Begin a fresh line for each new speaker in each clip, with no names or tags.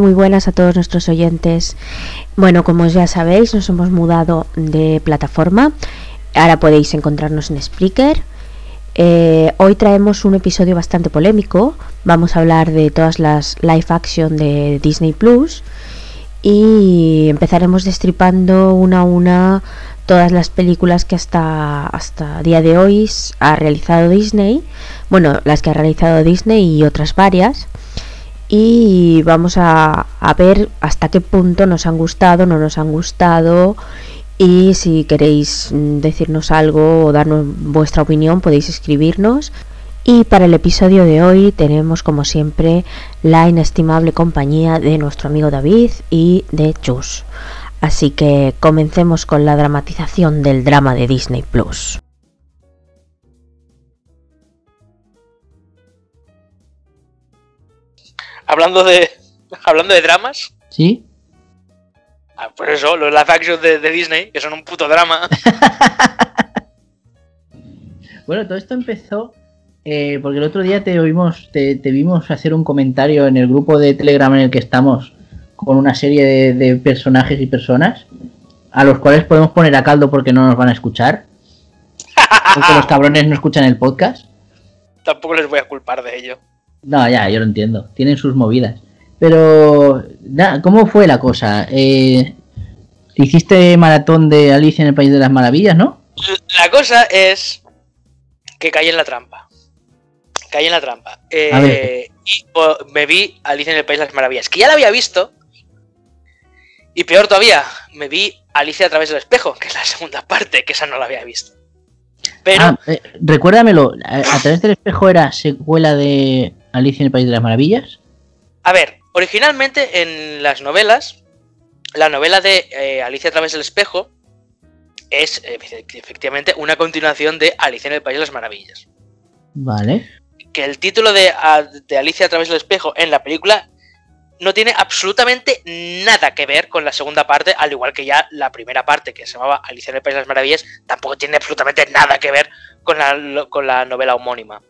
Muy buenas a todos nuestros oyentes. Bueno, como ya sabéis, nos hemos mudado de plataforma. Ahora podéis encontrarnos en Spreaker. Eh, hoy traemos un episodio bastante polémico. Vamos a hablar de todas las live action de Disney Plus y empezaremos destripando una a una todas las películas que hasta hasta día de hoy ha realizado Disney. Bueno, las que ha realizado Disney y otras varias y vamos a, ver hasta qué punto nos han gustado, no nos han gustado y si queréis mm, decirnos algo o darnos vuestra opinión podéis escribirnos. Y para el episodio de hoy tenemos como siempre la inestimable compañía de nuestro amigo David y de Chus. Así que comencemos con la dramatización del drama de Disney Plus.
Hablando de hablando de dramas.
Sí.
Ah, por eso, los live action de, Disney, que son un puto drama.
bueno, todo esto empezó eh, porque el otro día te oímos, te, vimos hacer un comentario en el grupo de Telegram en el que estamos con una serie de, personajes y personas a los cuales podemos poner a caldo porque no nos van a escuchar. Porque los cabrones no escuchan el podcast.
Tampoco les voy a culpar de ello.
No, ya, yo lo entiendo. Tienen sus movidas. Pero, ¿cómo fue la cosa? Eh, hiciste maratón de Alicia en el País de las Maravillas, ¿no?
La cosa es que caí en la trampa. Caí en la trampa. Eh, y me vi Alicia en el País de las Maravillas, que ya la había visto. Y peor todavía, me vi Alicia a través del espejo, que es la segunda parte, que esa no la había visto.
Pero. Ah, eh, recuérdamelo, a través del espejo era secuela de Alicia en el País de las Maravillas?
A ver, originalmente en las novelas, la novela de eh, Alicia a través del espejo es eh, efectivamente una continuación de Alicia en el País de las Maravillas.
Vale.
Que el título de, de Alicia a través del espejo en la película no tiene absolutamente nada que ver con la segunda parte, al igual que ya la primera parte, que se llamaba Alicia en el País de las Maravillas, tampoco tiene absolutamente nada que ver con la, con la novela homónima.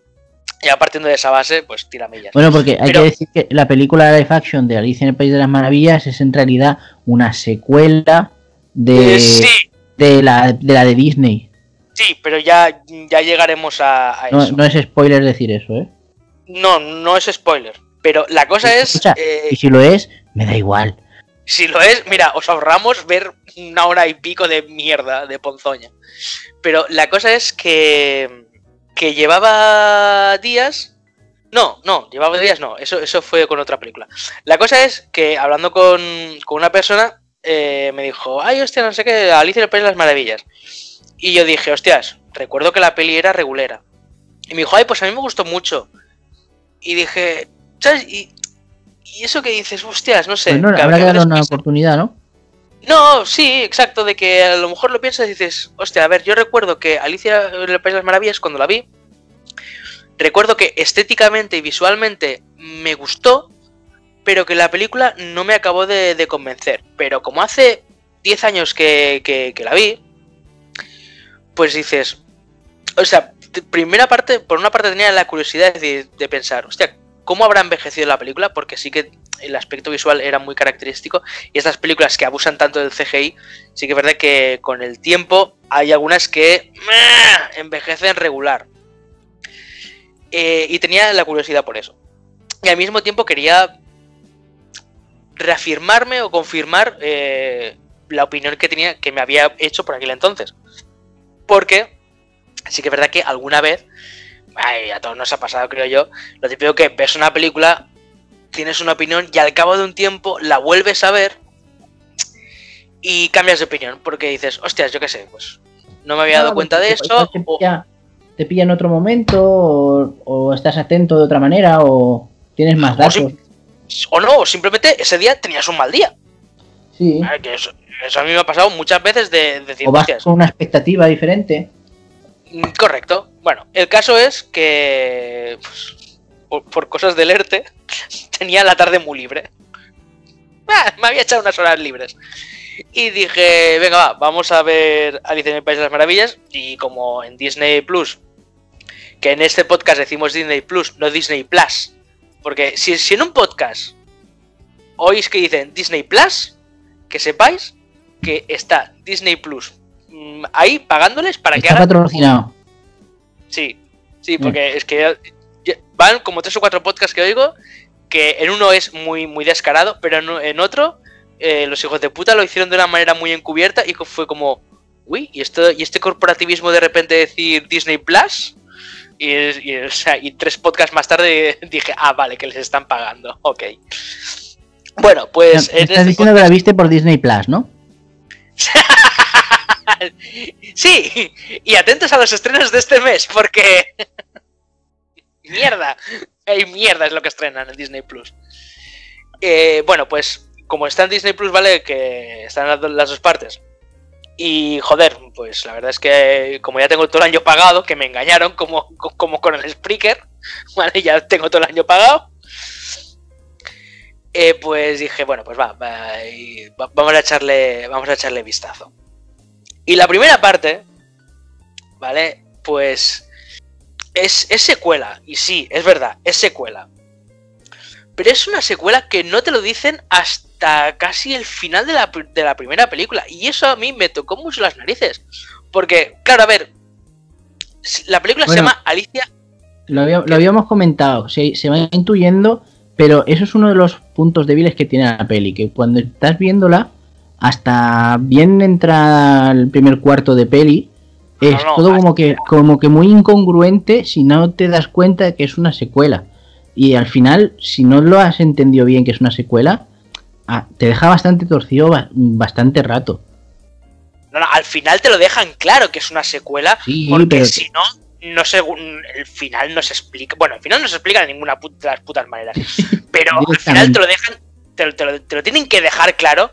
Ya partiendo de esa base, pues tiramillas.
Bueno, porque hay que decir que la película de live action de Alicia en el País de las Maravillas es en realidad una secuela de, eh, de, la, de Disney.
Sí, pero ya, ya llegaremos a,
no, eso. No es spoiler decir eso, ¿eh?
No, no es spoiler. Pero la cosa es.
Eh, y si lo es, me da igual.
Si lo es, mira, os ahorramos ver una hora y pico de mierda de ponzoña. Pero la cosa es que que llevaba días. No, no, llevaba días no, eso, eso fue con otra película. La cosa es que hablando con, una persona, eh, me dijo, ay, hostia, no sé qué, Alicia en el País de las Maravillas. Y yo dije, hostias, recuerdo que la peli era regulera. Y me dijo, ay, pues a mí me gustó mucho. Y dije, ¿sabes? Y, eso que dices, hostias, no sé.
Pues no, habrá que darle una oportunidad, ¿no?
No, sí, exacto, de que a lo mejor lo piensas y dices, hostia, a ver, yo recuerdo que Alicia en el País de las Maravillas, cuando la vi, recuerdo que estéticamente y visualmente me gustó, pero que la película no me acabó de, convencer. Pero como hace 10 años que, que, la vi, pues dices, o sea, primera parte, por una parte tenía la curiosidad de, de pensar, hostia, ¿cómo habrá envejecido la película? Porque sí que el aspecto visual era muy característico. Y estas películas que abusan tanto del CGI, sí que es verdad que con el tiempo hay algunas que envejecen regular. Eh, y tenía la curiosidad por eso. Y al mismo tiempo quería reafirmarme o confirmar eh, la opinión que tenía, que me había hecho por aquel entonces. Porque sí que es verdad que alguna vez, a todos nos ha pasado creo yo, lo típico que ves una película tienes una opinión y al cabo de un tiempo la vuelves a ver y cambias de opinión porque dices, hostias, yo qué sé, pues no me había dado cuenta de eso.
Te pilla, en otro momento o, estás atento de otra manera o tienes más datos.
O, no, simplemente ese día tenías un mal día.
Sí.
eso, a mí me ha pasado muchas veces de, decir,
o vas con una expectativa diferente.
Mm, correcto. Bueno, el caso es que pues, por, cosas del ERTE, tenía la tarde muy libre. Ah, me había echado unas horas libres. Y dije, venga, va, vamos a ver Alicia en el País de las Maravillas. Y como en Disney Plus, que en este podcast decimos Disney Plus, no Disney Plus. Porque si, si en un podcast oís que dicen Disney Plus, que sepáis que está Disney Plus mm, ahí pagándoles para que hagan.
patrocinado.
Sí, sí, porque es que van como tres o cuatro podcasts que oigo que en uno es muy, muy descarado, pero en, en otro eh, los hijos de puta lo hicieron de una manera muy encubierta y fue como, uy, ¿y, esto, y este corporativismo de repente decir Disney Plus? Y, es- y, o sea, y tres podcasts más tarde dije, ah, vale, que les están pagando, ok. Bueno, pues... en
Estás
este
diciendo que la viste por Disney Plus, ¿no?
Sí, y atentos a los estrenos de este mes, porque. Mierda. Hay mierda es lo que estrenan en Disney Plus. Eh, bueno, pues como está en Disney Plus, ¿vale? Que están las, do- las dos partes. Y joder, pues la verdad es que como ya tengo todo el año pagado, que me engañaron como, co- como con el Spreaker, ¿vale? Ya tengo todo el año pagado. eh, pues dije, bueno, pues va, va- vamos a echarle, vamos a echarle vistazo. Y la primera parte, ¿vale? Pues es, es secuela. Y sí, es verdad, es secuela. Pero es una secuela que no te lo dicen hasta casi el final de la, de la primera película. Y eso a mí me tocó mucho las narices. Porque, claro, a ver, la película se llama Alicia.
Lo, había- lo habíamos comentado, se, se va intuyendo, pero eso es uno de los puntos débiles que tiene la peli, que cuando estás viéndola, hasta bien entra el primer cuarto de peli, es
No, no,
todo como que, como que muy incongruente si no te das cuenta de que es una secuela. Y al final, si no lo has entendido bien que es una secuela, ah, te deja bastante torcido ba- bastante rato.
No, no, al final te lo dejan claro que es una secuela.
Sí,
porque
pero-
si no, no se, el final no se explica. Bueno, el final no se explica de ninguna put- de las putas maneras. Pero al final te lo dejan. Te lo- te lo tienen que dejar claro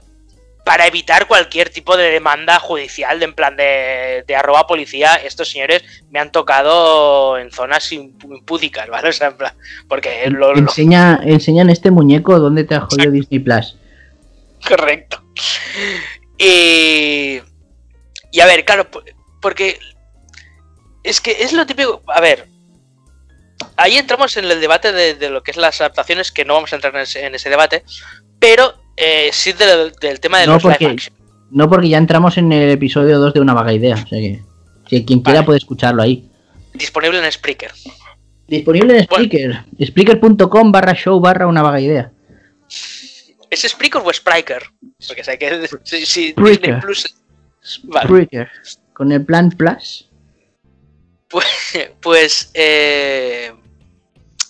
para evitar cualquier tipo de demanda judicial de en plan de, de arroba policía. Estos señores me han tocado en zonas impúdicas, ¿vale? O sea, en plan, porque lo, lo-
Enseña, enseñan este muñeco donde te ha jodido Disney Plus.
Correcto. Y. Y a ver, claro, po- porque. Es que es lo típico. A ver. Ahí entramos en el debate de, de lo que es las adaptaciones, que no vamos a entrar en ese, en ese debate. Pero eh, sí del, del tema de
No,
los live
porque-
action.
No, porque ya entramos en el episodio 2 de Una Vaga Idea. O sea que, si quien quiera puede escucharlo ahí.
Disponible en Spreaker.
Disponible en
Bueno.
Spreaker. Spreaker.com barra show barra Una Vaga Idea.
¿Es Spreaker o Spriker? Porque sé que si, si
Spreaker.
Disney Plus. Vale.
Spreaker. Con el plan Plus.
Pues, eh,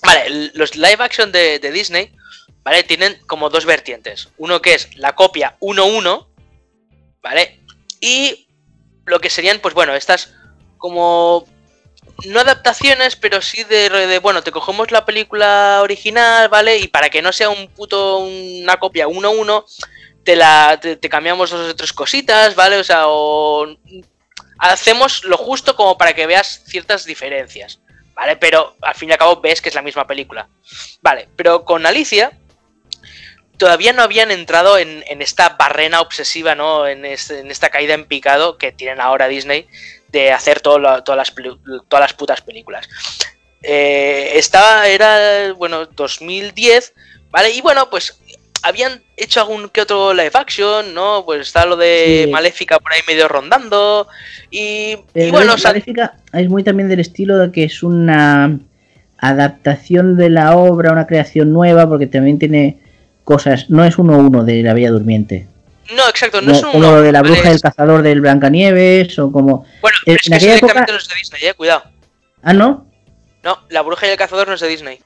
vale, los live action de, de Disney, ¿vale? Tienen como dos vertientes. Uno que es la copia 1-1, ¿vale? Y lo que serían, pues bueno, estas como... No adaptaciones, pero sí de, de, bueno, te cogemos la película original, ¿vale? Y para que no sea un puto, una copia 1-1, te la te, cambiamos dos o tres cositas, ¿vale? O sea, o hacemos lo justo como para que veas ciertas diferencias, ¿vale? Pero al fin y al cabo ves que es la misma película. Vale, pero con Alicia todavía no habían entrado en, en esta barrena obsesiva, ¿no? En, este- en esta caída en picado que tienen ahora Disney de hacer todo lo- todas, las, todas las putas películas. Eh, estaba, era, bueno, 2010, ¿vale? Y bueno, pues habían hecho algún que otro live action, ¿no? Pues está lo de
Sí.
Maléfica por ahí medio rondando. Y, y
Pero
bueno, o
es,
sea,
Maléfica es muy también del estilo de que es una adaptación de la obra, una creación nueva, porque también tiene cosas. No es uno uno de La Bella Durmiente.
no, exacto, no
No,
es un.
como lo de la bruja y el cazador del Blancanieves, o como.
Bueno,
en
pero es que es
aquella
directamente
época-
no es de Disney, eh, cuidado.
Ah, no.
No, La Bruja y el Cazador no es de Disney.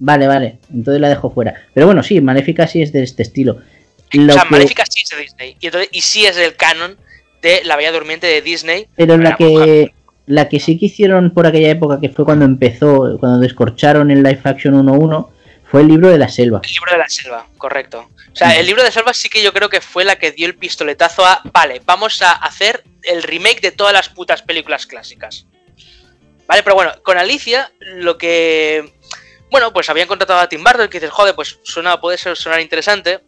Vale, vale. Entonces la dejo fuera. Pero bueno, sí, Maléfica sí es de este estilo. Lo
o sea,
que-
Maléfica sí es de Disney. Y, entonces, y sí es el canon de La Bella Durmiente de Disney.
Pero la
la bruja-
que la que sí que hicieron por aquella época, que fue cuando empezó, cuando descorcharon el live action 1-1, fue el libro de la selva.
El libro de la selva, correcto. O sea, el libro de la selva sí que yo creo que fue la que dio el pistoletazo a. Vale, vamos a hacer el remake de todas las putas películas clásicas. Vale, pero bueno, con Alicia, lo que. Bueno, pues habían contratado a Tim Burton, que dices, joder, pues suena, puede ser, sonar interesante.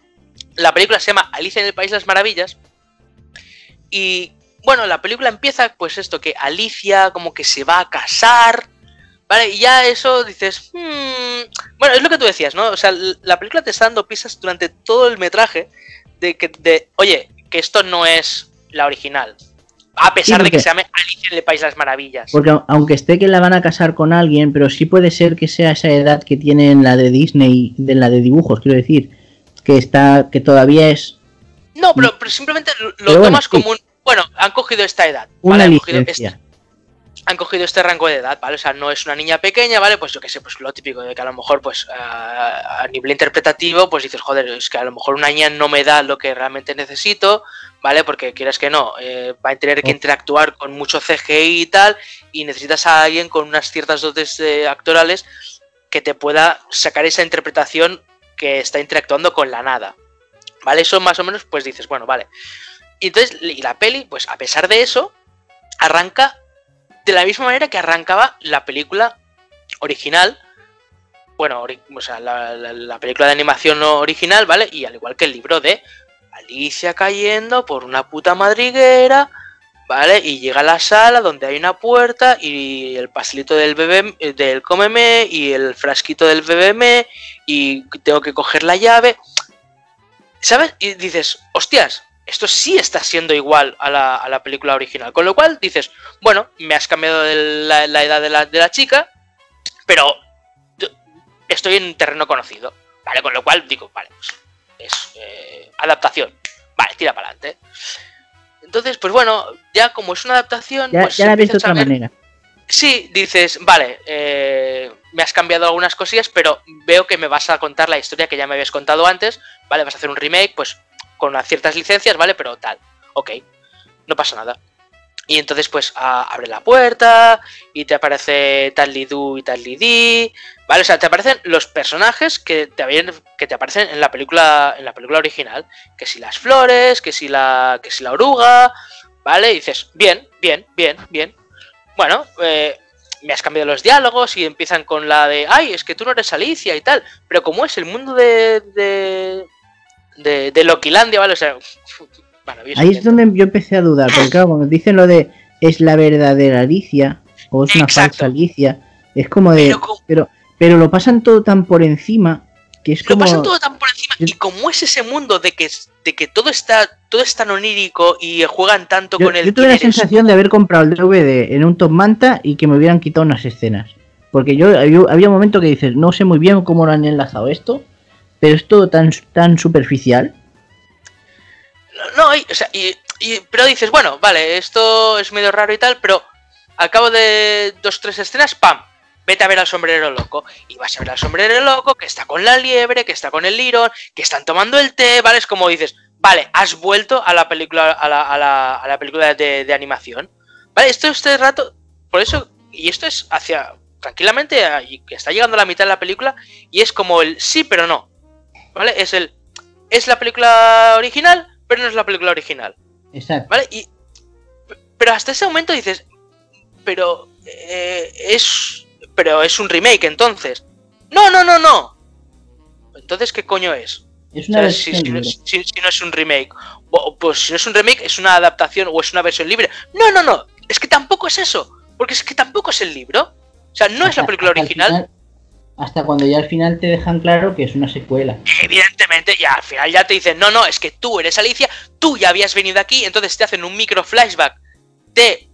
La película se llama Alicia en el País de las Maravillas. Y bueno, la película empieza, pues esto, que Alicia como que se va a casar, Vale, y ya eso dices, "Hmm". bueno, es lo que tú decías, ¿no? O sea, la película te está dando pistas durante todo el metraje de que, de, oye, que esto no es la original. A pesar de que se llame Alicia en el País de las Maravillas.
Porque au- aunque esté que la van a casar con alguien, pero sí puede ser que sea esa edad que tiene en la de Disney, de la de dibujos, quiero decir, que está, que todavía es
No, pero, pero simplemente lo,
Pero bueno,
tomas
sí.
como un. Bueno, han cogido esta edad.
una
¿vale? Han cogido,
licencia.
Han cogido este rango de edad, ¿vale? O sea, no es una niña pequeña, ¿vale? Pues yo qué sé, pues lo típico de que a lo mejor, pues a, a nivel interpretativo, pues dices, joder, es que a lo mejor una niña no me da lo que realmente necesito, ¿vale? Porque quieras que no, eh, va a tener que interactuar con mucho CGI y tal, y necesitas a alguien con unas ciertas dotes eh, actorales que te pueda sacar esa interpretación que está interactuando con la nada. ¿Vale? Eso más o menos, pues dices, bueno, vale. Y entonces, y la peli, pues a pesar de eso, arranca de la misma manera que arrancaba la película original. Bueno, o sea, la película de animación original, ¿vale? Y al igual que el libro de Alicia cayendo por una puta madriguera, ¿vale? Y llega a la sala donde hay una puerta y el pastelito del bebé, eh, del cómeme y el frasquito del bebé y tengo que coger la llave. ¿Sabes? Y dices, hostias, esto sí está siendo igual a la, a la película original. Con lo cual dices, bueno, me has cambiado la, la edad de la, de la chica, pero estoy en terreno conocido. ¿Vale? Con lo cual digo, vale, pues es eh, adaptación. Vale, tira para adelante. Entonces, pues bueno, ya como es una adaptación,
Ya,
pues
ya la ves de otra manera.
Sí, dices, vale, eh, me has cambiado algunas cosillas, pero veo que me vas a contar la historia que ya me habías contado antes, ¿vale? Vas a hacer un remake, pues con unas ciertas licencias, ¿vale? Pero tal, ok, no pasa nada. Y entonces, pues, a- abre la puerta y te aparece tal Lidu y tal Lidi, ¿vale? O sea, te aparecen los personajes que te, habían, que te aparecen en la película en la película original, que si las flores, que si la, que si la oruga, ¿vale? Y dices, bien, bien, bien, bien. Bueno, eh, me has cambiado los diálogos y empiezan con la de, ay, es que tú no eres Alicia y tal, pero como es el mundo de, de, de, de Loquilandia, ¿vale? O sea, maravilloso.
Ahí es donde yo empecé a dudar, porque claro, cuando dicen lo de es la verdadera Alicia o es una
Exacto.
falsa Alicia, es como de,
Pero como-
pero, pero lo pasan todo tan por encima que es
Lo
como
pasan todo tan por encima y como es ese mundo de que, de que todo está todo es tan onírico y juegan tanto
yo,
con el
yo tuve la
eres
sensación de haber comprado el DVD en un top manta y que me hubieran quitado unas escenas, porque yo, yo- había un momento que dices no sé muy bien cómo lo han enlazado esto, pero es todo tan tan superficial.
No, y, o sea, y, pero dices, bueno, vale, esto es medio raro y tal, pero al cabo de dos, tres escenas, ¡pam! Vete a ver al sombrero loco. Y vas a ver al sombrero loco que está con la liebre, que está con el lirón, que están tomando el té, ¿vale? Es como dices, vale, has vuelto a la película, a la, a la, a la película de, de animación. Vale, esto este rato, por eso, y esto es hacia, tranquilamente, que está llegando a la mitad de la película, y es como el sí, pero no. ¿Vale? Es el, es la película original, pero no es la película original.
Exacto.
¿Vale? Y, pero hasta ese momento dices, pero eh, es, pero es un remake entonces. No, no, no, no. Entonces, ¿qué coño es?
Es
O
una
sea, si, no,
libre.
si- si no es un remake, o- pues si no es un remake, es una adaptación o es una versión libre. No, no, no. Es que tampoco es eso. Porque es que tampoco es el libro. O sea, no es la película original.
final- hasta cuando ya al final te dejan claro que es una secuela.
Evidentemente, ya al final ya te dicen, no, no, es que tú eres Alicia, tú ya habías venido aquí, entonces te hacen un micro flashback de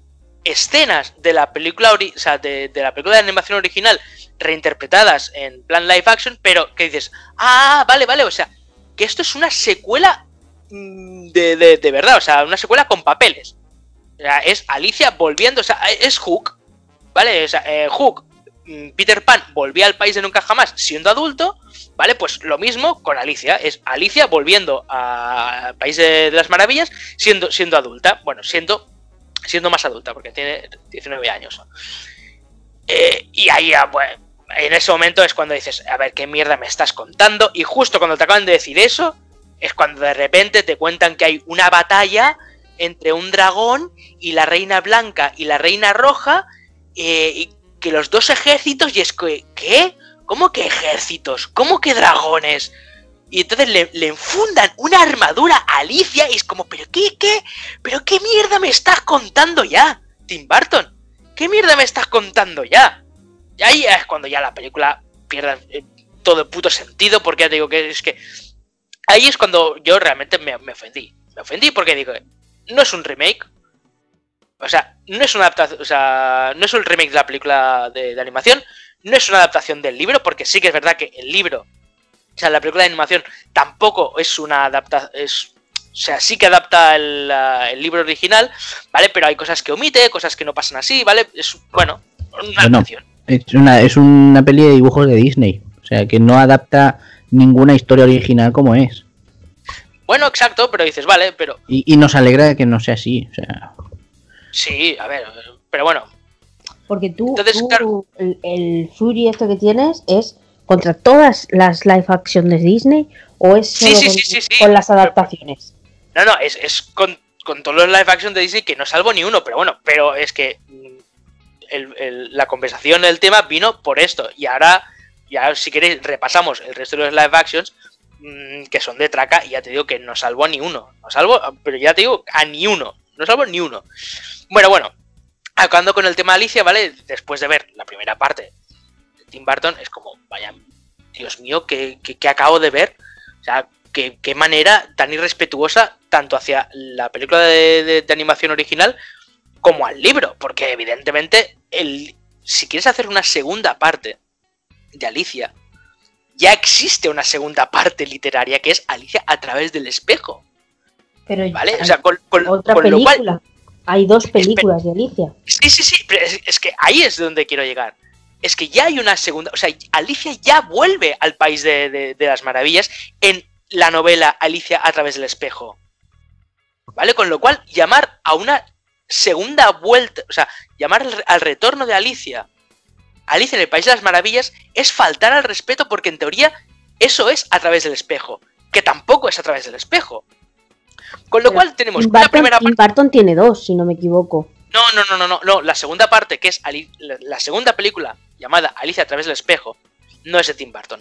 escenas de la película, o sea, de, de la película de animación original reinterpretadas en plan live action, pero que dices, ah, vale, vale, o sea, que esto es una secuela mm, de, de, de verdad, o sea, una secuela con papeles. O sea, es Alicia volviendo, o sea, es Hook, ¿vale? O sea, eh, Hook, Peter Pan volvía al país de nunca jamás siendo adulto, ¿vale? Pues lo mismo con Alicia, es Alicia volviendo al país de, las maravillas siendo, siendo adulta, bueno, siendo, siendo más adulta, porque tiene 19 años. Eh, y ahí, ah, bueno, en ese momento es cuando dices, a ver, ¿qué mierda me estás contando? Y justo cuando te acaban de decir eso, es cuando de repente te cuentan que hay una batalla entre un dragón y la reina blanca y la reina roja, eh, y que los dos ejércitos, y es que, ¿qué? ¿Cómo que ejércitos? ¿Cómo que dragones? Y entonces le, le enfundan una armadura a Alicia y es como, ¿pero qué, qué? ¿Pero qué mierda me estás contando ya, Tim Burton? ¿Qué mierda me estás contando ya? Y ahí es cuando ya la película pierde eh, todo el puto sentido, porque ya digo que es que ahí es cuando yo realmente me, me ofendí. Me ofendí porque digo, no es un remake. O sea, no es una adaptación, o sea, no es un remake de la película de, de animación, no es una adaptación del libro, porque sí que es verdad que el libro, o sea, la película de animación tampoco es una adaptación, es, o sea, sí que adapta el, el, libro original, ¿vale? Pero hay cosas que omite, cosas que no pasan así, ¿vale? Es, bueno, una adaptación.
Es una, es una peli de dibujos de Disney, o sea, que no adapta ninguna historia original como es.
Bueno, exacto, pero dices, vale, pero...
Y, y nos alegra que no sea así, o sea...
Sí, a ver, pero bueno,
porque tú, Entonces, tú claro. el, el, Fury este que tienes es contra todas las live action de Disney o es solo
sí, sí,
con,
sí, sí,
con, las adaptaciones.
No, no, es, es con, con, todos los live action de Disney que no salvo ni uno, pero bueno, pero es que el, el, la conversación del tema vino por esto y ahora ya si queréis repasamos el resto de los live actions mmm, que son de traca y ya te digo que no salvo a ni uno, no salvo, pero ya te digo a ni uno, no salvo ni uno. Bueno, bueno, acabando con el tema de Alicia, ¿vale? Después de ver la primera parte de Tim Burton, es como, vaya, Dios mío, ¿qué, qué, qué acabo de ver? O sea, qué, qué, manera tan irrespetuosa tanto hacia la película de, de, de, animación original como al libro, porque evidentemente, el, si quieres hacer una segunda parte de Alicia, ya existe una segunda parte literaria que es Alicia a través del espejo.
Pero
¿vale? O sea, con, con,
otra
con
película.
lo cual
hay dos películas de Alicia.
Sí, sí, sí, pero es, es, que ahí es donde quiero llegar. Es que ya hay una segunda, o sea, Alicia ya vuelve al país de, de, de, las maravillas en la novela Alicia a través del espejo. ¿Vale? Con lo cual, llamar a una segunda vuelta, o sea, llamar al, al retorno de Alicia, Alicia en el país de las maravillas, es faltar al respeto porque en teoría eso es a través del espejo, que tampoco es a través del espejo. Con lo Pero cual tenemos
Tim Burton,
una primera
parte. Barton tiene dos, si no me equivoco.
No, no, no, no, no, no. La segunda parte, que es Ali la segunda película llamada Alicia a través del espejo, no es de Tim Burton.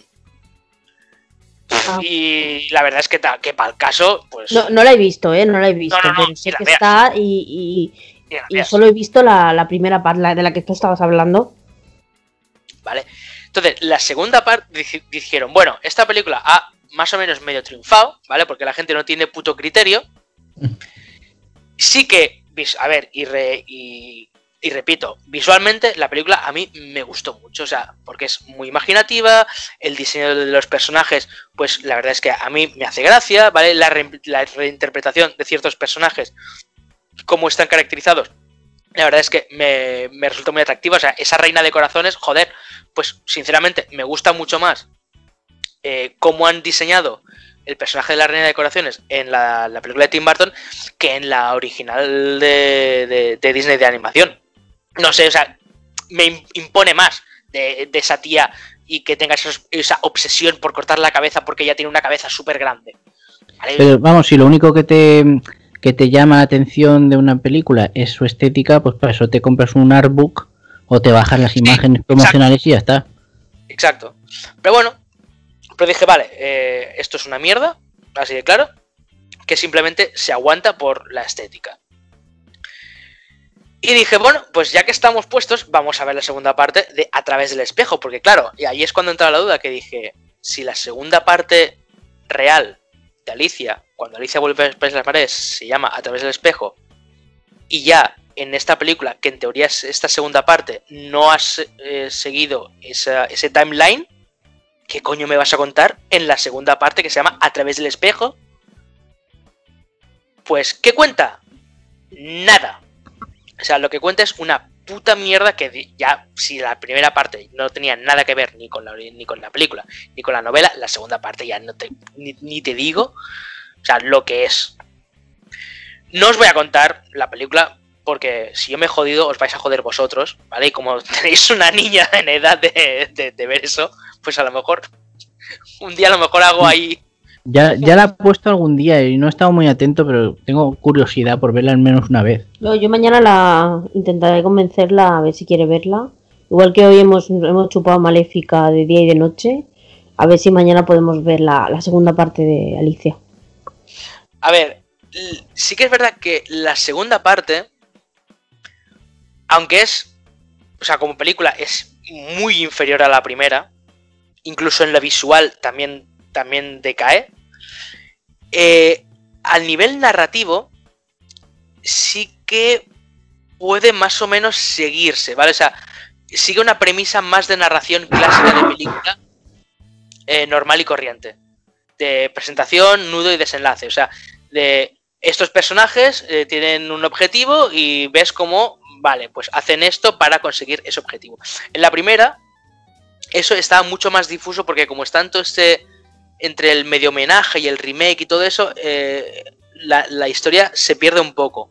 Ah. Y la verdad es que, que para el caso, pues.
No, no la he visto, ¿eh? No la he visto.
No, no, no,
pero sé que veas. está y, y, y solo he visto la, la primera parte, la de la que tú estabas hablando.
Vale. Entonces, la segunda parte dijeron, bueno, esta película ha más o menos medio triunfado, ¿vale? Porque la gente no tiene puto criterio. Sí que, a ver, y, re, y, repito, visualmente la película a mí me gustó mucho, o sea, porque es muy imaginativa, el diseño de los personajes, pues la verdad es que a mí me hace gracia, ¿vale? La, re, la reinterpretación de ciertos personajes, cómo están caracterizados, la verdad es que me, me resultó muy atractiva, o sea, esa reina de corazones, joder, pues sinceramente me gusta mucho más eh, cómo han diseñado el personaje de la reina de decoraciones en la, la, película de Tim Burton que en la original de, de, de, Disney de animación. No sé, o sea, me impone más de, de esa tía y que tenga esa obsesión por cortar la cabeza porque ella tiene una cabeza súper grande.
¿Vale? Pero vamos, si lo único que te, que te llama la atención de una película es su estética, pues para eso te compras un artbook o te bajas las imágenes sí, promocionales y ya está.
Exacto. Pero bueno, pero dije, vale, eh, esto es una mierda, así de claro, que simplemente se aguanta por la estética. Y dije, bueno, pues ya que estamos puestos, vamos a ver la segunda parte de A través del espejo, porque claro, y ahí es cuando entra la duda que dije, si la segunda parte real de Alicia, cuando Alicia vuelve a las paredes, se llama A través del espejo, y ya en esta película, que en teoría es esta segunda parte, no has eh, seguido ese timeline, ¿qué coño me vas a contar en la segunda parte que se llama A través del espejo? Pues, ¿qué cuenta? Nada. O sea, lo que cuenta es una puta mierda que ya, si la primera parte no tenía nada que ver ni con la, ni con la película, ni con la novela, la segunda parte ya no te, ni, te digo, o sea, lo que es. No os voy a contar la película porque si yo me he jodido, os vais a joder vosotros, ¿vale? Y como tenéis una niña en edad de, de ver eso, pues a lo mejor un día a lo mejor hago ahí.
Ya, ya la he puesto algún día y no he estado muy atento, pero tengo curiosidad por verla al menos una vez.
No, yo mañana la intentaré convencerla a ver si quiere verla. Igual que hoy hemos, hemos chupado Maléfica de día y de noche, a ver si mañana podemos ver la, la segunda parte de Alicia.
A ver, sí que es verdad que la segunda parte, aunque es, o sea, como película es muy inferior a la primera. Incluso en la visual también, también decae. Eh, al nivel narrativo, sí que puede más o menos seguirse, ¿vale? O sea, sigue una premisa más de narración clásica de película eh, normal y corriente. De presentación, nudo y desenlace. O sea, de estos personajes eh, tienen un objetivo y ves cómo, vale, pues hacen esto para conseguir ese objetivo. En la primera, eso está mucho más difuso porque como está tanto este entre el medio homenaje y el remake y todo eso, eh, la, historia se pierde un poco.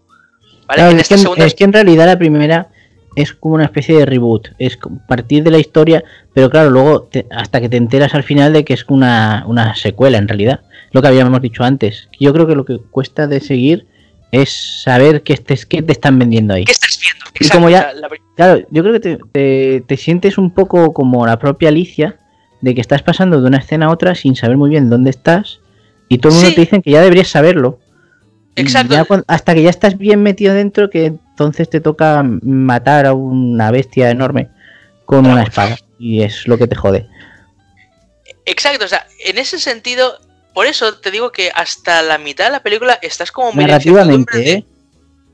es, que, en realidad la primera es como una especie de reboot, es partir de la historia, pero claro, luego hasta que te enteras al final de que es una, una secuela en realidad, lo que habíamos dicho antes. Yo creo que lo que cuesta de seguir es saber qué, te, qué te están vendiendo ahí.
¿Qué estás viendo?
y como ya, claro, yo creo que te, te, sientes un poco como la propia Alicia, de que estás pasando de una escena a otra sin saber muy bien dónde estás, y todo el mundo te dice que ya deberías saberlo.
Exacto.
hasta que ya estás bien metido dentro, que entonces te toca matar a una bestia enorme con una espada. Y es lo que te jode.
Exacto, o sea, en ese sentido, por eso te digo que hasta la mitad de la película estás como
narrativamente, ¿eh?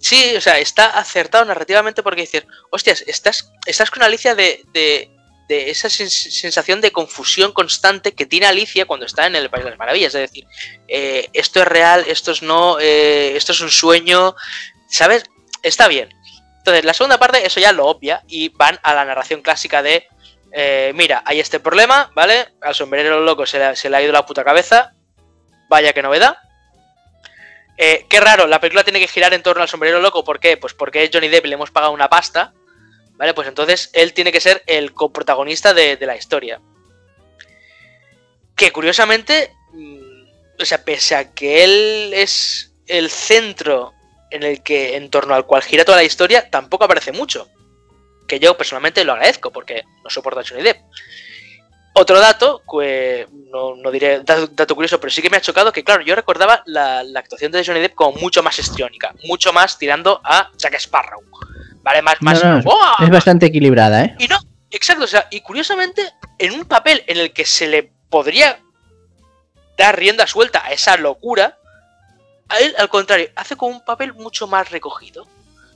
Sí, o sea, está acertado narrativamente porque dices, hostias, estás, estás con Alicia de, de, de esa sensación de confusión constante que tiene Alicia cuando está en el País de las Maravillas. Es decir, eh, esto es real, esto es no, eh, esto es un sueño, ¿sabes? Está bien. Entonces, la segunda parte, eso ya lo obvia y van a la narración clásica de, eh, mira, hay este problema, ¿vale? Al sombrero loco se le, se le ha ido la puta cabeza, vaya que novedad. Eh, qué raro, la película tiene que girar en torno al sombrero loco. ¿Por qué? Pues porque es Johnny Depp y le hemos pagado una pasta. ¿Vale? Pues entonces él tiene que ser el coprotagonista de, la historia. Que curiosamente, mm, o sea, pese a que él es el centro en el que, en torno al cual gira toda la historia, tampoco aparece mucho. Que yo personalmente lo agradezco porque no soporto a Johnny Depp. Otro dato, que no, diré dato, curioso, pero sí que me ha chocado que, claro, yo recordaba la, actuación de Johnny Depp como mucho más histriónica, mucho más tirando a Jack Sparrow. ¿Vale? Más, más.
es bastante equilibrada, ¿eh?
Y no, exacto, o sea, y curiosamente, en un papel en el que se le podría dar rienda suelta a esa locura, a él, al contrario, hace como un papel mucho más recogido.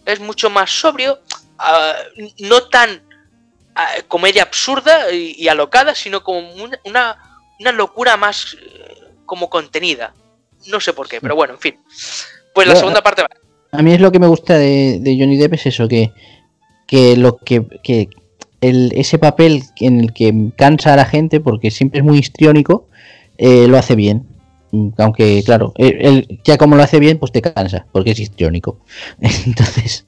Es mucho más sobrio, ah, no tan comedia absurda y, alocada, sino como una, una, locura más eh, como contenida. No sé por qué, pero bueno, en fin. Pues la segunda parte
A mí es lo que me gusta de, Johnny Depp es eso, que, que lo que, que el, ese papel en el que cansa a la gente, porque siempre es muy histriónico, eh, lo hace bien. Aunque, claro, él, ya como lo hace bien, pues te cansa, porque es histriónico. Entonces.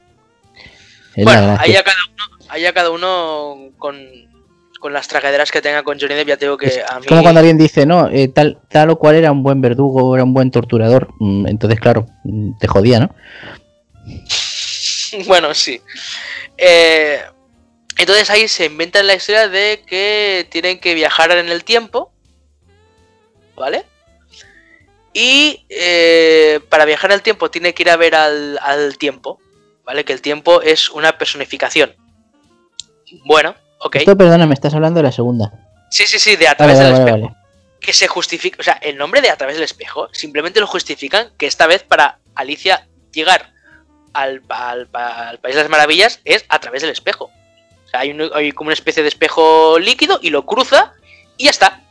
bueno, ahí a cada uno allá cada uno con, las tragederas que tenga con Johnny Depp, ya tengo que a mí...
Como cuando alguien dice, no, eh, tal, tal o cual era un buen verdugo, era un buen torturador, mm, entonces claro, mm, te jodía, ¿no?
bueno, sí. Eh, entonces ahí se inventa la historia de que tienen que viajar en el tiempo, ¿vale? Y eh, para viajar en el tiempo tiene que ir a ver al, al tiempo, ¿vale? Que el tiempo es una personificación. Bueno, ok.
Esto, perdona, me estás hablando de la segunda.
Sí, sí, sí, de a través del espejo. Que se justifica, o sea, el nombre de a través del espejo simplemente lo justifican que esta vez para Alicia llegar al, País de las Maravillas es a través del espejo. O sea, hay, como una especie de espejo líquido y lo cruza y ya está.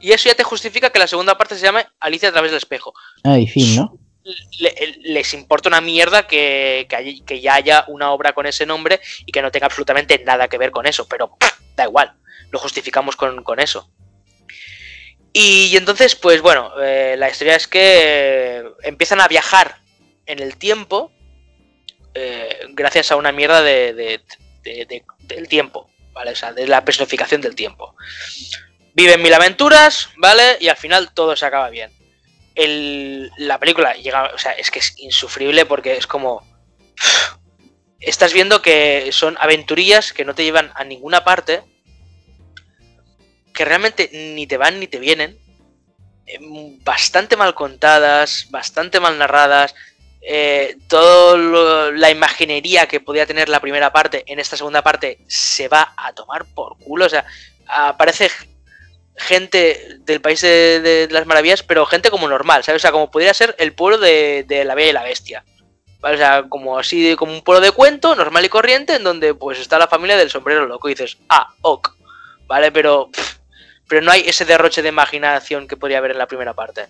Y eso ya te justifica que la segunda parte se llame Alicia a través del espejo.
Ah, y fin, ¿no?
Les importa una mierda que, que, ya haya una obra con ese nombre y que no tenga absolutamente nada que ver con eso, pero da igual, lo justificamos con, eso. Y, entonces, pues bueno, eh, la historia es que empiezan a viajar en el tiempo eh, gracias a una mierda de, del tiempo, ¿vale? O sea, de la personificación del tiempo. Viven mil aventuras, ¿vale? Y al final todo se acaba bien la película llega, o sea, es que es insufrible porque es como... Estás viendo que son aventurillas que no te llevan a ninguna parte, que realmente ni te van ni te vienen, em, bastante mal contadas, bastante mal narradas, eh, toda la imaginería que podía tener la primera parte en esta segunda parte se va a tomar por culo. O sea, aparece gente del país de, las maravillas, pero gente como normal, ¿sabes? O sea, como podría ser el pueblo de, la Bella y la Bestia. O sea, como así, como un pueblo de cuento, normal y corriente, en donde pues está la familia del sombrero loco y dices, ah, ok, ¿vale? Pero, pero no hay ese derroche de imaginación que podría haber en la primera parte.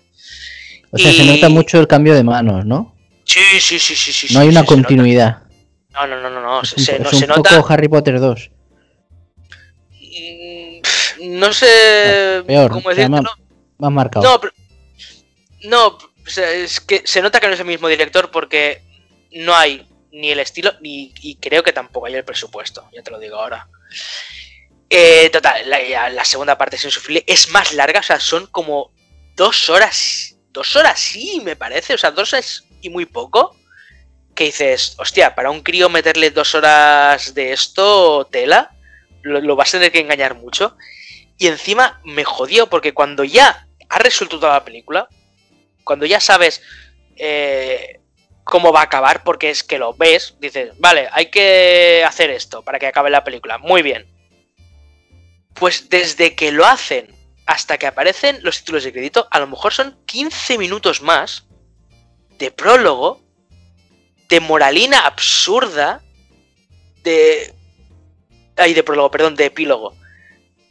O sea, se nota mucho el cambio de manos, ¿no?
Sí, sí, sí, sí, sí.
No hay una continuidad.
No, no, no, no, no.
Es se, un, poco Harry Potter 2.
No sé
Peor, cómo decirlo. Más, marcado.
No, pero, no, es que se nota que no es el mismo director porque no hay ni el estilo ni y creo que tampoco hay el presupuesto, ya te lo digo ahora. Eh, total, la, la, segunda parte es insufrible, es más larga, o sea, son como dos horas, dos horas sí, me parece, o sea, dos horas y muy poco, que dices, hostia, para un crío meterle dos horas de esto, tela, lo, vas a tener que engañar mucho. Y encima me jodió porque cuando ya ha resuelto toda la película, cuando ya sabes eh, cómo va a acabar, porque es que lo ves, dices, vale, hay que hacer esto para que acabe la película. Muy bien. Pues desde que lo hacen hasta que aparecen los títulos de crédito, a lo mejor son 15 minutos más de prólogo, de moralina absurda, de... Ay, de prólogo, perdón, de epílogo.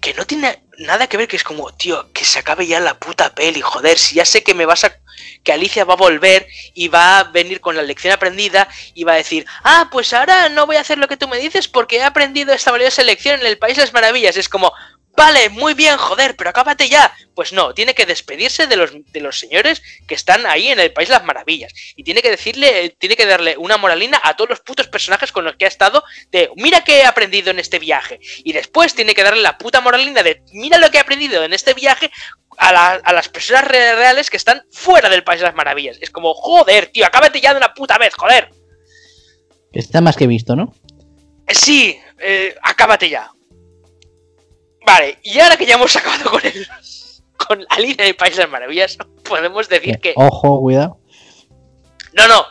Que no tiene nada que ver, que es como, tío, que se acabe ya la puta peli, joder, si ya sé que me vas a... que Alicia va a volver y va a venir con la lección aprendida y va a decir, ah, pues ahora no voy a hacer lo que tú me dices porque he aprendido esta valiosa lección en el País de las Maravillas. Es como, Vale, muy bien, joder, pero acábate ya. Pues no, tiene que despedirse de los, de los señores que están ahí en el País de las Maravillas. Y tiene que decirle, tiene que darle una moralina a todos los putos personajes con los que ha estado de, mira qué he aprendido en este viaje. Y después tiene que darle la puta moralina de, mira lo que he aprendido en este viaje a, a, las personas reales que están fuera del País de las Maravillas. Es como, joder, tío, acábate ya de una puta vez, joder.
Está más que visto, ¿no?
Eh, sí, eh, acábate ya. Vale, y ahora que ya hemos acabado con el. con la línea de Países Maravillas, podemos decir que.
Ojo, cuidado.
No, no.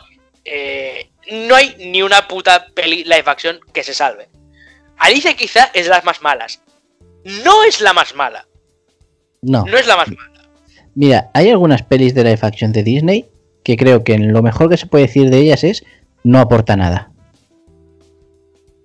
Eh, no hay ni una puta peli live action que se salve. Alicia quizá es de las más malas. No es la más mala.
No.
No es la más mala.
Mira, hay algunas pelis de live action de Disney que creo que lo mejor que se puede decir de ellas es no aporta nada.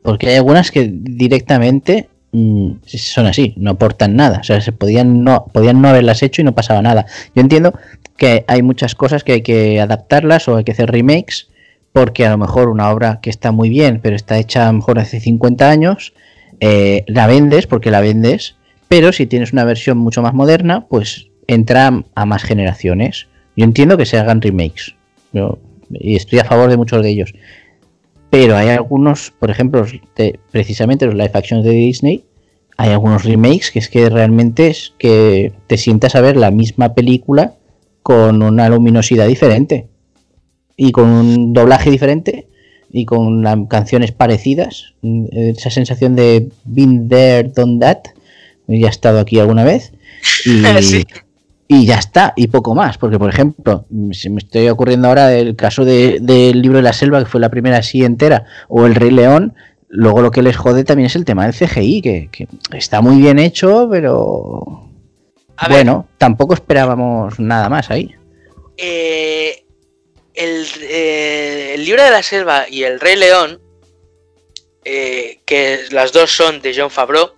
Porque hay algunas que directamente Mm, son así, no aportan nada. O sea, se podían no, podían no haberlas hecho y no pasaba nada. Yo entiendo que hay muchas cosas que hay que adaptarlas o hay que hacer remakes, porque a lo mejor una obra que está muy bien, pero está hecha mejor hace 50 años, eh, la vendes porque la vendes, pero si tienes una versión mucho más moderna, pues entra a más generaciones. Yo entiendo que se hagan remakes. y estoy a favor de muchos de ellos. Pero hay algunos, por ejemplo, precisamente los live actions de Disney, hay algunos remakes que es que realmente es que te sientas a ver la misma película con una luminosidad diferente y con un doblaje diferente y con canciones parecidas. Esa sensación de been there, done that. Ya he estado aquí alguna vez. Y, y ya está, y poco más, porque por ejemplo, se me estoy ocurriendo ahora el caso del libro de la selva, que fue la primera así entera, o el Rey León, luego lo que les jode también es el tema del CGI, que, está muy bien hecho, pero bueno, tampoco esperábamos nada más ahí.
Eh, eh, el, libro de la selva y el Rey León, eh, que las dos son de John Favreau,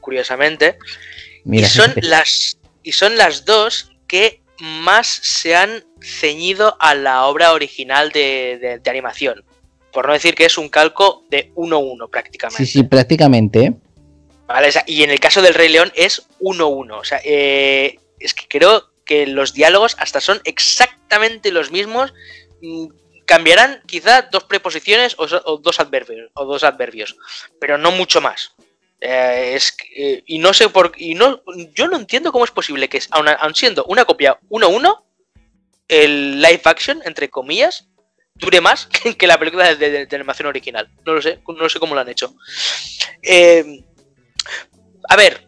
curiosamente, y son las y son las dos que más se han ceñido a la obra original de, animación. Por no decir que es un calco de 1-1 prácticamente.
Sí, sí, prácticamente.
Vale, y en el caso del Rey León es 1-1. O sea, eh, es que creo que los diálogos hasta son exactamente los mismos. Mm, cambiarán quizá dos preposiciones o, dos adverbios, o dos adverbios, pero no mucho más. Eh, eh, y no sé por y no yo no entiendo cómo es posible que aun, siendo una copia 1-1 el live action entre comillas dure más que, la película de, animación original. No lo sé no sé cómo lo han hecho. Eh, a ver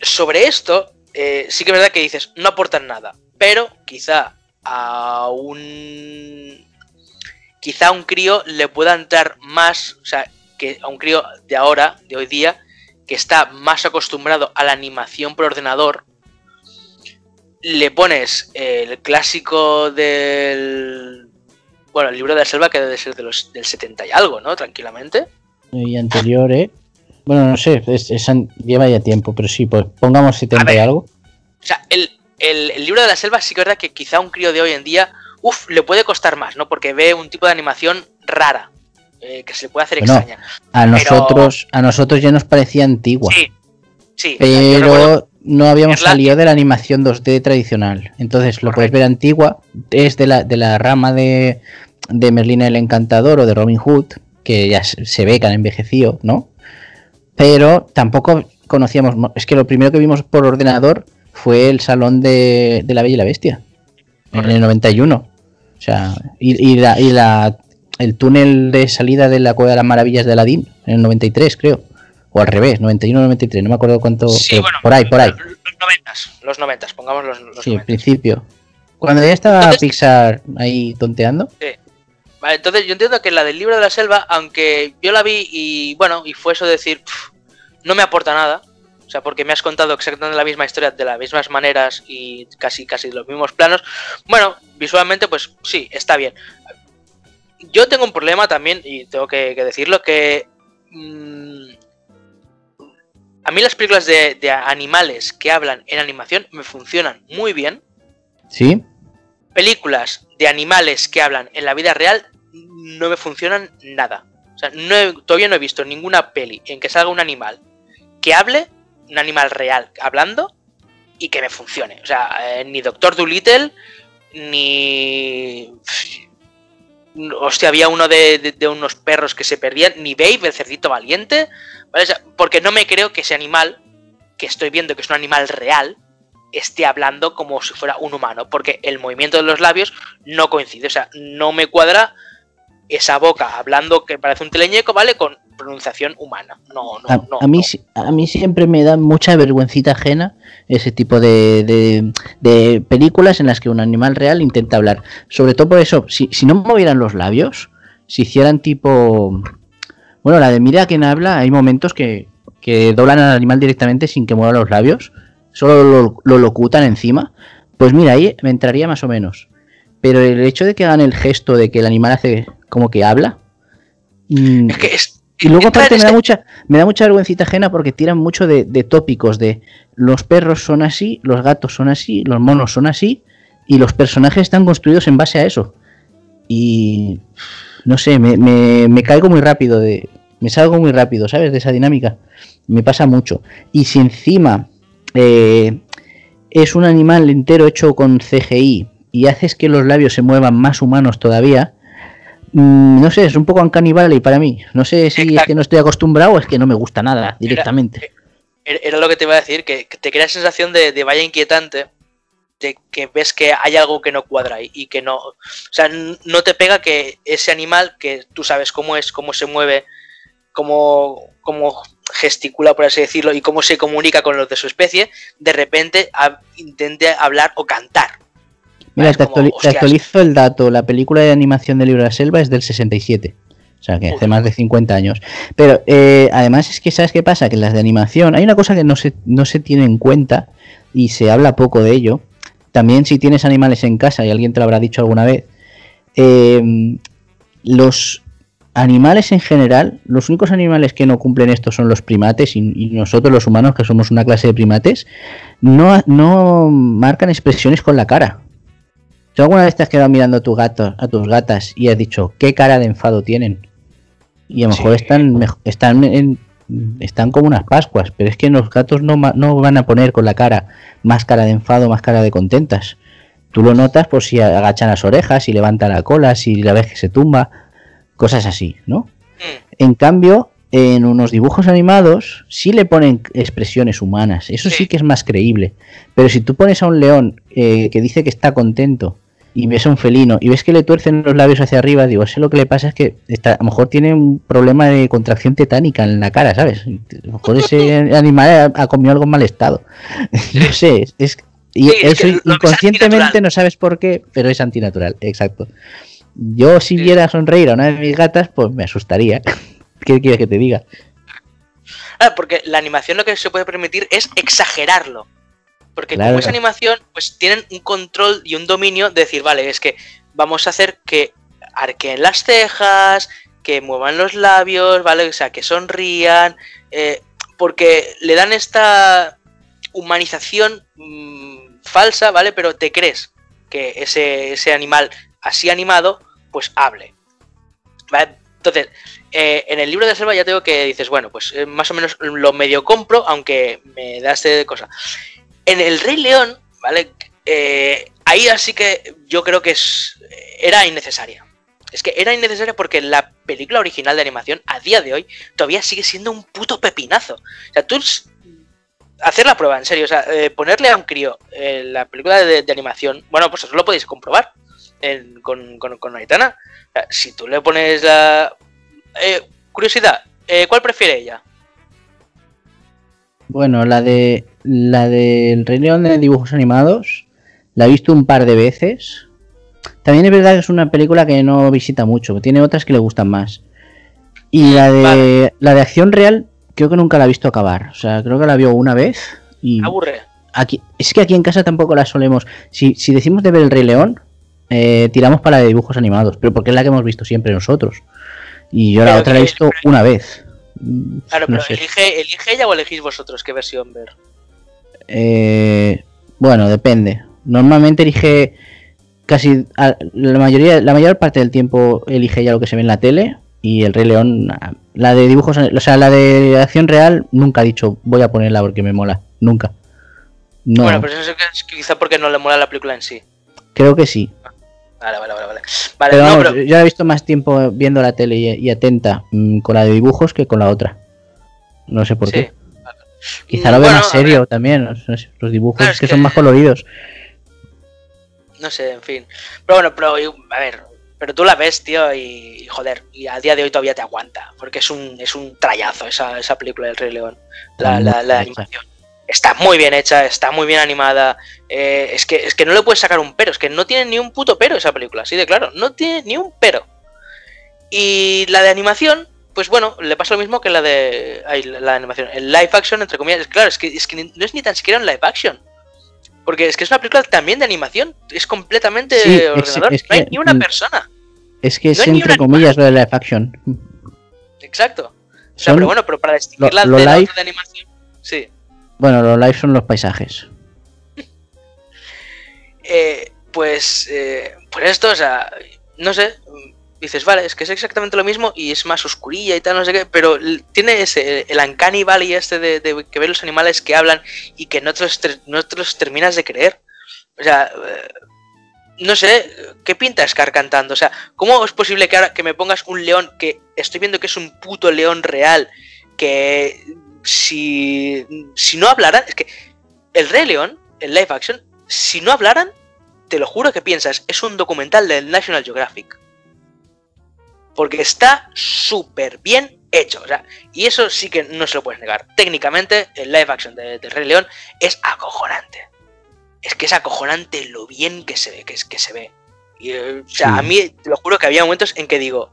sobre esto sí que es verdad que dices no aportan nada pero quizá a un quizá a un crío le pueda entrar más, o sea, que a un crío de ahora, de hoy día, que está más acostumbrado a la animación por ordenador, le pones el clásico del... Bueno, el libro de la selva que debe ser de los, del 70 y algo, ¿no? Tranquilamente.
Y anterior, ¿eh? Bueno, no sé, es, lleva ya tiempo, pero sí, pues pongamos 70 y algo.
O sea, el, libro de la selva sí que es verdad que quizá un crío de hoy en día, uff, le puede costar más, ¿no? Porque ve un tipo de animación rara, eh, que se le puede hacer extraña.
A nosotros, a nosotros ya nos parecía antigua.
Sí, sí.
Pero no habíamos salido de la animación 2D tradicional. Entonces lo puedes ver antigua, es de la, de la rama de, de Merlina el Encantador o de Robin Hood, que ya se ve que han envejecido, ¿no? Pero tampoco conocíamos, es que lo primero que vimos por ordenador fue el salón de, de la Bella y la Bestia, en el 91. O sea, y, y, la, y la, el túnel de salida de la Cueva de las Maravillas de Aladdin, en el 93, creo. O al revés, 91-93, no me acuerdo cuánto.
Sí, bueno,
por ahí, por ahí.
Los 90, los 90, pongamos los, los
Sí, al principio. Cuando ya estaba Pixar ahí tonteando.
Sí. Vale, entonces yo entiendo que la del libro de la selva, aunque yo la vi y bueno, y fue eso de decir, no me aporta nada. O sea, porque me has contado exactamente la misma historia de las mismas maneras y casi casi los mismos planos. Bueno, visualmente, pues sí, está bien. Yo tengo un problema también, y tengo que, decirlo, que mmm, a mí las películas de, animales que hablan en animación me funcionan muy bien.
Sí.
Películas de animales que hablan en la vida real no me funcionan nada. O sea, todavía no he visto ninguna peli en que salga un animal que hable, un animal real hablando, y que me funcione. O sea, eh, ni Doctor Dolittle, ni. Hostia, había uno de, de, unos perros que se perdían, ni Babe, el cerdito valiente porque no me creo que ese animal, que estoy viendo que es un animal real, esté hablando como si fuera un humano, porque el movimiento de los labios no coincide, o sea, no me cuadra esa boca hablando que parece un teleñeco, ¿vale? Con pronunciación humana. No, no,
a,
no,
a mí, a mí siempre me da mucha vergüencita ajena ese tipo de, de, películas en las que un animal real intenta hablar. Sobre todo por eso, si, si no movieran los labios, si hicieran tipo bueno, la de Mira quien habla, hay momentos que, que doblan al animal directamente sin que mueva los labios, solo lo, locutan encima. Pues mira, ahí me entraría más o menos. Pero el hecho de que hagan el gesto de que el animal hace como que habla.
Mm, es que es,
y luego aparte me da mucha, me da mucha vergüencita ajena porque tiran mucho de, de, tópicos de los perros son así, los gatos son así, los monos son así, y los personajes están construidos en base a eso. Y no sé, me, me, caigo muy rápido, de, me salgo muy rápido, ¿sabes? De esa dinámica. Me pasa mucho. Y si encima eh, es un animal entero hecho con CGI y haces que los labios se muevan más humanos todavía, no sé, es un poco y para mí. No sé si es que no estoy acostumbrado o es que no me gusta nada directamente.
Era, lo que te iba a decir, que, te crea sensación de, de vaya inquietante que ves que hay algo que no cuadra y que no, o sea, no te pega que ese animal que tú sabes cómo es, cómo se mueve, cómo, cómo gesticula, por así decirlo, y cómo se comunica con los de su especie, de repente intente hablar o cantar.
Mira, te, actualizo el dato. La película de animación de Libro de la Selva es del 67. O sea, que hace más de 50 años. Pero eh, además es que, ¿sabes qué pasa? Que las de animación, hay una cosa que no se, no se tiene en cuenta y se habla poco de ello, también si tienes animales en casa, y alguien te lo habrá dicho alguna vez, em, los animales en general, los únicos animales que no cumplen esto son los primates y, nosotros los humanos, que somos una clase de primates, no, no marcan expresiones con la cara. ¿Tú alguna vez te has quedado mirando a, tu gato, a tus gatas y has dicho qué cara de enfado tienen? Y a lo mejor están, están en, están como unas pascuas, pero es que los gatos no, no van a poner con la cara más cara de enfado, más cara de contentas. Tú lo notas por si agachan las orejas, si levanta la cola, si la ves que se tumba, cosas así, ¿no? Mm. En cambio, en unos dibujos animados sí le ponen expresiones humanas, eso sí, que es más creíble. Pero si tú pones a un león eh, que dice que está contento y ves a un felino y ves que le tuercen los labios hacia arriba, digo, sé lo que le pasa es que está, a lo mejor tiene un problema de contracción tetánica en la cara, ¿sabes? A lo mejor ese animal ha, comido algo en mal estado. no sé, es, y eso inconscientemente no sabes por qué, pero es antinatural, exacto. Yo si viera sonreír a una de mis gatas, pues me asustaría. ¿Qué quieres que te diga?
Ah, porque la animación lo que se puede permitir es exagerarlo. Porque
Claro.
como es animación, pues tienen un control y un dominio de decir, vale, es que vamos a hacer que arqueen las cejas, que muevan los labios, ¿vale? O sea, que sonrían, eh, porque le dan esta humanización mm, falsa, ¿vale? Pero te crees que ese, ese animal así animado, pues hable. ¿Vale? Entonces, eh, en el libro de selva ya tengo que dices, bueno, pues eh, más o menos lo medio compro, aunque me da este cosa. En el Rey León, ¿vale? Eh, ahí así que yo creo que es, era innecesaria. Es que era innecesaria porque la película original de animación, a día de hoy, todavía sigue siendo un puto pepinazo. O sea, tú hacer la prueba, en serio, o sea, eh, ponerle a un crío eh, la película de, animación, bueno, pues eso lo podéis comprobar en- con, con, con Aitana. Si tú le pones la... eh, curiosidad, ¿cuál prefiere ella?
Bueno, la de la del Rey León de dibujos animados la he visto un par de veces. También es verdad que es una película que no visita mucho, tiene otras que le gustan más. Y la de
Vale.
la de acción real creo que nunca la he visto acabar, o sea, creo que la vio una vez y
Aburre.
aquí es que aquí en casa tampoco la solemos. Si, si decimos de ver el Rey León, eh, tiramos para la de dibujos animados, pero porque es la que hemos visto siempre nosotros. Y yo la otra la he visto una vez.
Claro,
no
pero
sé.
elige, elige ella o elegís vosotros qué versión ver.
Eh, bueno, depende. Normalmente elige casi a- la mayoría, la mayor parte del tiempo elige ya lo que se ve en la tele y el Rey León, ah, la de dibujos, o sea, la de acción real nunca ha dicho voy a ponerla porque me mola, nunca. No,
Bueno, pero eso es que- es quizá porque no le mola la película en sí.
creo que sí.
Vale, vale, vale, vale. Vale,
Pero
no,
vamos,
pero-
yo he visto más tiempo viendo la tele y, y atenta mm, con la de dibujos que con la otra. No sé por
sí.
qué.
Vale.
Quizá lo ve
Bueno,
más serio también. los dibujos
Claro, es
que,
que-
son más coloridos.
No sé, en fin. Pero bueno, pero a ver, pero tú la ves, tío, y joder, y a día de hoy todavía te aguanta, porque es un, es un trayazo esa, esa película del Rey León. La, la- la animación. Está muy bien hecha, está muy bien animada. eh, es, que, es que no le puedes sacar un pero, es que no tiene ni un puto pero esa película, así de claro, no tiene ni un pero. Y la de animación, pues bueno, le pasa lo mismo que la de ay, la, la animación, el live action, entre comillas. Claro, es que, es que no es ni tan siquiera un live action. Porque es que es una película también de animación. Es completamente
Sí,
ordenador.
es
no hay
que,
ni una
mm,
persona.
Es que es
No
entre comillas lo de live action.
Exacto. O sea,
Son-
pero bueno, pero para distinguirla
lo
de la
live-
otra de animación. Sí.
Bueno, los live son los paisajes.
Eh, pues, eh, pues esto, o sea, no sé. Dices, vale, es que es exactamente lo mismo y es más oscurilla y tal, no sé qué, pero tiene ese, el uncanny valley este de, que ven los animales que hablan y que no te los, no te los terminas de creer. O sea, eh, no sé, ¿qué pinta Scar cantando? O sea, ¿cómo es posible que ahora que me pongas un león que estoy viendo que es un puto león real, que si, si no hablaran, es que el Rey León, el live action, si no hablaran, te lo juro que piensas, es un documental del National Geographic. Porque está súper bien hecho. O sea, y eso sí que no se lo puedes negar. Técnicamente, el live action de, de Rey León es acojonante. Es que es acojonante lo bien que se ve, que, es, que se ve. Y, eh, o sea,
Sí.
a mí te lo juro que había momentos en que digo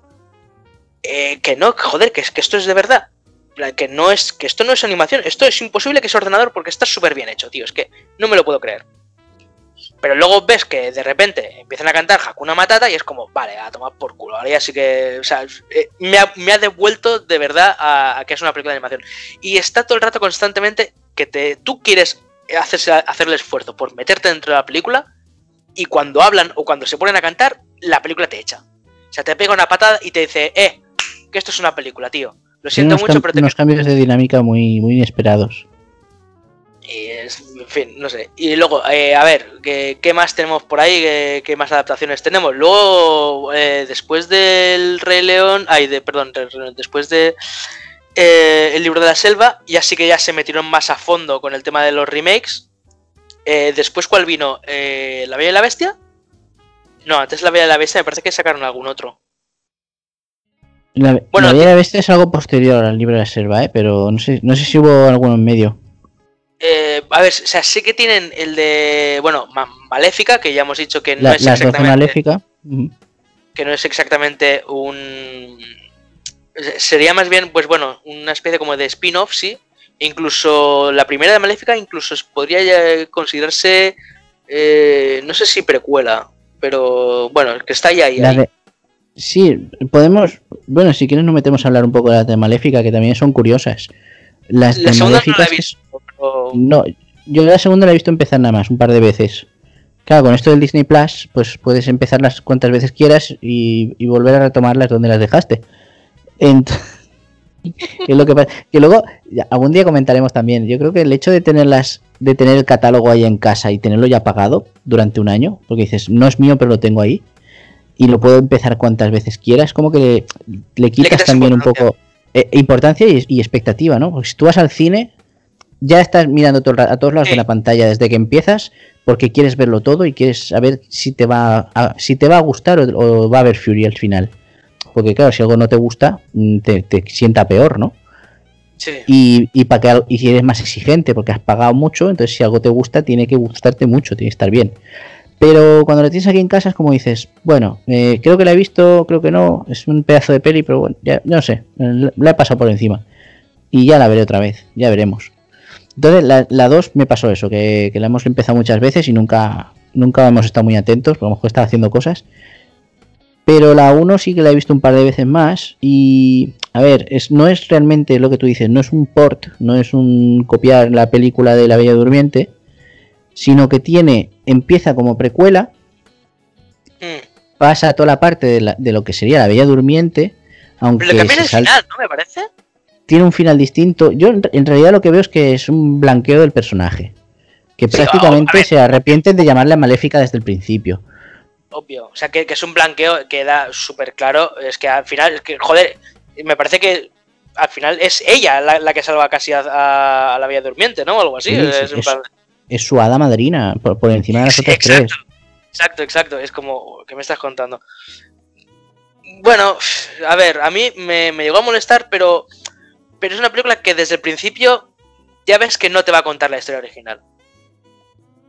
eh, que no, joder, que, es, que esto es de verdad. Que no es, que esto no es animación, esto es imposible que sea ordenador porque está súper bien hecho, tío. Es que no me lo puedo creer. Pero luego ves que de repente empiezan a cantar Hakuna Matata y es como, vale, a tomar por culo. Ahora ya sí que, o sea, eh, me ha, me ha devuelto de verdad a, a que es una película de animación. Y está todo el rato constantemente que te, tú quieres hacerse, hacer el esfuerzo por meterte dentro de la película y cuando hablan o cuando se ponen a cantar, la película te echa. O sea, te pega una patada y te dice, eh, que esto es una película, tío. Lo siento
unos,
mucho, pero te
unos cambios de dinámica muy, muy inesperados.
Y es, en fin, no sé. Y luego, eh, a ver, ¿qué, qué más tenemos por ahí? ¿Qué, qué más adaptaciones tenemos? Luego, eh, después del Rey León, ay, de, perdón, después de eh, El libro de la selva, ya sí que ya se metieron más a fondo con el tema de los remakes. Eh, después, ¿cuál vino? Eh, ¿La Bella y la Bestia? No, antes La Bella y la Bestia me parece que sacaron algún otro.
La,
Bueno,
la Bella y la Bestia es algo posterior al libro de la selva, ¿eh? pero no sé, no sé si hubo alguno en medio.
Eh, a ver, o sea, sé que tienen el de, bueno, Ma- Maléfica, que ya hemos dicho que no
La,
es
doce
exactamente...
maléfica.
que no es exactamente un... Sería más bien, pues bueno, una especie como de spin-off, sí. Incluso la primera de Maléfica incluso podría considerarse, eh, no sé si precuela, pero bueno, que está ahí. ahí.
Sí, podemos, bueno, si quieres nos metemos a hablar un poco de las de Maléfica, que también son curiosas. Las
la segunda no la he visto,
No, yo la segunda la he visto empezar nada más, un par de veces. Claro, con esto del Disney Plus, pues puedes empezarlas cuantas veces quieras y, volver a retomarlas donde las dejaste. que, lo que, que luego, algún día comentaremos también. Yo creo que el hecho de tenerlas, de tener el catálogo ahí en casa y tenerlo ya pagado durante un año, porque dices, no es mío, pero lo tengo ahí, y lo puedo empezar cuantas veces quieras, como que le, quitas también un poco eh, importancia y, expectativa, ¿no? Porque si tú vas al cine, ya estás mirando a todos lados de la pantalla desde que empiezas porque quieres verlo todo y quieres saber si te va a, si te va a gustar o, va a haber Fury al final. Porque claro, si algo no te gusta, mm, te, sienta peor, ¿no?
Sí.
Y, y, para que, y eres más exigente porque has pagado mucho, entonces si algo te gusta, tiene que gustarte mucho, tiene que estar bien. Pero cuando lo tienes aquí en casa es como dices, bueno, eh, creo que la he visto, creo que no, es un pedazo de peli, pero bueno, ya no sé, la he pasado por encima. Y ya la veré otra vez, ya veremos. Entonces, la 2 me pasó eso, que, la hemos empezado muchas veces y nunca, nunca hemos estado muy atentos, porque hemos estado haciendo cosas. Pero la 1 sí que la he visto un par de veces más y, a ver, es, no es realmente lo que tú dices, no es un port, no es un copiar la película de La Bella Durmiente, sino que tiene, empieza como precuela, mm. pasa toda la parte de, lo que sería La Bella Durmiente, aunque...
Pero el final, ¿no me parece?
tiene un final distinto. Yo en realidad lo que veo es que es un blanqueo del personaje. Que prácticamente se arrepienten de llamarle maléfica desde el principio.
Obvio. O sea, que, es un blanqueo que da súper claro. Es que al final, es que, joder, me parece que al final es ella la, que salva casi a, la Vía Durmiente, ¿no? O algo así.
es, su hada madrina, por, encima de las otras
exacto,
tres.
Exacto, exacto. Es como, ¿qué me estás contando? Bueno, a ver, a mí me, me llegó a molestar, pero pero es una película que desde el principio ya ves que no te va a contar la historia original.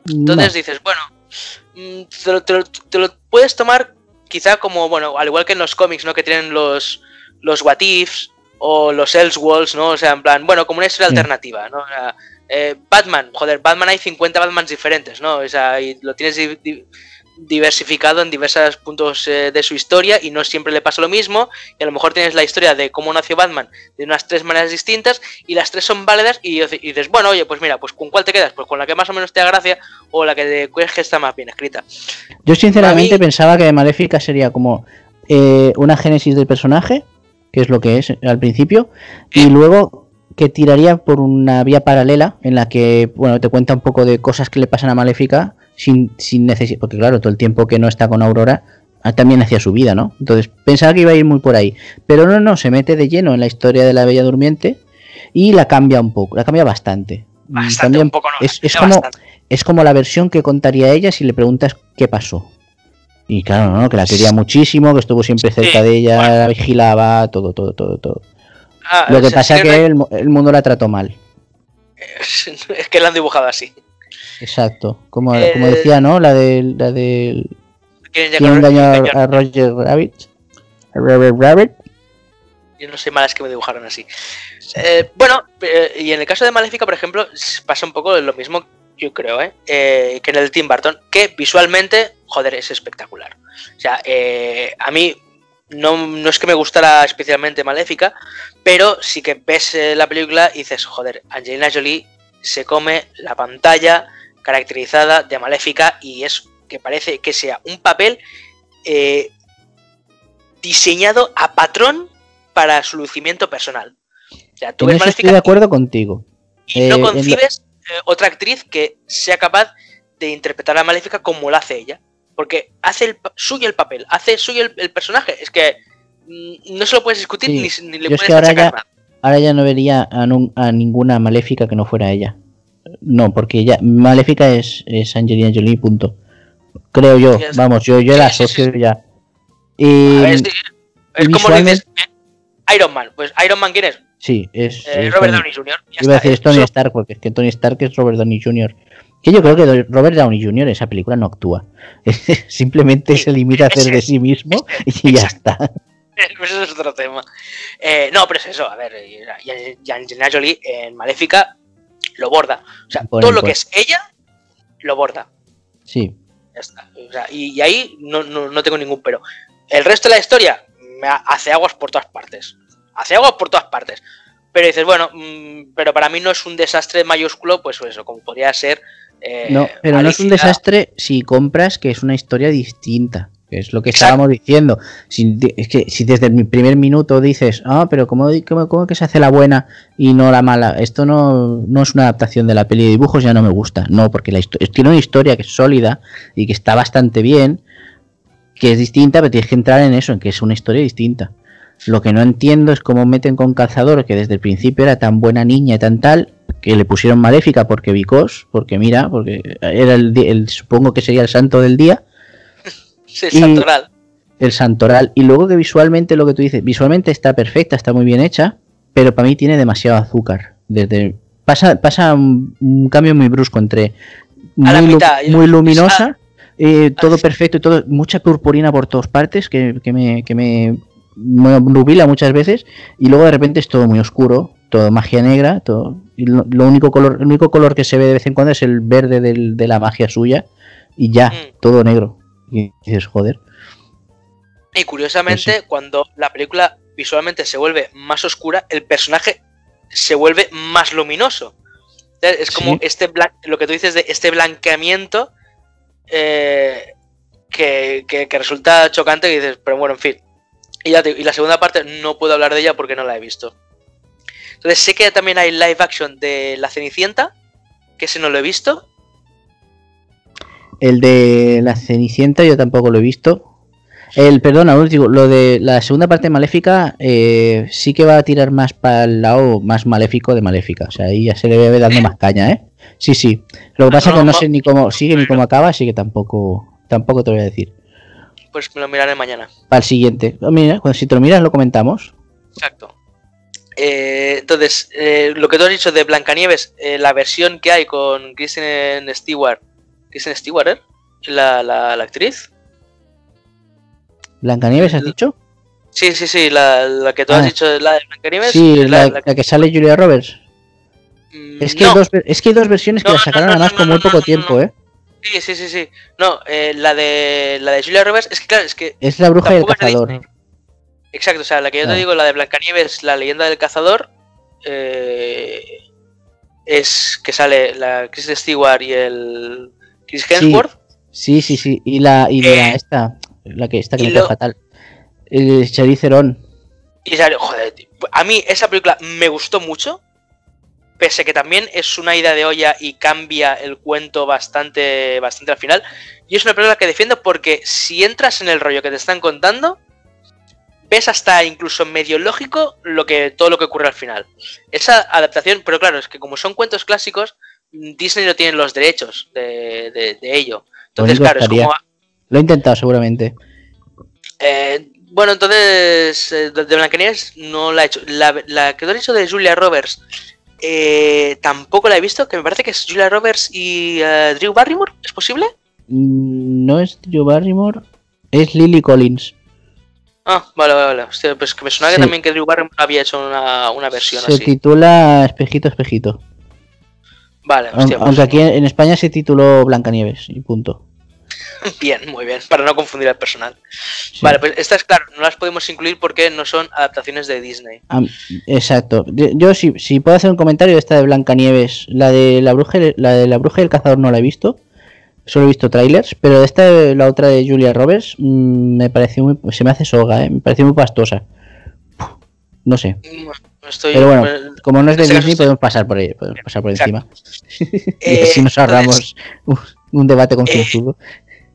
Entonces dices, bueno, mm, te lo, puedes tomar quizá como, bueno, al igual que en los cómics, ¿no? Que tienen los, los what ifs o los Elseworlds, ¿no? O sea, en plan, bueno, como una historia alternativa, ¿no? Eh, Batman, joder, Batman hay 50 Batmans diferentes, ¿no? O sea, y lo tienes diversificado en diversos puntos eh, de su historia y no siempre le pasa lo mismo y a lo mejor tienes la historia de cómo nació Batman de unas tres maneras distintas y las tres son válidas y, dices, bueno, oye, pues mira, pues con cuál te quedas, pues con la que más o menos te da gracia o la que te crees que está más bien escrita.
Yo sinceramente pensaba que Maléfica sería como eh, una génesis del personaje, que es lo que es al principio, y luego que tiraría por una vía paralela en la que, bueno, te cuenta un poco de cosas que le pasan a Maléfica sin, sin necesidad, porque claro, todo el tiempo que no está con Aurora ah, también hacía su vida, ¿no? Entonces pensaba que iba a ir muy por ahí, pero no, no, se mete de lleno en la historia de la Bella Durmiente y la cambia un poco, la cambia bastante.
Bastante, un poco no,
es, como, es como la versión que contaría ella si le preguntas qué pasó. Y claro, ¿no? que la quería muchísimo, que estuvo siempre cerca de ella, la vigilaba, todo, todo, todo, todo. Ah, Lo que pasa es que el, el, mundo la trató mal.
Es que la han dibujado así.
Exacto, como, como decía, ¿no? La del... La del... ¿Quién engañó a, Roger Rabbit? A Robert Rabbit.
Yo no sé malas que me dibujaron así. Eh, bueno, eh, y en el caso de Maléfica, por ejemplo, pasa un poco lo mismo, yo creo, ¿eh? ¿eh? que en el Tim Burton, que visualmente, joder, es espectacular. O sea, a mí no, no, es que me gustara especialmente Maléfica, pero sí que ves la película y dices, joder, Angelina Jolie se come la pantalla, caracterizada de maléfica y es que parece que sea un papel eh, diseñado a patrón para su lucimiento personal.
O sea, tú ves estoy de acuerdo contigo.
Y no eh, concibes eh, otra actriz que sea capaz de interpretar a Maléfica como lo hace ella. Porque hace el, suyo el papel, hace suyo el, personaje. Es que mm, no se lo puedes discutir ni, le puedes
ahora ya, ahora ya no vería a, a ninguna Maléfica que no fuera ella. No, porque ya Maléfica es, es Angelina Jolie, punto. Creo yo, vamos, yo, yo la asocio ya.
Y, es como dices, eh, Iron Man, pues Iron Man quién es?
Sí, es,
eh, Robert Downey Jr.
Iba a decir Tony Stark, porque es que Tony Stark es Robert Downey Jr. Que yo creo que Robert Downey Jr. en esa película no actúa. Simplemente se limita a hacer de sí mismo y ya está.
Eso es otro tema. Eh, no, pero es eso, a ver, y Angelina Jolie en Maléfica lo borda. O sea, todo lo que es ella, lo borda.
Sí.
Ya está. O sea, y, ahí no, no, tengo ningún pero. El resto de la historia me hace aguas por todas partes. Hace aguas por todas partes. Pero dices, bueno, mm, pero para mí no es un desastre mayúsculo, pues eso, como podría ser
eh, no, pero no es un desastre si compras que es una historia distinta. Que es lo que estábamos diciendo. Si, es que si desde el primer minuto dices, ah, pero ¿cómo, cómo, que se hace la buena y no la mala? Esto no, no, es una adaptación de la peli de dibujos, ya no me gusta. No, porque la tiene una historia que es sólida y que está bastante bien, que es distinta, pero tienes que entrar en eso, en que es una historia distinta. Lo que no entiendo es cómo meten con Calzador, que desde el principio era tan buena niña y tan tal, que le pusieron maléfica porque Vicos, porque mira, porque era el, supongo que sería el santo del día.
Sí, el santoral.
El santoral. Y luego que visualmente lo que tú dices, visualmente está perfecta, está muy bien hecha, pero para mí tiene demasiado azúcar. Desde pasa pasa un, cambio muy brusco entre muy, muy luminosa, eh, todo perfecto y todo mucha purpurina por todas partes que, que me, que me nubila muchas veces y luego de repente es todo muy oscuro, todo magia negra, todo lo, único color, el único color que se ve de vez en cuando es el verde de la magia suya y ya, mm. todo negro. Y dices, joder.
Y curiosamente, cuando la película visualmente se vuelve más oscura, el personaje se vuelve más luminoso. Es como este lo que tú dices de este blanqueamiento eh, que, resulta chocante y dices, pero bueno, en fin. Y, y la segunda parte no puedo hablar de ella porque no la he visto. Entonces sé que también hay live action de La Cenicienta, que ese no lo he visto.
El de La Cenicienta yo tampoco lo he visto. El, perdona, digo, lo de la segunda parte maléfica eh, sí que va a tirar más para el lado más maléfico de maléfica. O sea, ahí ya se le ve dando más caña, ¿eh? Sí, sí. Lo que pasa es que no sé ni cómo sigue ni cómo acaba, así que tampoco, tampoco te voy a decir.
Pues me lo miraré mañana.
Para el siguiente. Mira, cuando si te lo miras lo comentamos.
Exacto. Eh, entonces, eh, lo que tú has dicho de Blancanieves, eh, la versión que hay con Kristen Stewart. ¿Kristen Stewart, eh? La, la, actriz.
¿Blancanieves has dicho?
Sí, sí, sí, la, que tú has ah. dicho, la de Blancanieves.
Sí, la, que sale Julia Roberts. Mm, es, que hay dos, es que hay dos versiones que la sacaron además con muy poco tiempo, ¿eh?
Sí, sí, sí, sí. No, la de la de Julia Roberts es que claro, es que
es la bruja del cazador.
Exacto, o sea, la que yo te digo, la de Blancanieves, la leyenda del cazador, eh, es que sale la Chris Stewart y el Chris Hemsworth.
Sí, sí, sí, y la, y la eh, esta, la que está que me fatal, el Charlize
Y sale, joder, a mí esa película me gustó mucho, pese que también es una idea de olla y cambia el cuento bastante, bastante al final. Y es una película que defiendo porque si entras en el rollo que te están contando, ves hasta incluso medio lógico lo que, todo lo que ocurre al final. Esa adaptación, pero claro, es que como son cuentos clásicos, Disney no tiene los derechos de, ello. Entonces, claro, es como...
Lo he intentado seguramente.
Eh, bueno, entonces, eh, de Blancanieves no la he hecho. La, que tú has dicho de Julia Roberts, eh, tampoco la he visto, que me parece que es Julia Roberts y Drew Barrymore, ¿es posible?
Mm, no es Drew Barrymore, es Lily Collins.
Ah, vale, vale, vale. Hostia, pues que me suena que también que Drew Barrymore había hecho una, una versión
se así. Se titula Espejito, Espejito.
Vale, hostia,
pues Aunque aquí en España se tituló Blancanieves y punto.
Bien, muy bien, para no confundir al personal. Vale, pues estas, claro, no las podemos incluir porque no son adaptaciones de Disney.
exacto. Yo, si, si puedo hacer un comentario de esta de Blancanieves, la de la bruja, la de la bruja y el cazador no la he visto. Solo he visto trailers, pero esta, la otra de Julia Roberts, mm, me pareció muy. Se me hace soga, ¿eh? me pareció muy pastosa. No sé. pero bueno, como no es de Disney, podemos pasar por ahí, podemos pasar por encima. y así nos ahorramos un, debate con eh,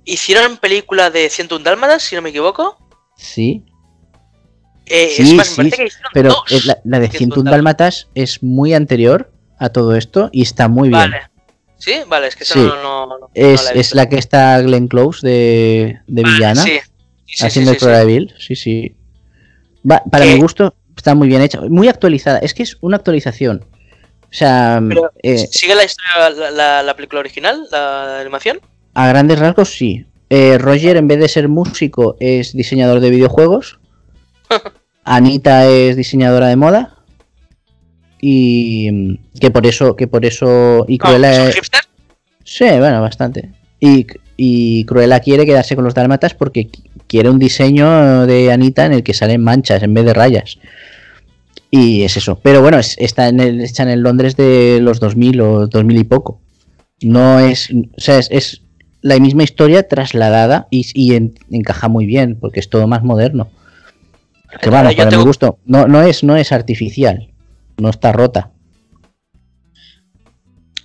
¿Hicieron película de 101 Dálmadas, si no me equivoco?
Sí. Eh, sí, es más, sí, que pero la, la, de 101 Dálmatas es muy anterior a todo esto y está muy bien. Vale.
¿Sí? Vale, es que eso no, no,
es, es, la que está Glenn Close de, de villana. Sí. sí haciendo el de Bill. Sí, sí. para mi gusto, está muy bien hecha. Muy actualizada. Es que es una actualización. sea,
Pero,
eh,
¿Sigue la historia, la, la- la película original, la animación?
a grandes rasgos sí. Eh, Roger, en vez de ser músico, es diseñador de videojuegos. Anita es diseñadora de moda. Y que por eso, que por eso. Y Cruella. Sí, bueno, bastante. Y, y Cruella quiere quedarse con los dálmatas porque qui- quiere un diseño de Anita en el que salen manchas en vez de rayas. Y es eso. Pero bueno, es- está en el, está en el Londres de los 2000 o 2000 y poco. No es. O sea, es, es la misma historia trasladada y, y en- encaja muy bien porque es todo más moderno. Que vamos,
yo
para
tengo-
mi gusto. No, no, es, no es artificial. No está rota.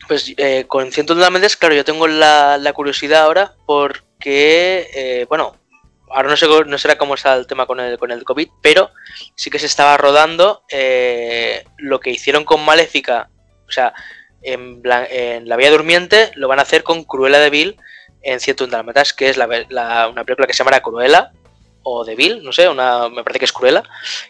Pues eh, con 101 Dalmátidas, claro, yo tengo la, la curiosidad ahora porque, eh, bueno, ahora no sé, no será cómo está el tema con el, con el COVID, pero sí que se estaba rodando eh, lo que hicieron con Maléfica, o sea, en, La Vía Durmiente lo van a hacer con Cruella de Vil en 101 Dalmátidas, que es la- una película que se llama Cruella o de no sé, una, me parece que es Cruella,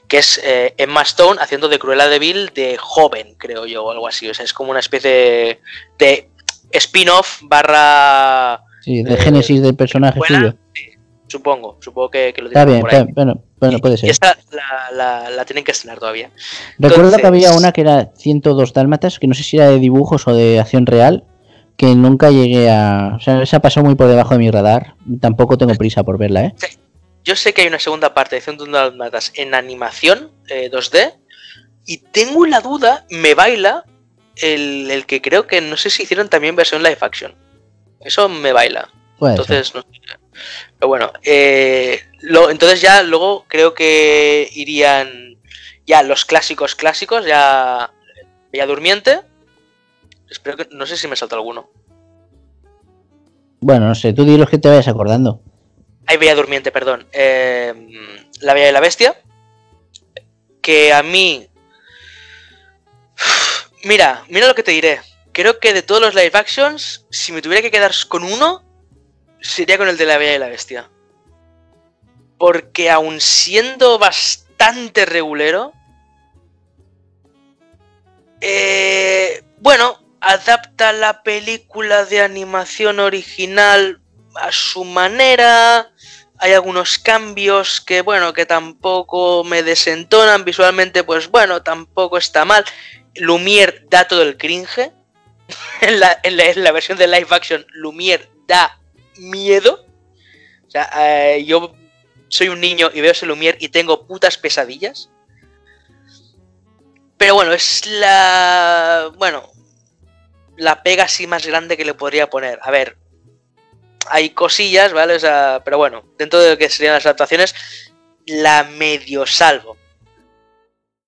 que es eh, Emma Stone haciendo de Cruella de de joven, creo yo, o algo así. O sea, es como una especie de, de spin-off barra...
Sí, de
Eh,
génesis del personaje suyo.
sí, supongo, supongo que, que lo
Está
tienen
bien,
por ahí.
está- bueno, bueno,
Y-
puede
y
ser.
esta la, la- la tienen que estrenar todavía.
Recuerdo que había una que era 102 dálmatas, que no sé si era de dibujos o de acción real, que nunca llegué a... O sea, esa pasó muy por debajo de mi radar. Tampoco tengo prisa por verla, ¿eh?
Yo sé que hay una segunda parte de 101 Dalmátidas en animación eh, 2D y tengo la duda, me baila el, el que creo que no sé si hicieron también versión live action. Eso me baila.
Puede ser.
Entonces, no sé. Pero bueno, eh, lo- entonces ya luego creo que irían ya los clásicos clásicos, ya Bella Durmiente. Espero que no sé si me salta alguno.
Bueno, no sé, tú di los que te vayas acordando.
Hay Bella Durmiente, perdón. Eh, la Bella y la Bestia. Que a mí. Mira, mira lo que te diré. Creo que de todos los live actions, si me tuviera que quedar con uno, sería con el de la Bella y la Bestia. Porque aun siendo bastante regulero. eh, bueno, adapta la película de animación original a su manera. Hay algunos cambios que, bueno, que tampoco me desentonan visualmente, pues bueno, tampoco está mal. Lumière da todo el cringe. en, la, en la- en la versión de live action, Lumière da miedo. O sea, eh, yo soy un niño y veo ese Lumière y tengo putas pesadillas. Pero bueno, es la. Bueno, la pega así más grande que le podría poner. A ver, hay cosillas, ¿vale? O sea, pero bueno, dentro de lo que serían las adaptaciones, la medio salvo.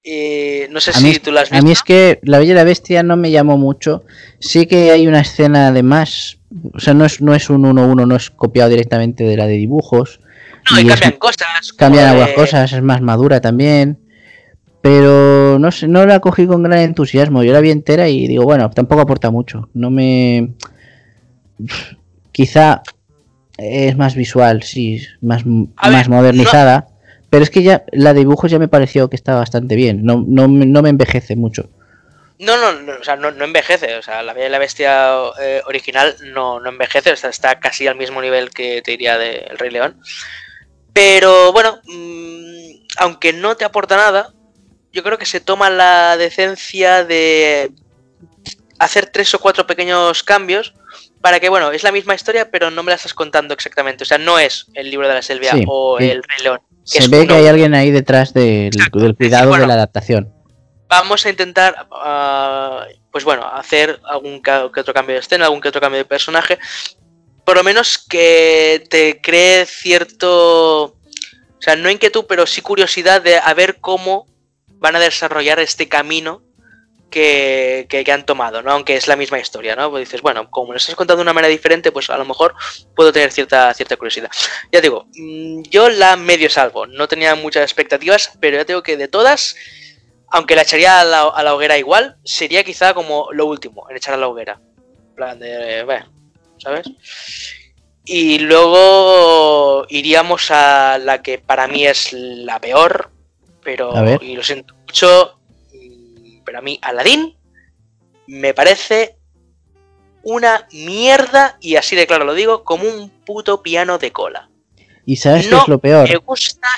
Eh, no sé
A
si
mí,
tú la has
a mí es que La Bella y la Bestia no me llamó mucho. Sí que hay una escena además... O sea, no es, no es un 1-1, no es copiado directamente de la de dibujos.
no, y
y es-
cambian cosas.
Cambian
de-
algunas cosas, es más madura también. Pero no sé, no la cogí con gran entusiasmo. Yo la vi entera y digo, bueno, tampoco aporta mucho. No me. Quizá es más visual, sí, más, más
ver,
modernizada. Pero es que ya la de dibujos ya me pareció que está bastante bien. No, no, me- no me envejece mucho.
No, no, no, o sea, no, no envejece. O sea, la Bella y la Bestia eh, original no, no envejece. o sea, está casi al mismo nivel que te diría de El Rey León. Pero bueno, mm, aunque no te aporta nada, yo creo que se toma la decencia de hacer tres o cuatro pequeños cambios para que, bueno, es la misma historia, pero no me la estás contando exactamente. O sea, no es el libro de la Selvia
Sí,
o
sí.
el Rey León.
Se
es
ve
uno
que hay alguien ahí detrás del, cuidado de la adaptación.
vamos a intentar, ah, pues bueno, hacer algún que otro cambio de escena, algún que otro cambio de personaje, por lo menos que te cree cierto, o sea, no inquietud, pero sí curiosidad de a ver cómo van a desarrollar este camino que, que- que han tomado, ¿no? Aunque es la misma historia, ¿no? Pues dices, bueno, como lo estás contando de una manera diferente, pues a lo mejor puedo tener cierta, cierta curiosidad. Ya digo, mm, yo la medio salvo, no tenía muchas expectativas, pero ya te digo que de todas, aunque la echaría a la, a la hoguera igual, sería quizá como lo último en echar a la hoguera. En plan de, bueno, ¿sabes? Y luego iríamos a la que para mí es la peor, pero y lo siento mucho, pero a mí Aladdin me parece una mierda, y así de claro lo digo, como un puto piano de cola.
¿Y sabes qué
No
es lo peor?
me gusta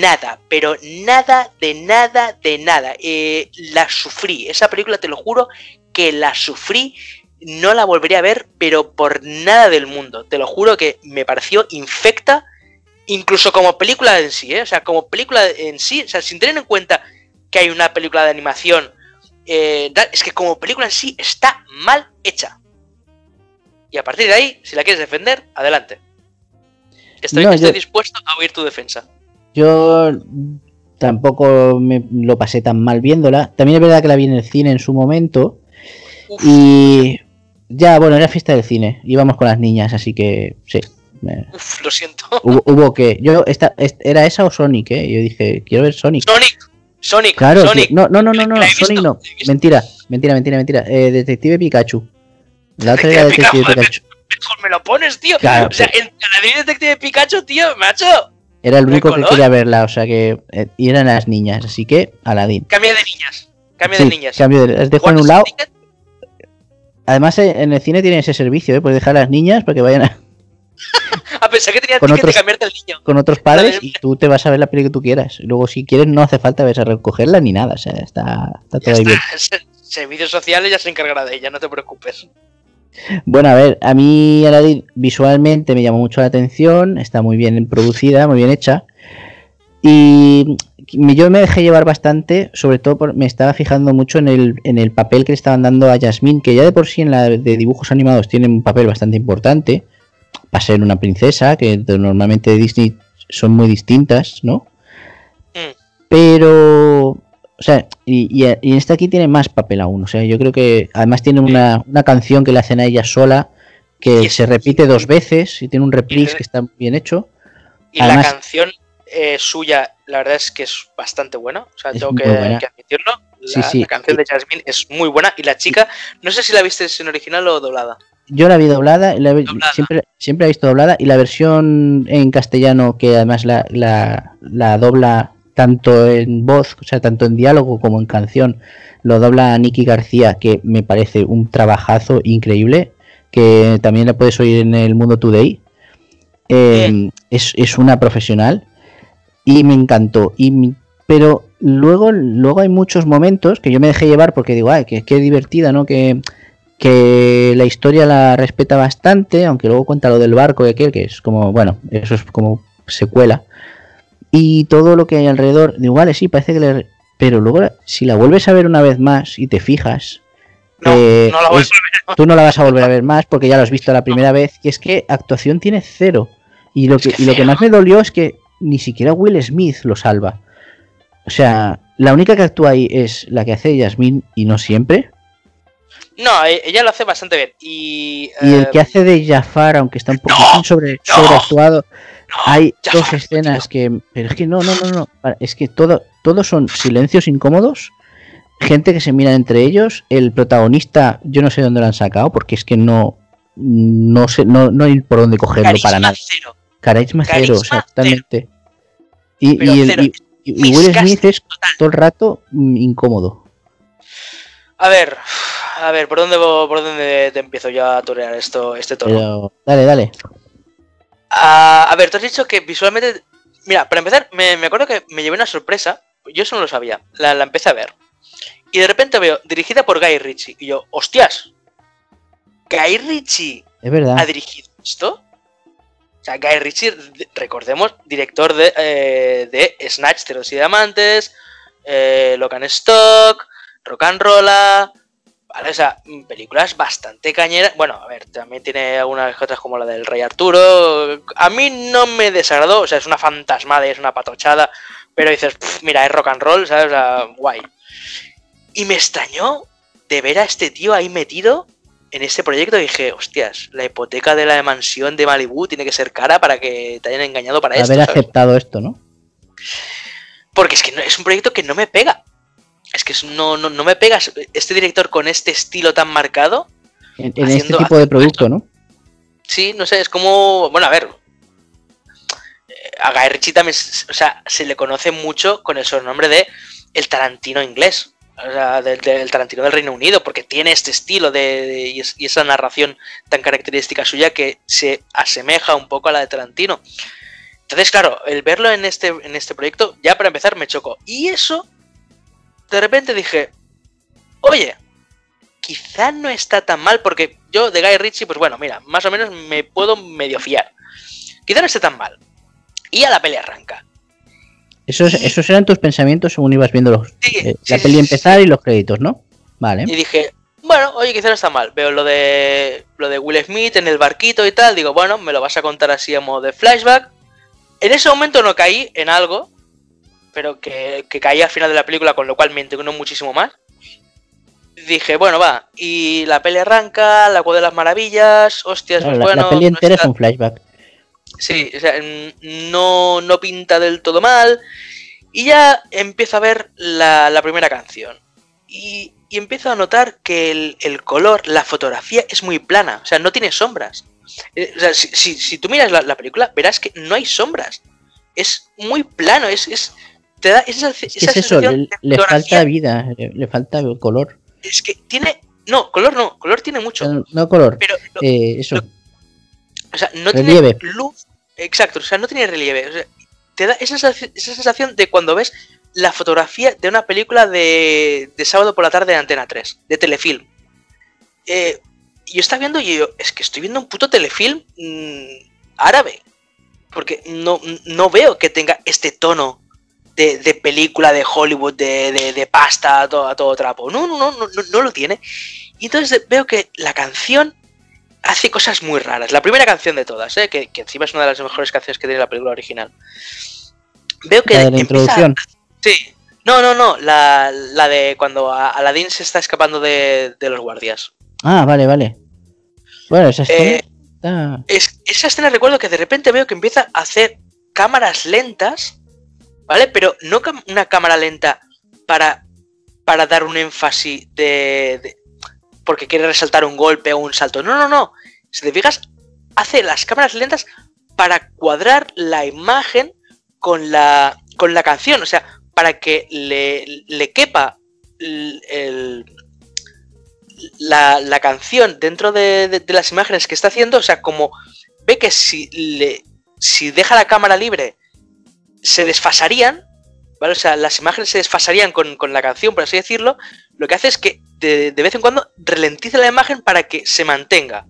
nada, pero nada de nada de nada. Eh, la sufrí, esa película te lo juro que la sufrí, no la volvería a ver, pero por nada del mundo. Te lo juro que me pareció infecta, incluso como película en sí, ¿eh? o sea, como película en sí, o sea, sin tener en cuenta que hay una película de animación, eh, es que como película en sí está mal hecha. Y a partir de ahí, si la quieres defender, adelante. Estoy,
No,
estoy
yo-
dispuesto a oír tu defensa.
Yo tampoco me lo pasé tan mal viéndola. También es verdad que la vi en el cine en su momento.
Uf.
Y ya, bueno, era fiesta del cine. Íbamos con las niñas, así que sí. eh,
Uf, lo siento.
Hubo, hubo que. Yo, esta, est- ¿Era esa o Sonic? Eh? Yo dije, quiero ver Sonic.
Sonic, Sonic,
Claro,
Sonic.
tío, no, no, no, no, no,
La
Sonic no.
la.
Mentira, mentira, mentira, mentira. Eh, Detective Pikachu. La otra era Detective
Pikachu. Mejor me lo pones, tío.
Claro,
o sea, el Aladín Detective Pikachu, tío, macho.
Era el único que quería verla, o sea que. eh, y eran las niñas, así que Aladdin.
Cambia de niñas. Cambia
Sí,
de niñas.
cambio de- las dejo en un
¿Cuántos
lado. Además, eh, en el cine tienen ese servicio, ¿eh? Puedes dejar a las niñas para que vayan a-
Ah, pensé que tenía
Con otros-
de cambiarte el niño.
con otros padres y tú te vas a ver la peli que tú quieras. Y Luego, si quieres, no hace falta ver a recogerla ni nada. O sea, está, está todo ahí bien.
Servicios sociales ya se encargará de ella, no te preocupes.
Bueno, a ver, a mí Aladdin visualmente me llamó mucho la atención. Está muy bien producida, muy bien hecha. Y yo me dejé llevar bastante, sobre todo por, me estaba fijando mucho en el, en el papel que le estaban dando a Jasmine, que ya de por sí en la de dibujos animados tiene un papel bastante importante, para ser una princesa, que normalmente de Disney son muy distintas, ¿no?
Mm.
Pero, o sea, y, y- y en esta aquí tiene más papel aún, o sea, yo creo que además tiene una, una canción que le hacen a ella sola, que
Y
se repite dos veces y tiene un reprise que está bien hecho.
Y
Además-
la canción eh, suya, la verdad es que es bastante buena. O sea, tengo que admitirlo. La,
Sí, sí.
la canción de Jasmine es muy buena. Y la chica, no sé si la viste en original o doblada.
Yo la vi doblada, la vi-
Doblada.
Siempre, siempre la he visto doblada y la versión en castellano que además la, la, la dobla tanto en voz, o sea, tanto en diálogo como en canción, lo dobla Nicky García, que me parece un trabajazo increíble, que también la puedes oír en el Mundo Today. Eh, es, es una profesional y me encantó. Y, pero luego, luego hay muchos momentos que yo me dejé llevar porque digo, ay, que qué divertida, ¿no? Que, que la historia la respeta bastante, aunque luego cuenta lo del barco y aquel, que es como, bueno, eso es como secuela. Y todo lo que hay alrededor, digo, vale, sí, parece que le... Pero luego, si la vuelves a ver una vez más y te fijas,
No,
eh,
no la voy
es- tú no la vas a volver a ver más porque ya lo has visto la primera vez, y es que actuación tiene cero. Y lo
Es
que,
que
y lo que más me dolió es que ni siquiera Will Smith lo salva. O sea, la única que actúa ahí es la que hace Yasmin y no siempre.
No, e- ella lo hace bastante bien. Y,
Y el
eh,
que hace de Jafar, aunque está un poquitín
no,
sobre,
no,
sobreactuado,
no,
hay
Jafar,
dos escenas que. Pero es que no, no, no, no. Es que todo, todos son silencios incómodos. Gente que se mira entre ellos. El protagonista, yo no sé dónde lo han sacado, porque es que no. No sé, no, no hay por dónde cogerlo
carisma
para nada.
cero.
Carisma cero,
Carisma
o sea, totalmente. Y,
Pero
y el-
cero.
y- y Will Smith es
total.
todo el rato mm, incómodo.
A ver, a ver, ¿por dónde, por dónde te empiezo yo a torear esto, este tono?
Pero. Dale, dale.
A ver, tú has dicho que visualmente. Mira, para empezar, me, me acuerdo que me llevé una sorpresa. Yo eso no lo sabía. La, la empecé a ver. Y de repente veo, dirigida por Guy Ritchie. Y yo, hostias. Guy Ritchie
Es verdad.
ha dirigido esto. O sea, Guy Ritchie, de- recordemos, director de, eh, de Snatch, Ceros y Diamantes, eh, Locan Stock, Rock and Rolla. Vale, o sea, películas bastante cañeras. Bueno, a ver, también tiene algunas otras como la del Rey Arturo. A mí no me desagradó, o sea, es una fantasmada y es una patochada. Pero dices, "Pff, mira, es rock and roll, ¿sabes? O sea, guay. Y me extrañó de ver a este tío ahí metido en este proyecto. Y dije, hostias, la hipoteca de la mansión de Malibu tiene que ser cara para que te hayan engañado para esto.
Haber aceptado esto, ¿no?
Porque es que no- es un proyecto que no me pega. Es que no, no, no me pega este director con este estilo tan marcado.
En, en este tipo de producto, ¿no?
Sí, no sé, es como. Bueno, a ver. eh, A Guy Ritchie también, o sea, se le conoce mucho con el sobrenombre de el Tarantino inglés. o sea, del, del Tarantino del Reino Unido, porque tiene este estilo de, de- y, es- y esa narración tan característica suya que se asemeja un poco a la de Tarantino. Entonces, claro, el verlo en este, en este proyecto, ya para empezar, me chocó. Y eso, de repente dije, oye, quizá no está tan mal, porque yo de Guy Ritchie, pues bueno, mira, más o menos me puedo medio fiar. Quizá no esté tan mal. Y a la peli arranca.
Esos, esos eran tus pensamientos según ibas viendo los,
Sí,
eh,
sí,
la peli
sí,
empezar y los créditos, ¿no? Vale.
Y dije, bueno, oye, quizá no está mal. Veo lo de lo de Will Smith en el barquito y tal. Digo, bueno, me lo vas a contar así a modo de flashback. En ese momento no caí en algo, pero que, que caí al final de la película, con lo cual me integró muchísimo más. Dije, bueno, va. Y la peli arranca, la cueva de las maravillas, hostias,
Claro,
pues
la,
bueno.
la peli
no
entera
está-
es un flashback.
Sí, o sea, no, no pinta del todo mal. Y ya empiezo a ver la, la primera canción. Y, y empiezo a notar que el, el color, la fotografía es muy plana. O sea, no tiene sombras. Eh, o sea, si, si- si tú miras la, la película, verás que no hay sombras. Es muy plano, es... es te da esa,
¿Qué
esa
es eso?
sensación
Le, falta vida, le, le falta color.
Es que tiene... No, color no, color tiene mucho.
No, no color,
Pero lo-
eh, eso.
lo- O sea, no
Relieve.
tiene luz. Exacto, o sea, no tiene relieve. O sea, te da esa, sensación- esa sensación de cuando ves la fotografía de una película de, de sábado por la tarde de Antena 3, de telefilm. Eh, yo estaba viendo y yo, es que estoy viendo un puto telefilm mm, árabe. Porque no, no veo que tenga este tono de, de película de Hollywood, de, de- de pasta a todo, a todo trapo. No, no, no, no, no, no lo tiene. Y entonces veo que la canción hace cosas muy raras. La primera canción de todas, ¿eh? que, que encima es una de las mejores canciones que tiene la película original. Veo que
La de la
empieza-
introducción.
Sí. No, no, no. La, la de cuando Aladdin se está escapando de, de los guardias.
Ah, vale, vale. Bueno, esa escena
Eh,
está-
Es, esa escena recuerdo que de repente veo que empieza a hacer cámaras lentas, ¿vale? Pero no una cámara lenta para, para dar un énfasis de, porque quiere resaltar un golpe o un salto. No, no, no. Si te fijas, hace las cámaras lentas para cuadrar la imagen con la, con la canción. O sea, para que le, le quepa el- la, la canción dentro de, de- de las imágenes que está haciendo. O sea, como ve que si, le, si deja la cámara libre se desfasarían. ¿Vale? O sea, las imágenes se desfasarían con, con la canción, por así decirlo. Lo que hace es que de, de vez en cuando ralentiza la imagen para que se mantenga.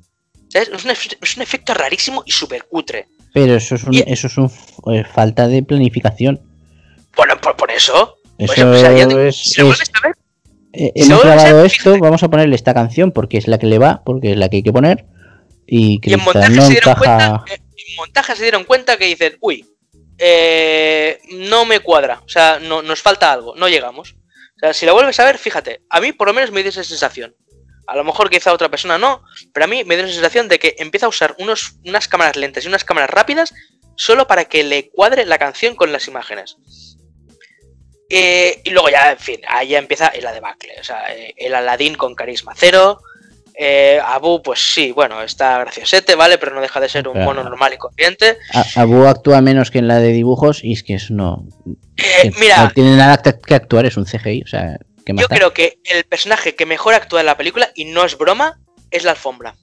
¿Sabes? Es un, efe- es un efecto rarísimo y súper cutre.
Pero eso es un,
y-
eso es un eh, falta de planificación.
Bueno, por, por eso.
Eso
Pues, o sea, ya te-
es,
si lo
es-
vuelves a ver,
eh,
si
hemos grabado esto, vamos a ponerle esta canción porque es la que le va, porque es la que hay que poner. Y
Y en montaje,
no
se dieron
encaja.
cuenta, eh, en montaje se dieron cuenta que dicen, uy, eh, no me cuadra, o sea, no, nos falta algo, no llegamos. O sea, si la vuelves a ver, fíjate, a mí por lo menos me dio esa sensación. A lo mejor quizá otra persona no, pero a mí me dio la sensación de que empieza a usar unos, unas cámaras lentas y unas cámaras rápidas solo para que le cuadre la canción con las imágenes. Eh, y luego ya, en fin, ahí ya empieza la debacle. O sea, eh, el Aladdin con carisma cero. Eh, Abu, pues sí, bueno, está graciosete, ¿vale? Pero no deja de ser un mono normal y corriente.
A- Abu actúa menos que en la de dibujos y es que eso no,
Eh,
que
mira,
no tiene nada que que actuar, es un CGI. O sea, ¿qué más
yo creo que el personaje que mejor actúa en la película, y no es broma, es la alfombra.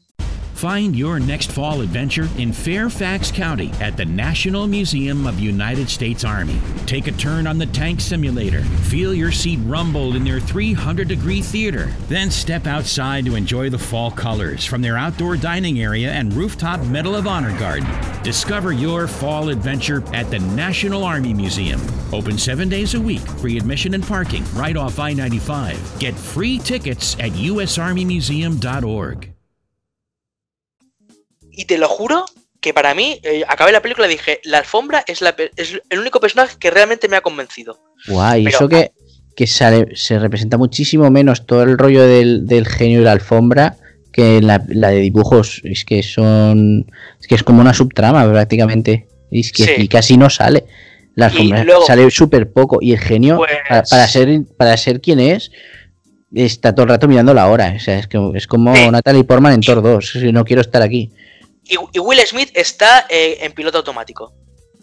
Find your next fall adventure in Fairfax County at the National Museum of United States Army. Take a turn on the tank simulator. Feel your seat rumble in their 300 degree theater. Then step outside to enjoy the fall colors from their outdoor dining area and rooftop Medal of Honor garden. Discover your fall adventure at the National Army Museum. Open seven days a week, free admission and parking right off I 95. Get free tickets at usarmymuseum.org.
Y te lo juro que para mí, eh, acabé la película y dije, la alfombra es, la es el único personaje que realmente me ha convencido.
Guay,
Pero-
eso que, que sale- se representa muchísimo menos todo el rollo del, del genio y la alfombra que la, la de dibujos. Es que son. Es que es como una subtrama prácticamente. Y, es que,
Sí.
y casi no sale. La alfombra
luego-
sale súper poco. Y el genio,
Pues-
para, para ser, para ser quien es, está todo el rato mirando la hora. O sea, es, que, es como
Sí.
Natalie Portman en Thor 2. Si no quiero estar aquí.
Y, y Will Smith está eh, en piloto automático.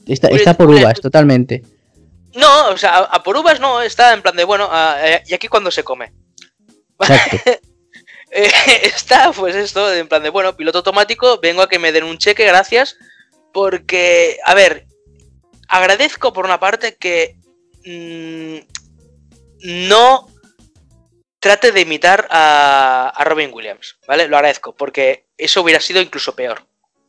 Está, por uvas, totalmente.
No, o sea, a, a por uvas no, está en plan de, bueno, a- eh, y aquí cuando se come. Eh, está, pues esto, en plan de, bueno, piloto automático, vengo a que me den un cheque, gracias, porque, a ver, agradezco por una parte que mm, no trate de imitar a, a Robin Williams, ¿vale? Lo agradezco, porque eso hubiera sido incluso peor.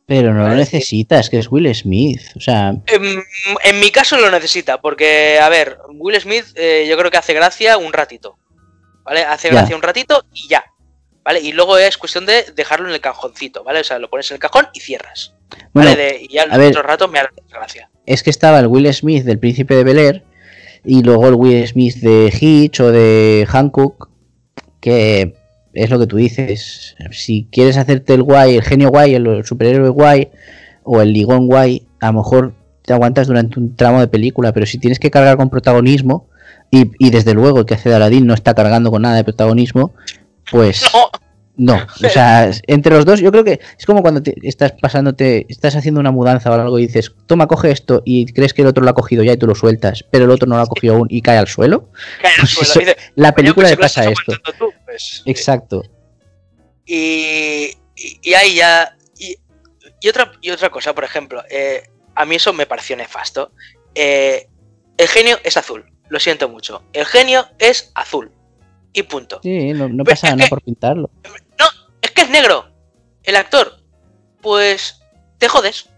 Pero no lo necesitas, que es Will Smith. O sea,
En, en mi caso lo necesita, porque, a ver, Will Smith eh, yo creo que hace gracia un ratito, ¿vale? Hace
Ya.
gracia un ratito y ya, ¿vale? Y luego es cuestión de dejarlo en el cajoncito, ¿vale? O sea, lo pones en el cajón y cierras,
bueno,
¿vale? De- y ya
a ver.
otro rato me hace gracia.
es que estaba el Will Smith del Príncipe de Bel Air y luego el Will Smith de Hitch o de Hancock, que es lo que tú dices. Si quieres hacerte el guay, el genio guay, el superhéroe guay o el ligón guay, a lo mejor te aguantas durante un tramo de película, pero si tienes que cargar con protagonismo y, y desde luego el que hace de Aladdin no está cargando con nada de protagonismo, pues...
No,
No, o sea, entre los dos, yo creo que es como cuando te estás pasándote, estás haciendo una mudanza o algo y dices, toma, coge esto y crees que el otro lo ha cogido ya y tú lo sueltas, pero el otro no lo ha cogido aún y cae al suelo.
cae al
Pues
suelo.
eso-
Dice,
La
"Coño,
película le pasa esto.
tú, pues, eh,
Exacto.
Y, y, y ahí ya. Y, y otra, y otra cosa, por ejemplo, eh, a mí eso me pareció nefasto. Eh, el genio es azul, lo siento mucho. El genio es azul. Y punto.
Sí, no, pasa nada
que-
por pintarlo.
No, es que es negro. El actor. Pues te jodes.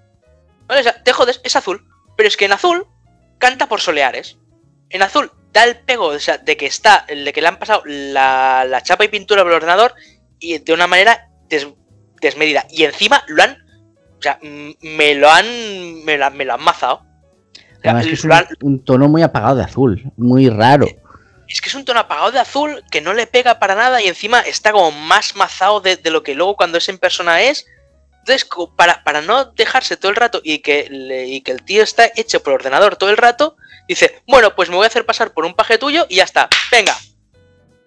¿Vale? O sea, te jodes, es azul. Pero es que en azul canta por soleares. En azul da el pego, o sea, de que está, de que le han pasado la, la chapa y pintura por el ordenador y de una manera des- desmedida. Y encima lo han. O sea, me lo han. Me lo, me lo han mazado. O sea,
Además que es un,
han-
un tono muy apagado de azul, muy raro.
es que es un tono apagado de azul que no le pega para nada y encima está como más mazado de, de lo que luego cuando es en persona es. Entonces, para, para no dejarse todo el rato y que, le- y que el tío está hecho por ordenador todo el rato, dice, bueno, pues me voy a hacer pasar por un paje tuyo y ya está, venga.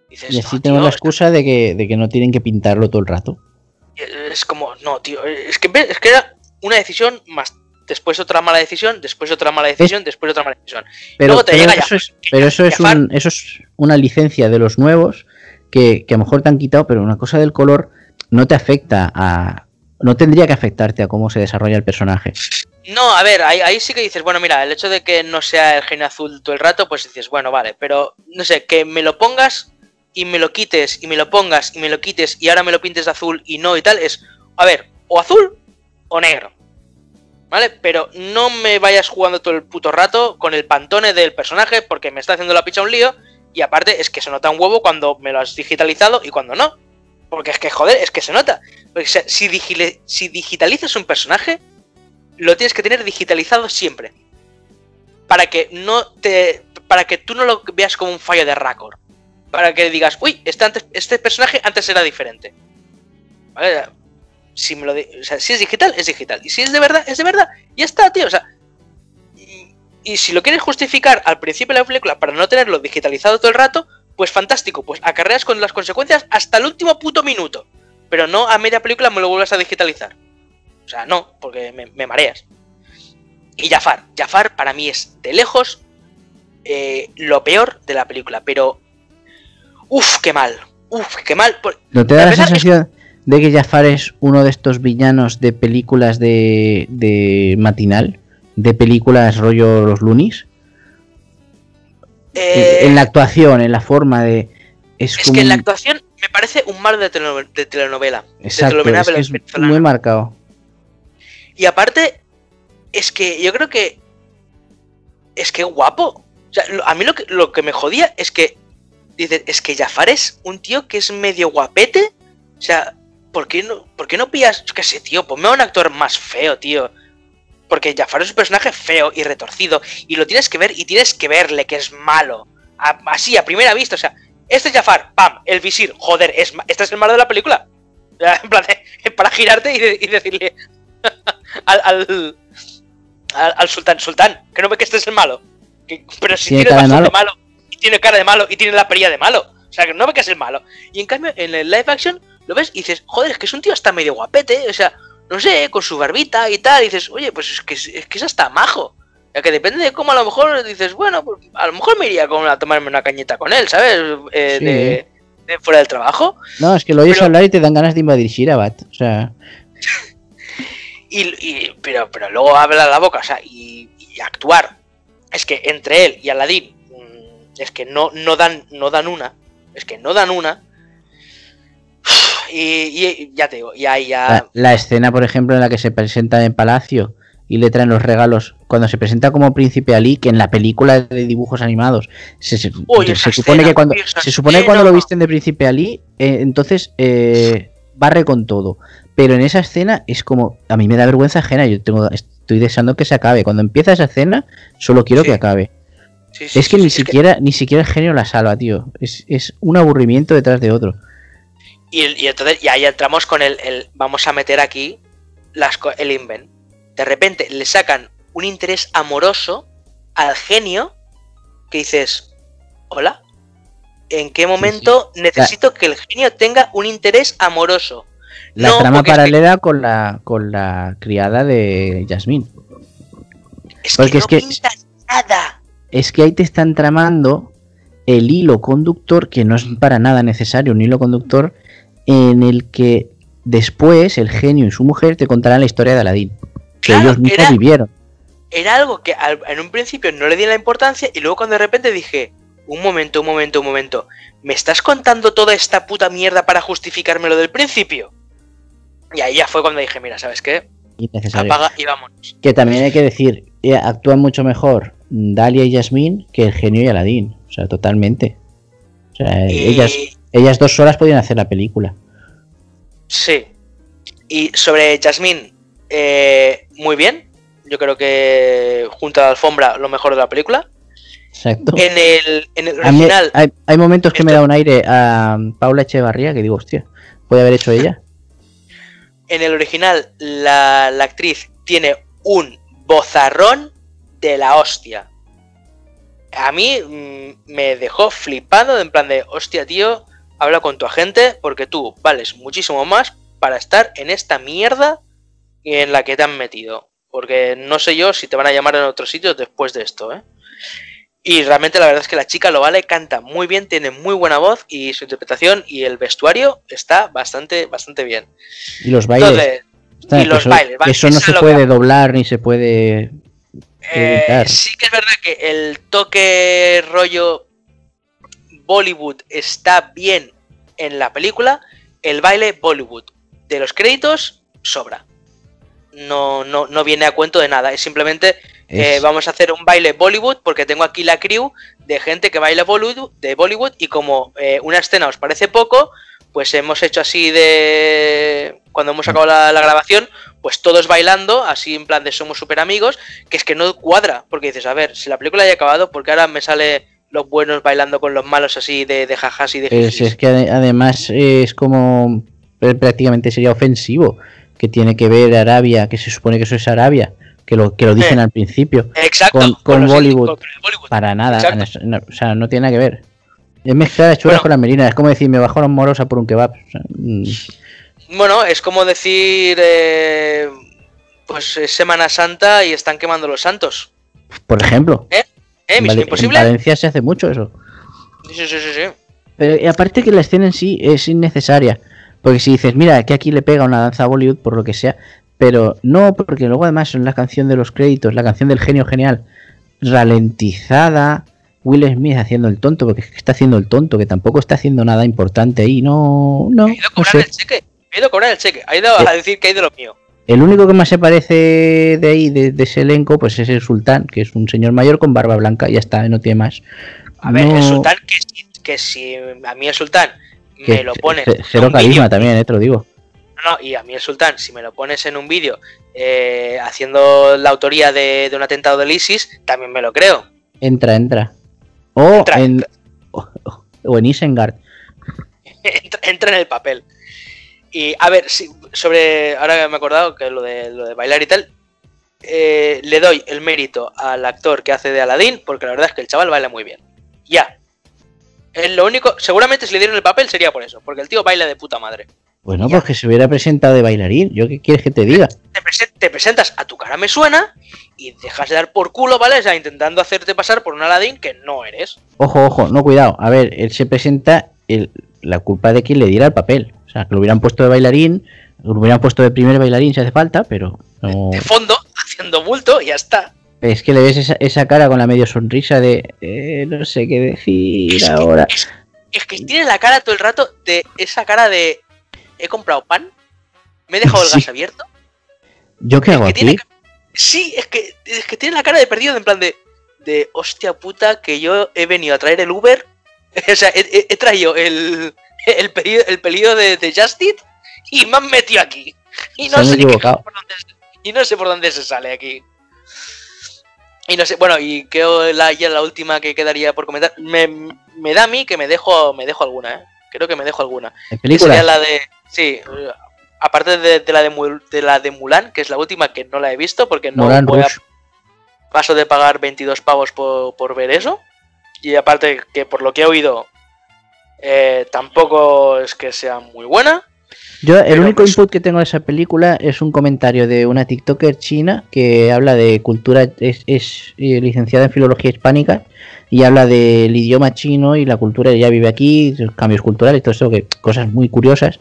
Dices,
Y así
"No, tío,
la excusa de que, de que no tienen que pintarlo todo el rato.
es como, no, tío, es que, es que era una decisión más después otra mala decisión, después otra mala decisión, después otra mala decisión.
Pero,
Luego te
pero
llega
eso,
ya-
es, pero eso, es un- eso es una licencia de los nuevos que, que a lo mejor te han quitado, pero una cosa del color no te afecta a... No tendría que afectarte a cómo se desarrolla el personaje.
No, a ver, ahí, sí que dices, bueno, mira, el hecho de que no sea el genio azul todo el rato, pues dices, bueno, vale, pero no sé, que me lo pongas y me lo quites y me lo pongas y me lo quites y ahora me lo pintes de azul y no y tal, es, a ver, o azul o negro. ¿Vale? Pero no me vayas jugando todo el puto rato con el pantone del personaje porque me está haciendo la picha un lío y aparte es que se nota un huevo cuando me lo has digitalizado y cuando no. Porque es que, joder, es que se nota. Porque, si, digile- si digitalizas un personaje, lo tienes que tener digitalizado siempre. Para que no te. Para que tú no lo veas como un fallo de Raccord. Para que digas, uy, este, antes- este personaje antes era diferente. ¿Vale? Si, me lo o sea, si es digital, es digital. Y si es de verdad, es de verdad. Ya está, tío. O sea. Y si lo quieres justificar al principio de la película para no tenerlo digitalizado todo el rato, pues fantástico. Pues acarreas con las consecuencias hasta el último puto minuto. Pero no a media película me lo vuelvas a digitalizar. O sea, no, porque me, me mareas. Y Jafar. Jafar para mí es de lejos eh, lo peor de la película. Pero. Uf, qué mal. Uf, qué mal.
¿No te da la sensación de que Jafar es uno de estos villanos de películas de, de matinal? De películas rollo Los Lunis?
eh,
en la actuación, en la forma de... Es,
es
como
que en la actuación me parece un malo de, teleno- de telenovela. de
Exacto,
telenovela
es, que es
venezolana.
muy marcado.
Y aparte, es que yo creo que. Es que guapo. O sea, a mí lo que, lo que me jodía es que. Dices, es que Jafar es un tío que es medio guapete. O sea, ¿por qué no, por no pillas? Yo qué sé, tío, ponme a un actor más feo, tío. Porque Jafar es un personaje feo y retorcido. Y lo tienes que ver y tienes que verle que es malo. Así, a primera vista. O sea, este es Jafar, pam, el visir. Joder, es, este es el malo de la película. En plan, para girarte y decirle al, al, al, al sultán, sultán, que no ve que este es el malo. Que- pero si
Tiene
tiene,
cara de
bastante malo. y tiene cara de malo, y tiene la perilla de malo. O sea, que no ve que es el malo. Y en cambio, en el live action, lo ves y dices, joder, es que es un tío hasta medio guapete, o sea, no sé, con su barbita y tal, y dices, oye, pues es que es, que es hasta majo. Ya que depende de cómo a lo mejor dices, bueno, pues a lo mejor me iría con, a tomarme una cañita con él, ¿sabes? Eh,
Sí.
de, de fuera del trabajo.
No, es que lo oyes
Pero-
hablar y te dan ganas de invadir Shirabat. O sea,
Y, y- pero, pero luego habla la boca, o sea, y, y actuar. Es que entre él y Aladdin, mm, es que no, no, dan, no dan una. Es que no dan una. Y, y ya te digo, y ahí ya.
la, la escena, por ejemplo, en la que se presenta en Palacio y le traen los regalos, cuando se presenta como Príncipe Ali, que en la película de dibujos animados se, se-
Uy,
se
esa
supone que cuando
uy,
se supone que cuando lo visten de Príncipe Ali, eh, entonces eh, barre con todo. Pero en esa escena es como a mí me da vergüenza ajena. Yo tengo, estoy deseando que se acabe. Cuando empieza esa escena, solo quiero
Sí.
que acabe.
Sí, sí,
es que ni siquiera ni siquiera el genio la salva, tío. Es, es un aburrimiento detrás de otro.
Y, y entonces, y ahí entramos con el, el- Vamos a meter aquí las, el invent. De repente le sacan un interés amoroso al genio que dices: Hola. ¿En qué momento necesito que el genio tenga un interés amoroso?
La
No,
trama
porque es que-
paralela con la con la criada de Yasmín.
Es
Porque
que
es
no
que-
nada.
Es que ahí te están tramando el hilo conductor, que no es para nada necesario, un hilo conductor, en el que después el genio y su mujer te contarán la historia de Aladín. Que
Claro,
ellos mismos
era-
vivieron.
Era algo que al- en un principio no le di la importancia y luego cuando de repente dije: Un momento, un momento, un momento. ¿Me estás contando toda esta puta mierda para justificarme lo del principio? Y ahí ya fue cuando dije: Mira, ¿sabes qué?
Innecesario.
Apaga y vámonos.
Que también hay que decir, eh, actúan mucho mejor Dalia y Yasmín que el genio y Aladín. O sea, totalmente. O sea,
Y-
ellas, ellas dos solas podían hacer la película.
Sí. Y sobre Jasmine, eh, muy bien. Yo creo que junto a la alfombra lo mejor de la película.
Exacto.
En el, en el
mí
original,
hay, hay momentos que me da un aire a Paula Echevarría que digo, hostia, puede haber hecho ella.
En el original la, actriz tiene un bozarrón de la hostia. A mí mm, me dejó flipando en plan de, hostia tío, habla con tu agente porque tú vales muchísimo más para estar en esta mierda en la que te han metido. Porque no sé yo si te van a llamar en otros sitios después de esto, ¿eh? Y realmente la verdad es que la chica lo vale, canta muy bien, tiene muy buena voz y su interpretación y el vestuario está bastante, bastante bien.
Y los bailes.
Entonces,
Está,
y los
eso,
bailes,
eso no se puede
que-
doblar ni se puede.
eh, sí que es verdad que el toque rollo Bollywood está bien en la película, el baile Bollywood de los créditos sobra. No, no, no viene a cuento de nada, es simplemente eh, vamos a hacer un baile Bollywood porque tengo aquí la crew de gente que baila Bollywood, de Bollywood y como eh, una escena os parece poco, pues hemos hecho así de... Cuando hemos acabado la, la grabación, pues todos bailando, así en plan de somos super amigos, que es que no cuadra, porque dices, a ver, si la película ya ha acabado, porque ahora me sale los buenos bailando con los malos así de, de jajas y de jijis?
es que ade- además es como. eh, prácticamente sería ofensivo. Que tiene que ver Arabia, que se supone que eso es Arabia. Que lo, que lo dicen
Eh.
al principio.
Exacto,
con- con Bollywood.
con Bollywood.
Para nada. No- o sea, no tiene nada que ver. Es mezclar las chulas
Bueno.
con las merinas. Es como decir, me bajo la morosa por un kebab. O sea, mm,
Bueno, es como decir, eh, pues es Semana Santa y están quemando los santos.
por ejemplo.
¿Eh?
en
Misión
Vale- en
Imposible.
Valencia se hace mucho eso.
Sí, sí, sí, sí.
Pero aparte que la escena en sí es innecesaria. Porque si dices, mira, que aquí le pega una danza a Bollywood por lo que sea. Pero no, porque luego además en la canción de los créditos, la canción del genio genial, ralentizada, Will Smith haciendo el tonto, porque es que está haciendo el tonto, que tampoco está haciendo nada importante ahí. No, no,
He ido a
no
cobrar
sé.
el cheque. He ido a cobrar el cheque. Ha ido a decir que hay de lo mío.
El único que más se parece de ahí, de, de ese elenco, pues es el sultán, que es un señor mayor con barba blanca, y ya está, no tiene más.
A ver, el sultán, que, si- que si a mí el sultán
que
me lo en
Cero carisma también, eh, te lo digo.
No, y a mí el sultán, si me lo pones en un vídeo eh, haciendo la autoría de, de un atentado del ISIS, también me lo creo.
Entra, entra. O
Entra,
en, o, o en Isengard.
entra, entra en el papel. Y a ver, si, sobre. Ahora que me he acordado que lo de, lo de bailar y tal. eh, le doy el mérito al actor que hace de Aladdin, porque la verdad es que el chaval baila muy bien. Ya. Es lo único. Seguramente si le dieron el papel sería por eso, porque el tío baila de puta madre.
Bueno,
Ya.
pues que se hubiera presentado de bailarín. ¿Yo qué quieres que te diga?
Te, prese- te presentas a tu cara me suena y dejas de dar por culo, ¿vale? O sea, intentando hacerte pasar por un Aladdin que no eres.
Ojo, ojo, no, cuidado. A ver, él se presenta el- la culpa de quien le diera el papel. O sea, que lo hubieran puesto de bailarín, lo hubieran puesto de primer bailarín si hace falta, pero no.
De fondo, haciendo bulto y ya está.
Es que le ves esa, esa cara con la medio sonrisa de eh, no sé qué decir
Es que-
ahora.
es- es que tiene la cara todo el rato de esa cara de he comprado pan, me he dejado el
Sí.
gas abierto.
¿Yo qué hago
que tiene
aquí?
ca- Sí, es que, es que tiene la cara de perdido, en plan de, de hostia puta, que yo he venido a traer el Uber. o sea, he, traído el, el pedido, el pedido de, de Just Eat y me han metido aquí. Y no, sé qué- por dónde se- y no sé por dónde se sale aquí. Y no sé, bueno, y que la, ya la última que quedaría por comentar. Me, me da a mí que me dejo, me dejo alguna, ¿eh? Creo que me dejo alguna.
¿En
Que sería la de. Sí, aparte de, de la de, Mul- de la de Mulan, que es la última que no la he visto porque no
Moulin
voy a- paso de pagar 22 pavos por, por ver eso. Y aparte que por lo que he oído, eh, tampoco es que sea muy buena.
Yo, el único
pues-
input que tengo de esa película es un comentario de una TikToker china que habla de cultura, es, es, eh, licenciada en filología hispánica y habla del idioma chino y la cultura, ella vive aquí, cambios culturales, todo eso, que cosas muy curiosas.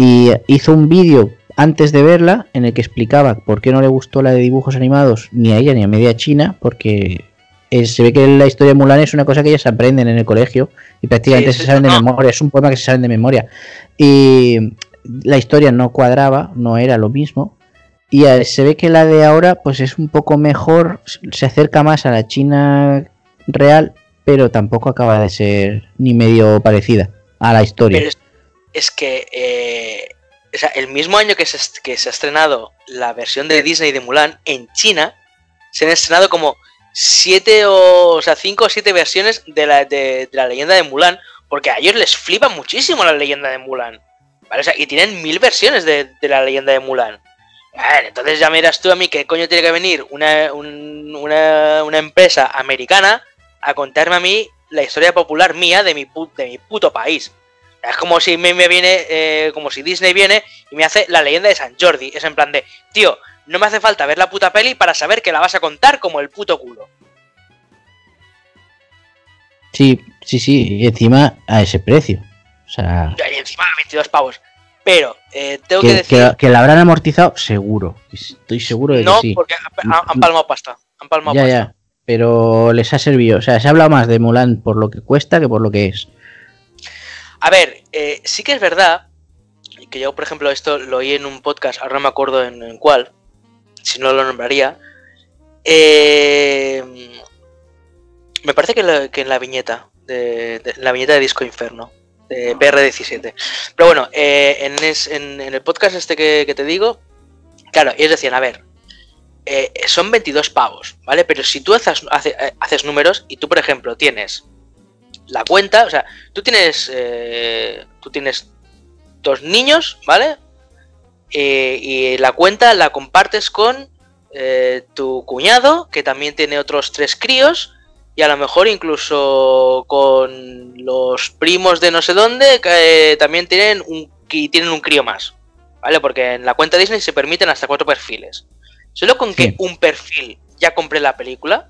Y hizo un vídeo antes de verla en el que explicaba por qué no le gustó la de dibujos animados ni a ella ni a media china, porque se ve que la historia de Mulan es una cosa que ellas aprenden en el colegio y prácticamente
Sí,
se saben de memoria, es un poema que se saben de memoria. Y la historia no cuadraba, no era lo mismo. Y se ve que la de ahora pues es un poco mejor, se acerca más a la China real, pero tampoco acaba de ser ni medio parecida a la historia.
Pero es, que eh, o sea, el mismo año que se, que se ha estrenado la versión de Disney de Mulan, en China se han estrenado como siete o, sea, cinco o siete versiones de la, de, la leyenda de Mulan, porque a ellos les flipa muchísimo la leyenda de Mulan. ¿vale? O sea, y tienen mil versiones de, de la leyenda de Mulan. Entonces ya miras tú a mí qué coño tiene que venir una, un- una, una empresa americana a contarme a mí la historia popular mía de mi, pu- de mi puto país. Es como si me, me viene, eh, como si Disney viene y me hace la leyenda de San Jordi. Es en plan de, tío, no me hace falta ver la puta peli para saber que la vas a contar como el puto culo.
Sí, sí, sí, y encima a ese precio. O sea,
Y encima 22 pavos. Pero, eh, tengo que,
que,
decir,
que- que la habrán amortizado, seguro. Estoy seguro de que
no,
sí.
porque han, han palmado pasta. Han palmado
Ya,
pasta.
ya. Pero les ha servido. O sea, se ha hablado más de Mulan por lo que cuesta que por lo que es.
A ver, eh, sí que es verdad que yo, por ejemplo, esto lo oí en un podcast, ahora no me acuerdo en, en cuál, si no lo nombraría. Eh, me parece que, en la viñeta, de, de- la viñeta de Disco Inferno, de BR17. Pero bueno, eh, en, es- en- en el podcast este que, que te digo, claro, ellos decían, a ver, eh, son 22 pavos, ¿vale? Pero si tú haces, eh, haces números y tú, por ejemplo, tienes la cuenta, o sea, tú tienes, eh, tú tienes dos niños, ¿vale? Eh, y la cuenta la compartes con eh, tu cuñado, que también tiene otros tres críos, y a lo mejor incluso con los primos de no sé dónde, que eh, también tienen un, que tienen un crío más, ¿vale? Porque en la cuenta Disney se permiten hasta cuatro perfiles. Solo con que un perfil ya compré la película,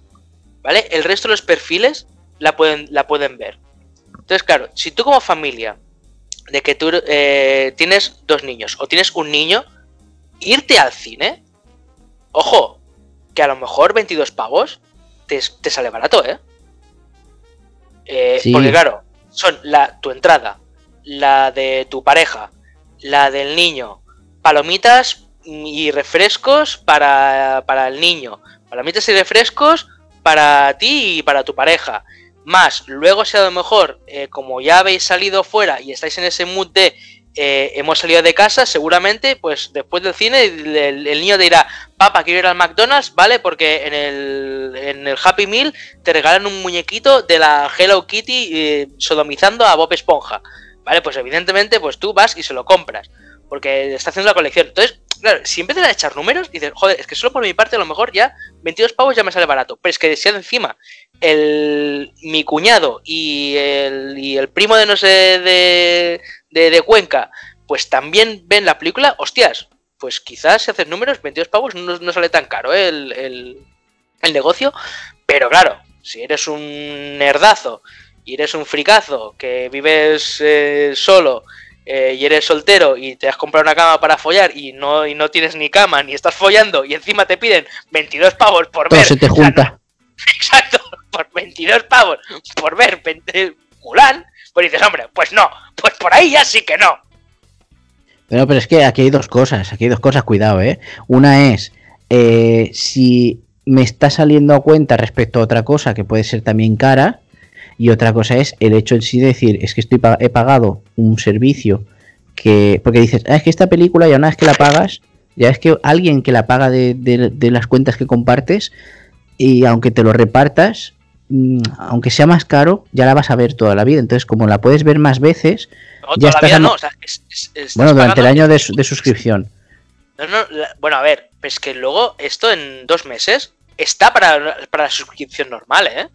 ¿vale? El resto de los perfiles la pueden, la pueden ver. Entonces, claro, si tú como familia, de que tú eh, tienes dos niños o tienes un niño, irte al cine, ojo, que a lo mejor 22 pavos te, te sale barato, ¿eh? Eh,
Sí.
Porque claro, son la, tu entrada, la de tu pareja, la del niño, palomitas y refrescos para, para el niño, palomitas y refrescos para ti y para tu pareja. Más, luego si a lo mejor, eh, como ya habéis salido fuera y estáis en ese mood de eh, hemos salido de casa, seguramente, pues después del cine el, niño dirá, papá, quiero ir al McDonald's, ¿vale? Porque en el, en el Happy Meal te regalan un muñequito de la Hello Kitty eh, sodomizando a Bob Esponja, ¿vale? Pues evidentemente, pues tú vas y se lo compras, porque está haciendo la colección. Entonces, claro, si empiezas a echar números, dices, joder, es que solo por mi parte a lo mejor ya 22 pavos ya me sale barato, pero es que si encima el, mi cuñado y el, y el primo de no sé de, de, Cuenca pues también ven la película, hostias, pues quizás si haces números, 22 pavos no, no sale tan caro ¿eh? el, el, el negocio, pero claro, si eres un nerdazo y eres un fricazo que vives eh, solo eh, y eres soltero y te has comprado una cama para follar y no, y no tienes ni cama ni estás follando y encima te piden 22 pavos por
Todo
ver.
se te
o sea,
junta.
no- exacto, por 22 pavos por ver 20 Mulan, pues dices, hombre, pues no, pues por ahí ya sí que no.
Pero, pero es que aquí hay dos cosas, aquí hay dos cosas, cuidado, ¿eh? Una es, eh, si me está saliendo a cuenta respecto a otra cosa que puede ser también cara, y otra cosa es el hecho en sí de decir, es que estoy he pagado un servicio que... Porque dices, ah, es que esta película ya una vez que la pagas, ya es que alguien que la paga de, de- de las cuentas que compartes, y aunque te lo repartas, mm, aunque sea más caro, ya la vas a ver toda la vida. Entonces, como la puedes ver más veces,
No,
Ya
toda la
estás
no, o sea, es- es- estás
bueno, durante el año de, su- de suscripción.
No, no, la- bueno, a ver, es que luego esto en dos meses está para, para la suscripción normal, ¿eh?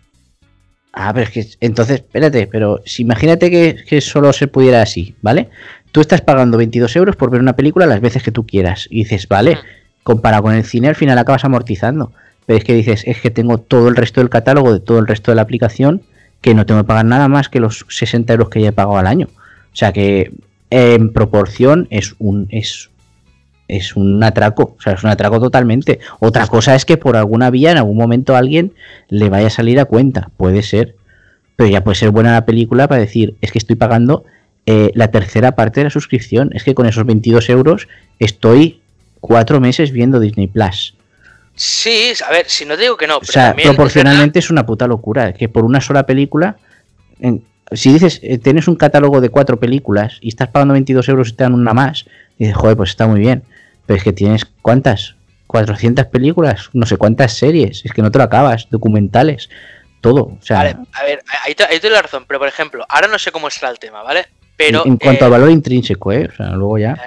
Ah, pero es que entonces, espérate, pero si imagínate que, que solo se pudiera así, ¿vale? Tú estás pagando 22 euros por ver una película las veces que tú quieras. Y dices, vale, comparado con el cine, al final acabas amortizando. Pero es que dices, es que tengo todo el resto del catálogo de todo el resto de la aplicación que no tengo que pagar nada más que los 60 euros que ya he pagado al año. O sea que en proporción es un es, es un atraco, o sea, es un atraco totalmente. Otra cosa es que por alguna vía en algún momento a alguien le vaya a salir a cuenta, puede ser. Pero ya puede ser buena la película para decir, es que estoy pagando eh, la tercera parte de la suscripción. Es que con esos 22 euros estoy cuatro meses viendo Disney Plus.
Sí, a ver, si no digo que no,
O
pero
sea,
también es
proporcionalmente es una puta locura. Que por una sola película, en- si dices, eh, tienes un catálogo de cuatro películas y estás pagando 22 euros y te dan una más, y dices, joder, pues está muy bien. Pero es que tienes, ¿cuántas? 400 películas, no sé cuántas series, es que no te lo acabas, documentales, todo. O sea,
Vale, a ver, ahí te, ahí te doy la razón, pero por ejemplo, ahora no sé cómo será el tema, ¿vale? Pero,
en, en cuanto
eh,
al valor intrínseco, ¿eh? O sea, luego ya.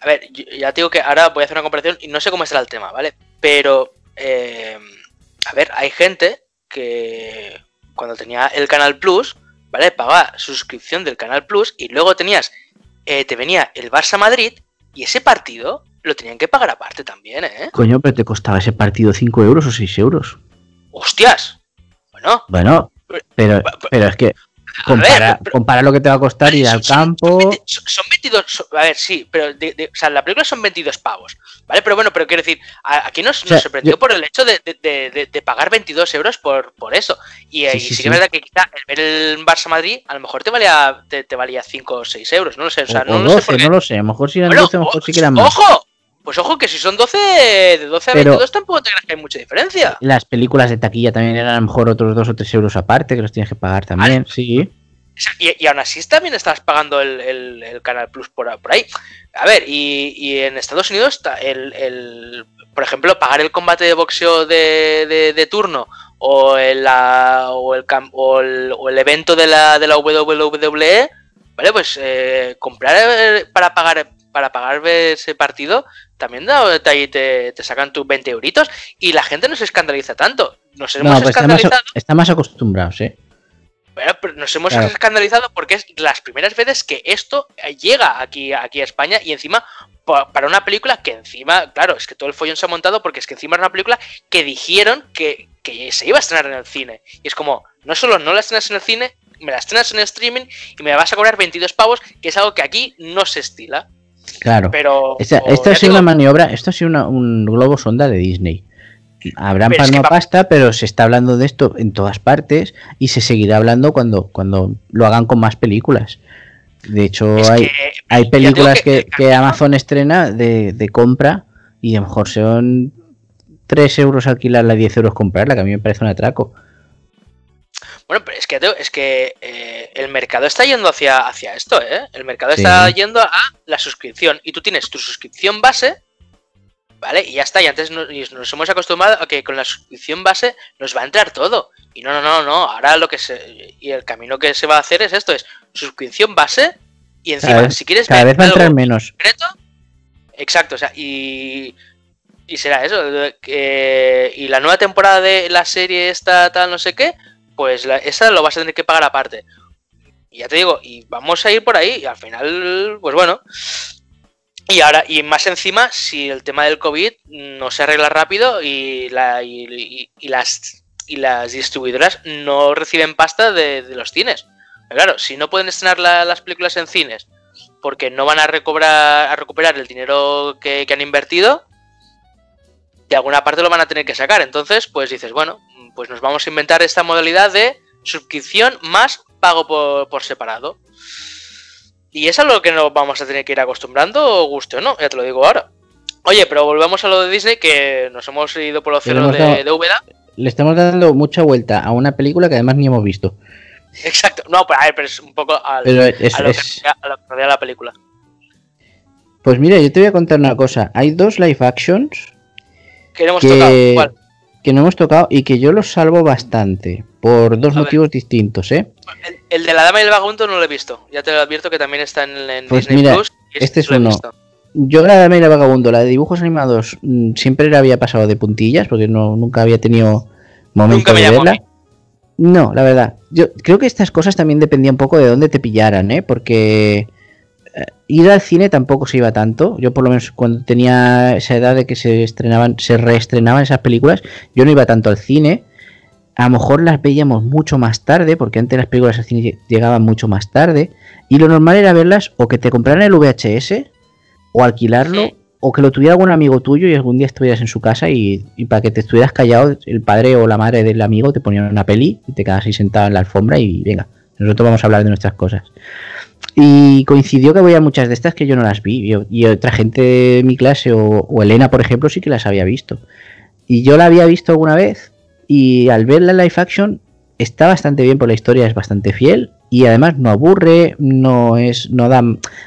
a ver, yo- ya te digo que ahora voy a hacer una comparación y no sé cómo será el tema, ¿vale? Pero, eh, a ver, hay gente que cuando tenía el Canal Plus, ¿vale? Pagaba su suscripción del Canal Plus y luego tenías, eh, te venía el Barça Madrid y ese partido lo tenían que pagar aparte también, ¿eh?
Coño, pero te costaba ese partido 5 euros o 6 euros.
¡Hostias! Bueno,
Bueno, pero, pero es que compara,
pero-
compara lo que te va a costar ir al
Son-
campo.
Son, 20 son- son 22. son- a ver, sí, pero. de- de- o sea, la película son 22 pavos. ¿Vale? Pero bueno, pero quiero decir, aquí nos,
O sea,
nos sorprendió
yo-
por el hecho de, de- pagar 22 euros por, por eso. Y, eh,
Sí,
y
sí,
sí, que es verdad que quizá el ver el Barça Madrid a lo mejor te valía, te, te valía 5 o 6 euros. No lo sé. O sea,
o,
no,
o
no sé
12,
por qué.
no lo sé. A lo mejor si eran
Bueno,
12, a lo mejor
o-
sí que eran más.
¡Ojo! Pues ojo que si son 12, de 12 a
Pero-
22 tampoco te creas que hay mucha diferencia.
Las películas de taquilla también eran a lo mejor otros 2 o 3 euros aparte que los tienes que pagar también. Sí.
O sea, Y, y aún así también estás pagando el, el- el Canal Plus por, por ahí. A ver, y, y en Estados Unidos está el, el- por ejemplo, pagar el combate de boxeo de, de- de turno o el, la- o, el, o, el, o el evento de la, de la WWE, ¿vale? Pues eh, comprar eh, para pagar para pagar ese partido también da- te, te, te sacan tus 20 euritos y la gente no se escandaliza tanto. Nos hemos
No, pues están más,
escandalizado.
están más acostumbrados, ¿eh?
Bueno, pero nos hemos
Claro.
escandalizado porque es las primeras veces que esto eh, llega aquí, aquí a España y encima pa- para una película que encima, claro, es que todo el follón se ha montado porque es que encima es una película que dijeron que, que se iba a estrenar en el cine. Y es como, no solo no la estrenas en el cine, me la estrenas en el streaming y me vas a cobrar 22 pavos, que es algo que aquí no se estila.
Claro.
Pero...
Esta-
o,
esto ha sido
digo,
una maniobra, esto ha sido una- un globo sonda de Disney. Habrán
Pero es
palmado
que va-
pasta, pero se está hablando de esto en todas partes y se seguirá hablando cuando, cuando lo hagan con más películas. De hecho,
es
hay,
que-
hay películas que, Amazon estrena de, de compra y a lo mejor son 3 euros alquilarla, 10 euros comprarla, que a mí me parece un atraco.
Bueno, pero es que, es que eh, el mercado está yendo hacia, hacia esto, ¿eh? El mercado
Sí.
está yendo a la suscripción. Y tú tienes tu suscripción base, ¿vale? Y ya está. Y antes nos, nos hemos acostumbrado a que con la suscripción base nos va a entrar todo. Y no, no, no, no. Ahora lo que se. Y el camino que se va a hacer es esto: es suscripción base. Y encima,
Cada
si quieres
cada
ver
vez va a entrar menos.
concreto, exacto, o sea, y. Y será eso. y la nueva temporada de la serie esta, tal, no sé qué, pues la- esa lo vas a tener que pagar aparte. Y ya te digo, y vamos a ir por ahí. Y al final, pues bueno. Y ahora, y más encima, si el tema del COVID no se arregla rápido y, la, y, las, y las distribuidoras no reciben pasta de, los cines. claro, si no pueden estrenar las películas en cines porque no van a recobrar a recuperar el dinero que, han invertido, de alguna parte lo van a tener que sacar. Entonces, pues dices, bueno, pues nos vamos a inventar esta modalidad de suscripción más pago por, por separado. Y es algo que nos vamos a tener que ir acostumbrando, guste o no, ya te lo digo ahora. Oye, pero volvemos a lo de Disney, que nos hemos ido por los cielos de, de
Le estamos dando mucha vuelta a una película que además ni hemos visto.
Exacto, no, pero, a ver, pero es un poco a, lo que, rodea la película.
Pues mira, yo te voy a contar una cosa. Hay dos live actions
que no hemos tocado.
Que no hemos tocado y que yo los salvo bastante. Por dos motivos distintos, ¿eh?
El, de la Dama y el Vagabundo no lo he visto. Ya te lo advierto que también está en,
pues Disney Plus. Este, este es uno. Yo la Dama y el Vagabundo, la de dibujos animados, mm, siempre la había pasado de puntillas porque no, nunca había tenido momento de verla. No, la verdad. Yo creo que estas cosas también dependían un poco de dónde te pillaran, ¿eh? Porque ir al cine tampoco se iba tanto. Yo por lo menos cuando tenía esa edad de que se estrenaban, se reestrenaban esas películas, yo no iba tanto al cine a lo mejor las veíamos mucho más tarde, porque antes las películas al cine llegaban mucho más tarde, y lo normal era verlas o que te compraran el VHS, o alquilarlo, o que lo tuviera algún amigo tuyo y algún día estuvieras en su casa y, para que te estuvieras callado, el padre o la madre del amigo te ponían una peli y te quedas ahí sentado en la alfombra y venga, nosotros vamos a hablar de nuestras cosas. Y coincidió que había muchas de estas que yo no las vi, y, otra gente de mi clase, o, o Elena, por ejemplo, sí que las había visto. Y yo la había visto alguna vez, y al ver la live action está bastante bien, por la historia es bastante fiel y además no aburre, no es, no da,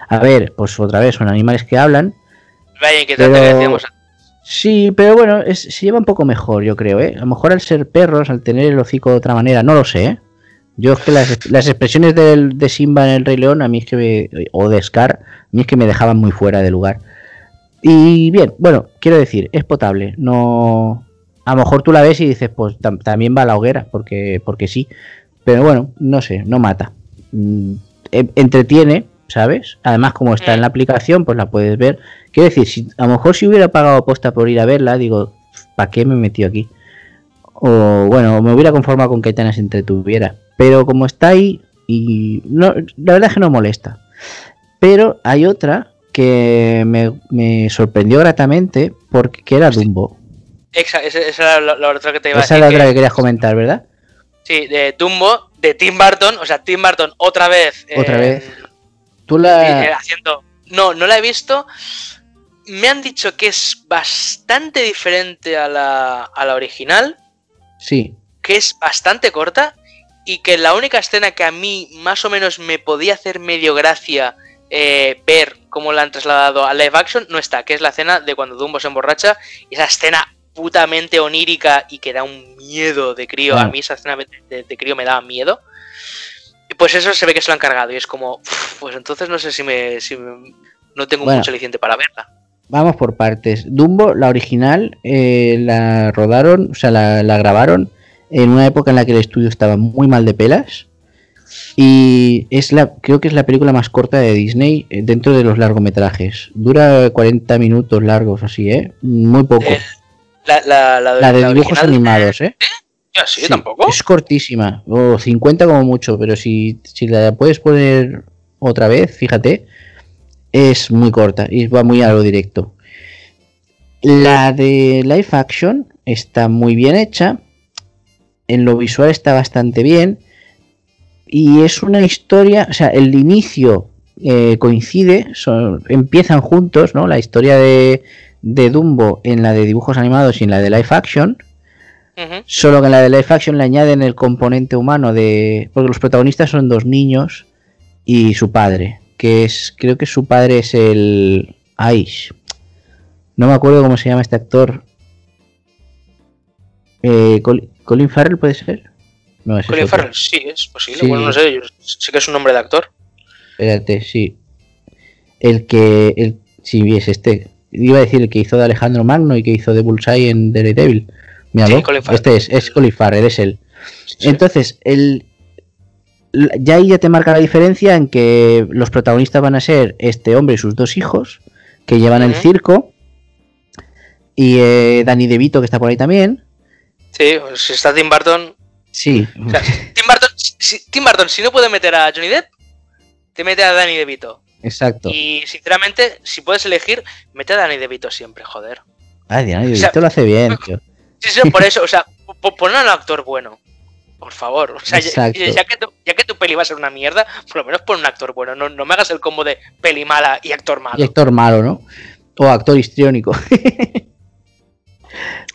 a ver, pues otra vez son animales que hablan. Sí, pero bueno, se lleva un poco mejor, yo creo, ¿eh? A lo mejor al ser perros, al tener el hocico de otra manera, no lo sé, ¿eh? Yo es que las, expresiones de, Simba en el Rey León, a mí es que me, o de Scar, a mí es que me dejaban muy fuera de lugar. Y bien, bueno, quiero decir, es potable, no, a lo mejor tú la ves y dices, pues también va a la hoguera, porque, porque sí. Pero bueno, no sé, no mata. Mm, entretiene, ¿sabes? Además, como está en la aplicación, pues la puedes ver. Quiero decir, si, a lo mejor si hubiera pagado posta por ir a verla, digo, ¿para qué me he metido aquí? O bueno, me hubiera conformado con que Aitana se entretuviera. Pero como está ahí, y no, la verdad es que no molesta. Pero hay otra que me, me sorprendió gratamente porque era Dumbo.
Esa, esa era la, otra que te iba
a decir. Esa es la otra que, querías comentar, ¿verdad?
Sí, de Dumbo, de Tim Burton, o sea, Tim Burton otra vez.
Otra vez. Tú la.
Eh, haciendo. No, no la he visto. Me han dicho que es bastante diferente a la, a la original.
Sí.
Que es bastante corta. Y que la única escena que a mí más o menos me podía hacer medio gracia eh, ver cómo la han trasladado a live action no está, que es la escena de cuando Dumbo se emborracha. Y esa escena putamente onírica y que da un miedo de crío. A mí esa escena de, crío me daba miedo. Pues eso se ve que se lo han cargado y es como, pues entonces no sé si me, si no tengo mucho aliciente para verla.
Vamos por partes. Dumbo, la original, eh, la rodaron, o sea, la, la, grabaron en una época en la que el estudio estaba muy mal de pelas. Y es la, creo que es la película más corta de Disney eh, dentro de los largometrajes. Dura 40 minutos largos, así, ¿eh? Muy poco. La, de, dibujos animados, ¿eh?
sí, tampoco.
Es cortísima, o 50 como mucho, pero si, la puedes poner otra vez, fíjate, es muy corta y va muy a lo directo. La de live action está muy bien hecha, en lo visual está bastante bien y es una historia, o sea, el inicio eh, coincide, empiezan juntos, ¿no? La historia de, de Dumbo en la de dibujos animados y en la de live action. Solo que en la de live action le añaden el componente humano de. Porque los protagonistas son dos niños y su padre. Que es. Creo que su padre es el. Aish. No me acuerdo cómo se llama este actor. Eh, Colin Farrell puede ser.
No, es Colin Farrell, sí, es posible. Bueno, no sé, sé que es un nombre de actor.
Espérate, sí. El que. El, sí, es este iba a decir el que hizo de Alejandro Magno y que hizo de Bullseye en Daredevil. Mira, este es, es Colin Farrell, es él. Entonces, el, ya ahí ya te marca la diferencia en que los protagonistas van a ser este hombre y sus dos hijos, que llevan el circo, y eh, Danny DeVito, que está por ahí también.
Sí, pues si está Tim Burton.
Sí,
o sea, Tim Burton, si, Tim Burton, si no puede meter a Johnny Depp, te mete a Danny DeVito.
exacto.
Y sinceramente, si puedes elegir, mete a Danny DeVito siempre, joder.
Ah, Danny
o sea,
DeVito lo hace bien, tío.
Sí, sí, por eso, o sea, po- pon a un actor bueno. Por favor. O sea, ya, que tu, ya que tu peli va a ser una mierda, por lo menos pon un actor bueno. No, no me hagas el combo de peli mala y actor malo.
Y actor malo, ¿no? O actor histriónico.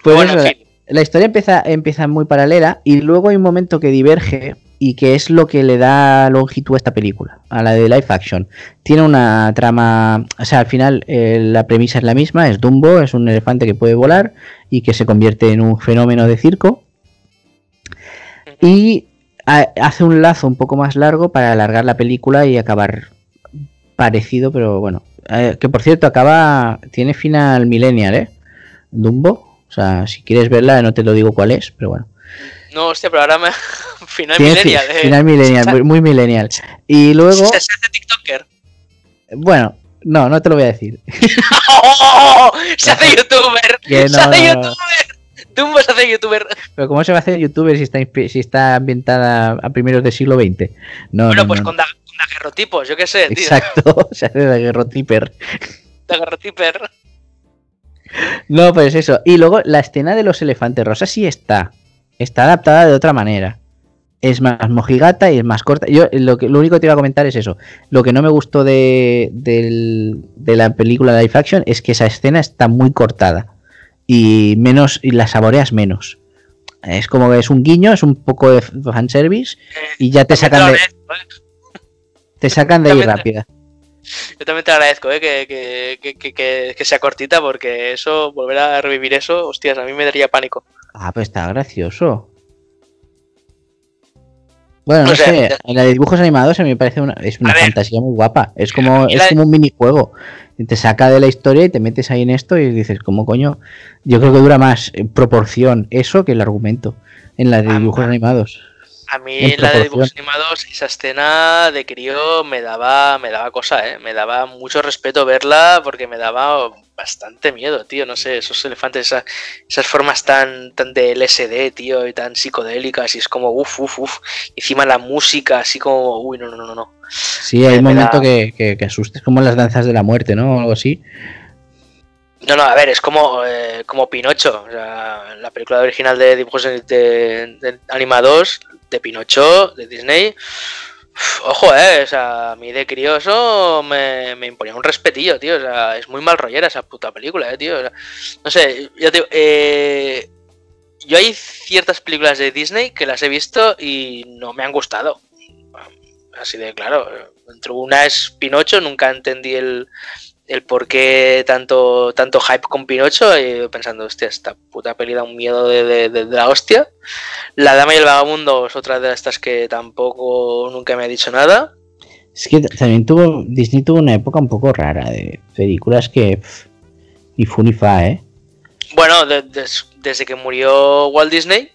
pues
bueno, en fin.
La historia empieza, empieza muy paralela y luego hay un momento que diverge y que es lo que le da longitud a esta película, a la de live action. Tiene una trama, o sea, al final eh, la premisa es la misma, es Dumbo, es un elefante que puede volar y que se convierte en un fenómeno de circo y ha- hace un lazo un poco más largo para alargar la película y acabar parecido, pero bueno, Eh, que por cierto acaba, tiene final millennial, ¿eh? Dumbo. O sea, si quieres verla, no te lo digo cuál es, pero bueno.
No, hostia, pero ahora me. Final
Tiene fi-
millennial, eh.
final millennial, muy, muy millennial. Y luego,
Se, hace TikToker.
bueno, no, no te lo voy a decir.
¡Oh! Se hace youtuber. Se hace
no, no.
youtuber. Dumbo se hace youtuber.
Pero ¿cómo se va a hacer youtuber si está, si está ambientada a primeros del siglo XX? No,
bueno,
no,
pues con, da- con daguerrotipos, yo qué sé, tío.
Exacto, se hace de guerrotiper.
Daguerrotiper.
No, pues eso. Y luego la escena de los elefantes rosas sí está. Está adaptada de otra manera. Es más mojigata y es más corta. Yo lo, que, lo único que te iba a comentar es eso. Lo que no me gustó de, del- de la película live action es que esa escena está muy cortada. Y menos, y la saboreas menos. Es como que es un guiño, es un poco de fanservice. Y ya te sacan de,
eh.
te sacan de ahí rápida.
Yo también te agradezco, eh, que, que, que, que- sea cortita, porque eso, volver a revivir eso, hostias, a mí me daría pánico.
Ah, pues está gracioso. Bueno, no sé, en la de dibujos animados a mí me parece una, es una
ver.
fantasía muy guapa. Es como, es
la-
como un minijuego. Te saca de la historia y te metes ahí en esto y dices, ¿cómo coño? Yo creo que dura más en proporción eso que el argumento en la de
Ah,
dibujos
ah.
animados.
A mí
En
en la de dibujos animados, esa escena de crío me daba, me daba cosa, eh. Me daba mucho respeto verla porque me daba bastante miedo, tío. No sé, esos elefantes, esa- esas formas tan, tan de LSD, tío, y tan psicodélicas, y es como uff, uff, uff. Encima la música, así como, uy, no, no, no, no.
Sí, hay un
me
momento
da-
que, que, que asustes, como las danzas de la muerte, ¿no? O algo así.
No, no, a ver, es como, eh, como Pinocho. O sea, la película original de dibujos de, de- de animados de Pinocho, de Disney. Ojo, eh, o sea, a mí de crío eso me, me imponía un respetillo, tío. O sea, es muy mal rollera esa puta película, eh, tío. O sea, no sé, ya te eh, yo hay ciertas películas de Disney que las he visto y no me han gustado. Así de claro. Entre una es Pinocho, nunca entendí el, el por qué tanto, tanto hype con Pinocho y pensando, hostia, esta puta peli da un miedo de, de- de- de la hostia. La Dama y el Vagabundo es otra de estas que tampoco nunca me ha dicho nada.
Es que también tuvo, Disney tuvo una época un poco rara de películas que... pff, ni fu ni fa, ¿eh?
Bueno, de- des- desde que murió Walt Disney,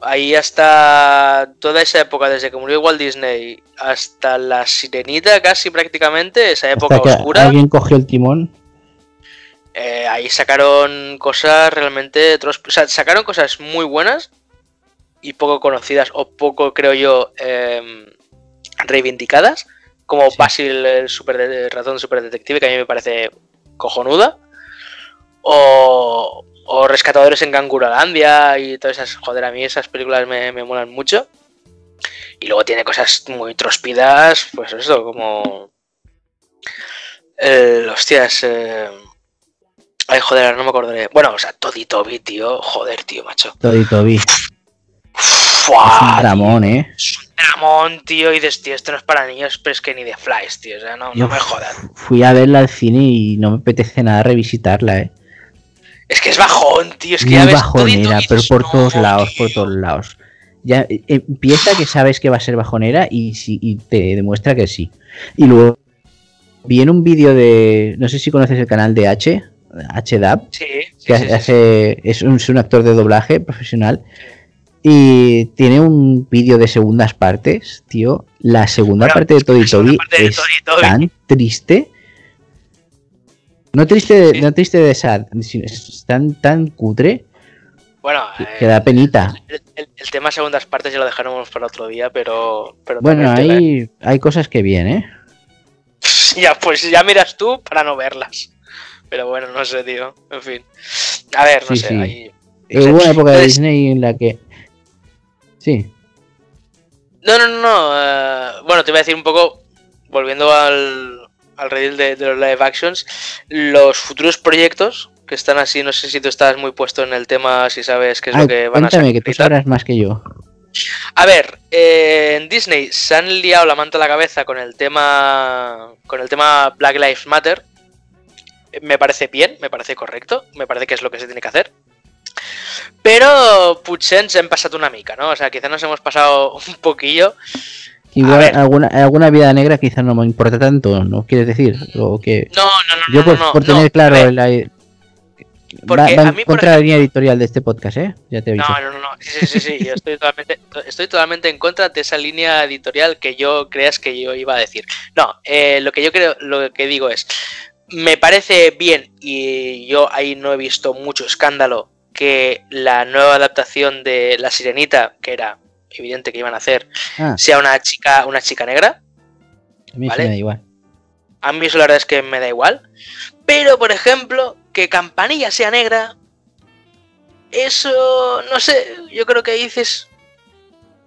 ahí hasta toda esa época, desde que murió Walt Disney hasta la Sirenita casi prácticamente, esa época
Hasta
oscura,
alguien cogió el timón.
eh, ahí sacaron cosas realmente... O sea, sacaron cosas muy buenas y poco conocidas o poco, creo yo, em, reivindicadas, como
Sí.
Basil, el super de- ratón super detective, que a mí me parece cojonuda, o, o Rescatadores en Gangurolandia y todas esas, joder, a mí esas películas me, me molan mucho. Y luego tiene cosas muy trospidas, pues eso, como... El, hostias... eh, Ay, joder, no me acordaré. Bueno, o sea, Toddy Toby, tío. Joder, tío, macho.
Todo y Toby. Es un dramón, ¿eh?
Es un dramón, tío. Y dices, tío, esto no es para niños, pero es que ni de flies, tío. O sea, no,
Yo
no me jodas.
Fui a verla al cine y no me apetece nada revisitarla, ¿eh?
Es que es bajón, tío. Es que
Muy
ves
bajonera,
Toby
pero por
no,
todos lados, por todos lados. Ya eh, empieza que sabes que va a ser bajonera y, y te demuestra que sí. Y luego vi en un vídeo de, no sé si conoces el canal de H, HDAP,
Sí, sí,
que
sí,
hace, es, un, es un actor de doblaje profesional Y tiene un vídeo de segundas partes, tío. La segunda
Bueno,
parte de Toby
de
es
Toby.
tan triste. No triste,
Sí.
no triste de sad, es tan, tan cutre
Bueno,
que,
eh,
da penita.
el, el- el tema segundas partes ya lo dejaremos para otro día, pero. pero
Bueno,
¿eh?
hay, hay cosas que bien, ¿eh?
Ya, pues ya miras tú para no verlas. Pero bueno, no sé, tío. En fin. A ver, no
Sí,
sé.
sí.
sé.
Hubo una época de Disney en la que... Sí,
No, no, no, no. eh, bueno, te iba a decir un poco, volviendo al, al redil de, de los live actions, los futuros proyectos que están así, no sé si tú estás muy puesto en el tema, si sabes qué es
Ay,
lo que van a
cuéntame,
sacar.
que tú sabrás más que yo.
A ver, eh, en Disney se han liado la manta a la cabeza con el tema con el tema Black Lives Matter. Me parece bien, me parece correcto, me parece que es lo que se tiene que hacer. Pero potser ens hem passat una mica, ¿no? O sea, quizá nos hemos pasado un poquillo.
Igual alguna, alguna vida negra quizás no me importa tanto, ¿no quieres decir? O que
No, no, no,
yo
no,
por,
no,
por
no,
tener claro la,
Porque
va, va
a mí,
contra de la línea editorial de este podcast, ¿eh? Ya te aviso.
No, no, no, no. Sí, sí, sí, sí. Yo estoy totalmente, estoy totalmente en contra de esa línea editorial que yo creas que yo iba a decir. No, eh, lo que yo creo, lo que digo es, me parece bien y yo ahí no he visto mucho escándalo que la nueva adaptación de La Sirenita, que era evidente que iban a hacer,
Ah,
sea una chica, una chica negra.
a mí sí
vale.
me da igual.
A mí eso la verdad es que me da igual. Pero, por ejemplo, que Campanilla sea negra, eso, no sé, yo creo que ahí dices,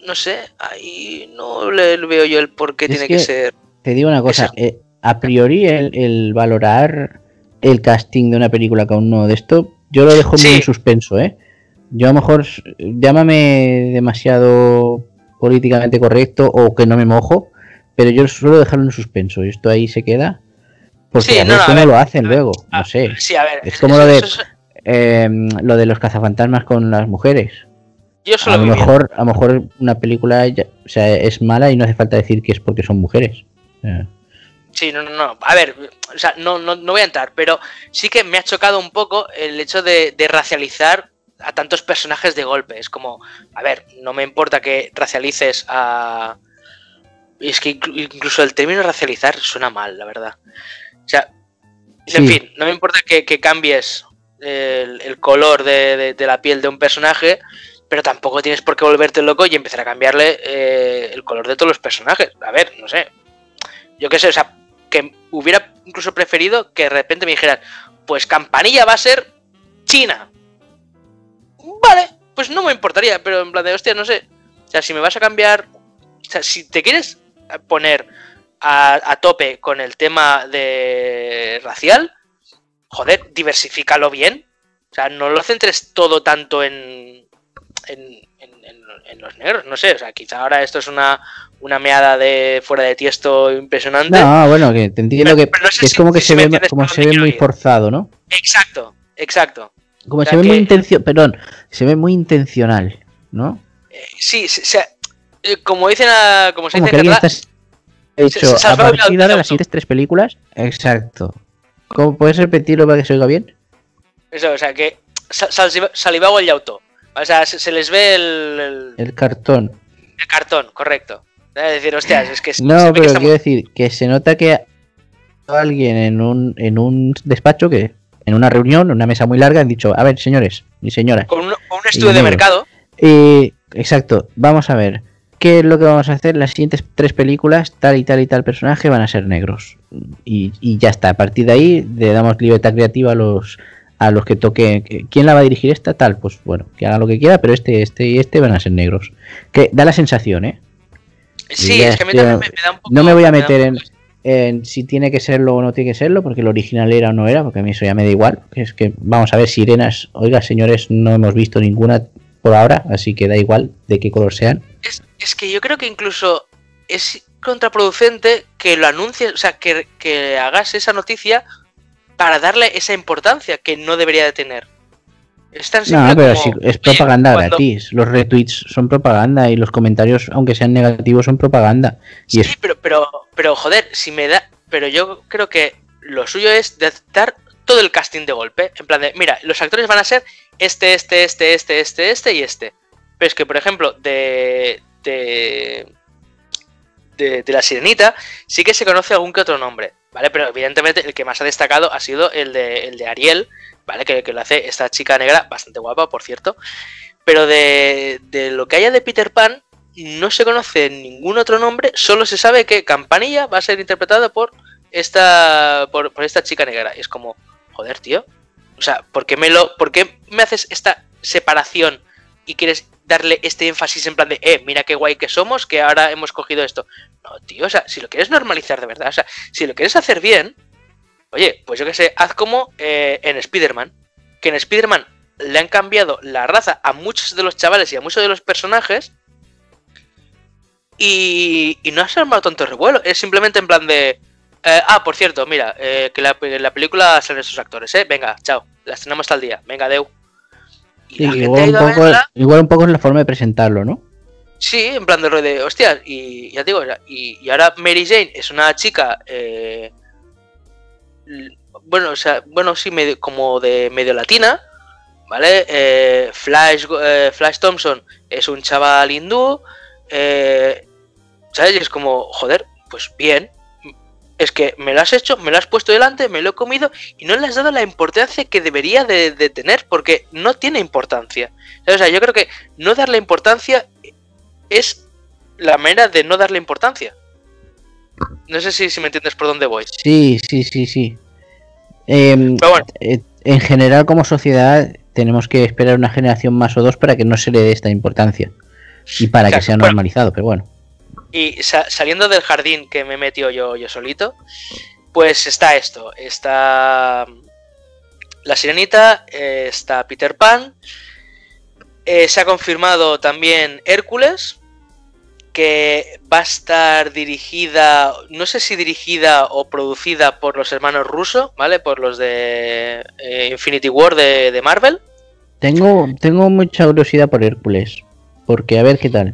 no sé, ahí no le veo yo el por qué
Es
tiene
que-
que ser.
Te digo una cosa, eh, a priori el, el valorar el casting de una película que aún no de esto, yo lo dejo muy
Sí.
en suspenso, ¿eh? Yo a lo mejor, llámame demasiado políticamente correcto o que no me mojo, pero yo suelo dejarlo en suspenso y esto ahí se queda. Porque
Sí,
a
no,
ver
no, a ver,
lo hacen
a ver,
luego, no sé.
Sí, a ver,
Es como lo de-
eso-
Eh, lo de los cazafantasmas con las mujeres.
yo
A
solo
lo
vi bien.
mejor, a lo mejor una película ya- o sea, es mala y no hace falta decir que es porque son mujeres. Eh,
Sí, no, no, no. A ver, o sea, no, no, no voy a entrar, pero sí que me ha chocado un poco el hecho de, de racializar a tantos personajes de golpe. Es como, a ver, no me importa que racialices a. Es que inclu- incluso el término racializar suena mal, la verdad. O sea, en fin, no me importa que, que cambies el, el color de, de- de la piel de un personaje, pero tampoco tienes por qué volverte loco y empezar a cambiarle eh, el color de todos los personajes. A ver, no sé. Yo qué sé, o sea, que hubiera incluso preferido que de repente me dijeran, pues Campanilla va a ser China. Vale, pues no me importaría, pero en plan de, hostia, no sé. O sea, si me vas a cambiar... O sea, si te quieres poner a, a tope con el tema de racial, joder, diversifícalo bien. O sea, no lo centres todo tanto en, en, en- en- en los negros. No sé, o sea, quizá ahora esto es una, una meada de fuera de tiesto impresionante.
No, bueno, que te entiendo
Pero-
que,
pero no sé
que es como que
si
se ve, como se ve muy forzado, ¿no?
Exacto, exacto.
Como
O sea
se ve muy
que-
intencio, perdón, se ve muy intencional, ¿no?
Eh, sí, o sea, eh, como dicen a, como se
Como
dice
que
en
alguien está dicho,
se- se
a partir de las siguientes tres películas, exacto. ¿Cómo puedes repetirlo para que se oiga bien?
eso, o sea, que sa- saliva- salivao el llautó. O sea, se, se les ve el, el-
El cartón.
el cartón, correcto. Es decir, hostias, es que se- se
No,
que
pero quiero decir que se nota que alguien en un, en un despacho que en una reunión, en una mesa muy larga, han dicho, a ver, señores y señoras,
con un, estudio de mercado.
Eh, exacto, vamos a ver. ¿Qué es lo que vamos a hacer? Las siguientes tres películas, tal y tal y tal personaje van a ser negros. Y, y ya está. A partir de ahí le damos libertad creativa a los a los que toquen. ¿Quién la va a dirigir esta? Tal, pues bueno, que haga lo que quiera, pero este, este y este van a ser negros. Que da la sensación, ¿eh?
Sí, es que a mí también me, me da un poco.
No me voy a meter en, en si tiene que serlo o no tiene que serlo, porque el original era o no era, porque a mí eso ya me da igual. Es que, vamos a ver, sirenas, oiga, señores, no hemos visto ninguna por ahora, así que da igual de qué color sean.
Es, es que yo creo que incluso es contraproducente que lo anuncies, o sea, que, que hagas esa noticia para darle esa importancia que no debería de tener.
No, pero
como,
si es propaganda
cuando-
gratis. Los retweets son propaganda y los comentarios, aunque sean negativos, son propaganda. Y
Sí,
es
pero, pero, pero joder, si me da. Pero yo creo que lo suyo es de dar todo el casting de golpe. En plan de, mira, los actores van a ser este, este, este, este, este, este y este. Pero es que, por ejemplo, de, de, de, de la sirenita sí que se conoce algún que otro nombre, ¿vale? Pero evidentemente el que más ha destacado ha sido el de, el de Ariel, ¿vale? Que, lo hace esta chica negra, bastante guapa, por cierto. Pero de, de lo que haya de Peter Pan, no se conoce ningún otro nombre, solo se sabe que Campanilla va a ser interpretado por esta, por, por esta chica negra. Y es como, joder, tío. O sea, ¿por qué, me lo, ¿por qué me haces esta separación y quieres darle este énfasis en plan de, eh, mira qué guay que somos, que ahora hemos cogido esto? No, tío, o sea, si lo quieres normalizar de verdad, o sea, si lo quieres hacer bien, oye, pues yo qué sé, haz como eh, en Spider-Man, que en Spider-Man le han cambiado la raza a muchos de los chavales y a muchos de los personajes y, y no has armado tanto revuelo, es simplemente en plan de... eh, ah, por cierto, mira, eh, que la, en la película salen estos actores, ¿eh? Venga, chao, las tenemos tal día, venga, deu. Y
Sí, igual, un poco,
verla,
igual un poco es la forma de presentarlo, ¿no?
Sí, en plan de de, hostias, y ya te digo, y, y ahora Mary Jane es una chica, eh, bueno, o sea, bueno, sí, medio- como de medio latina, ¿vale? Eh, Flash, eh, Flash Thompson es un chaval hindú, eh, ¿sabes? Es como, joder, pues bien, es que me lo has hecho, me lo has puesto delante, me lo he comido y no le has dado la importancia que debería de, de tener, porque no tiene importancia. O sea, yo creo que no darle importancia es la manera de no darle importancia. No sé si, si me entiendes por dónde voy.
Sí, sí, sí, sí. Em,
Pero bueno,
eh, en general, como sociedad, tenemos que esperar una generación más o dos para que no se le dé esta importancia. Y para que sea
bueno.
normalizado, pero bueno.
y sa- saliendo del jardín que me he metido yo, yo solito, pues está esto. Está la sirenita, eh, está Peter Pan. eh, se ha confirmado también Hércules, que va a estar dirigida, no sé si dirigida o producida por los hermanos Russo, ¿vale? Por los de eh, Infinity War de, de Marvel.
Tengo, tengo mucha curiosidad por Hércules. Porque a ver qué tal.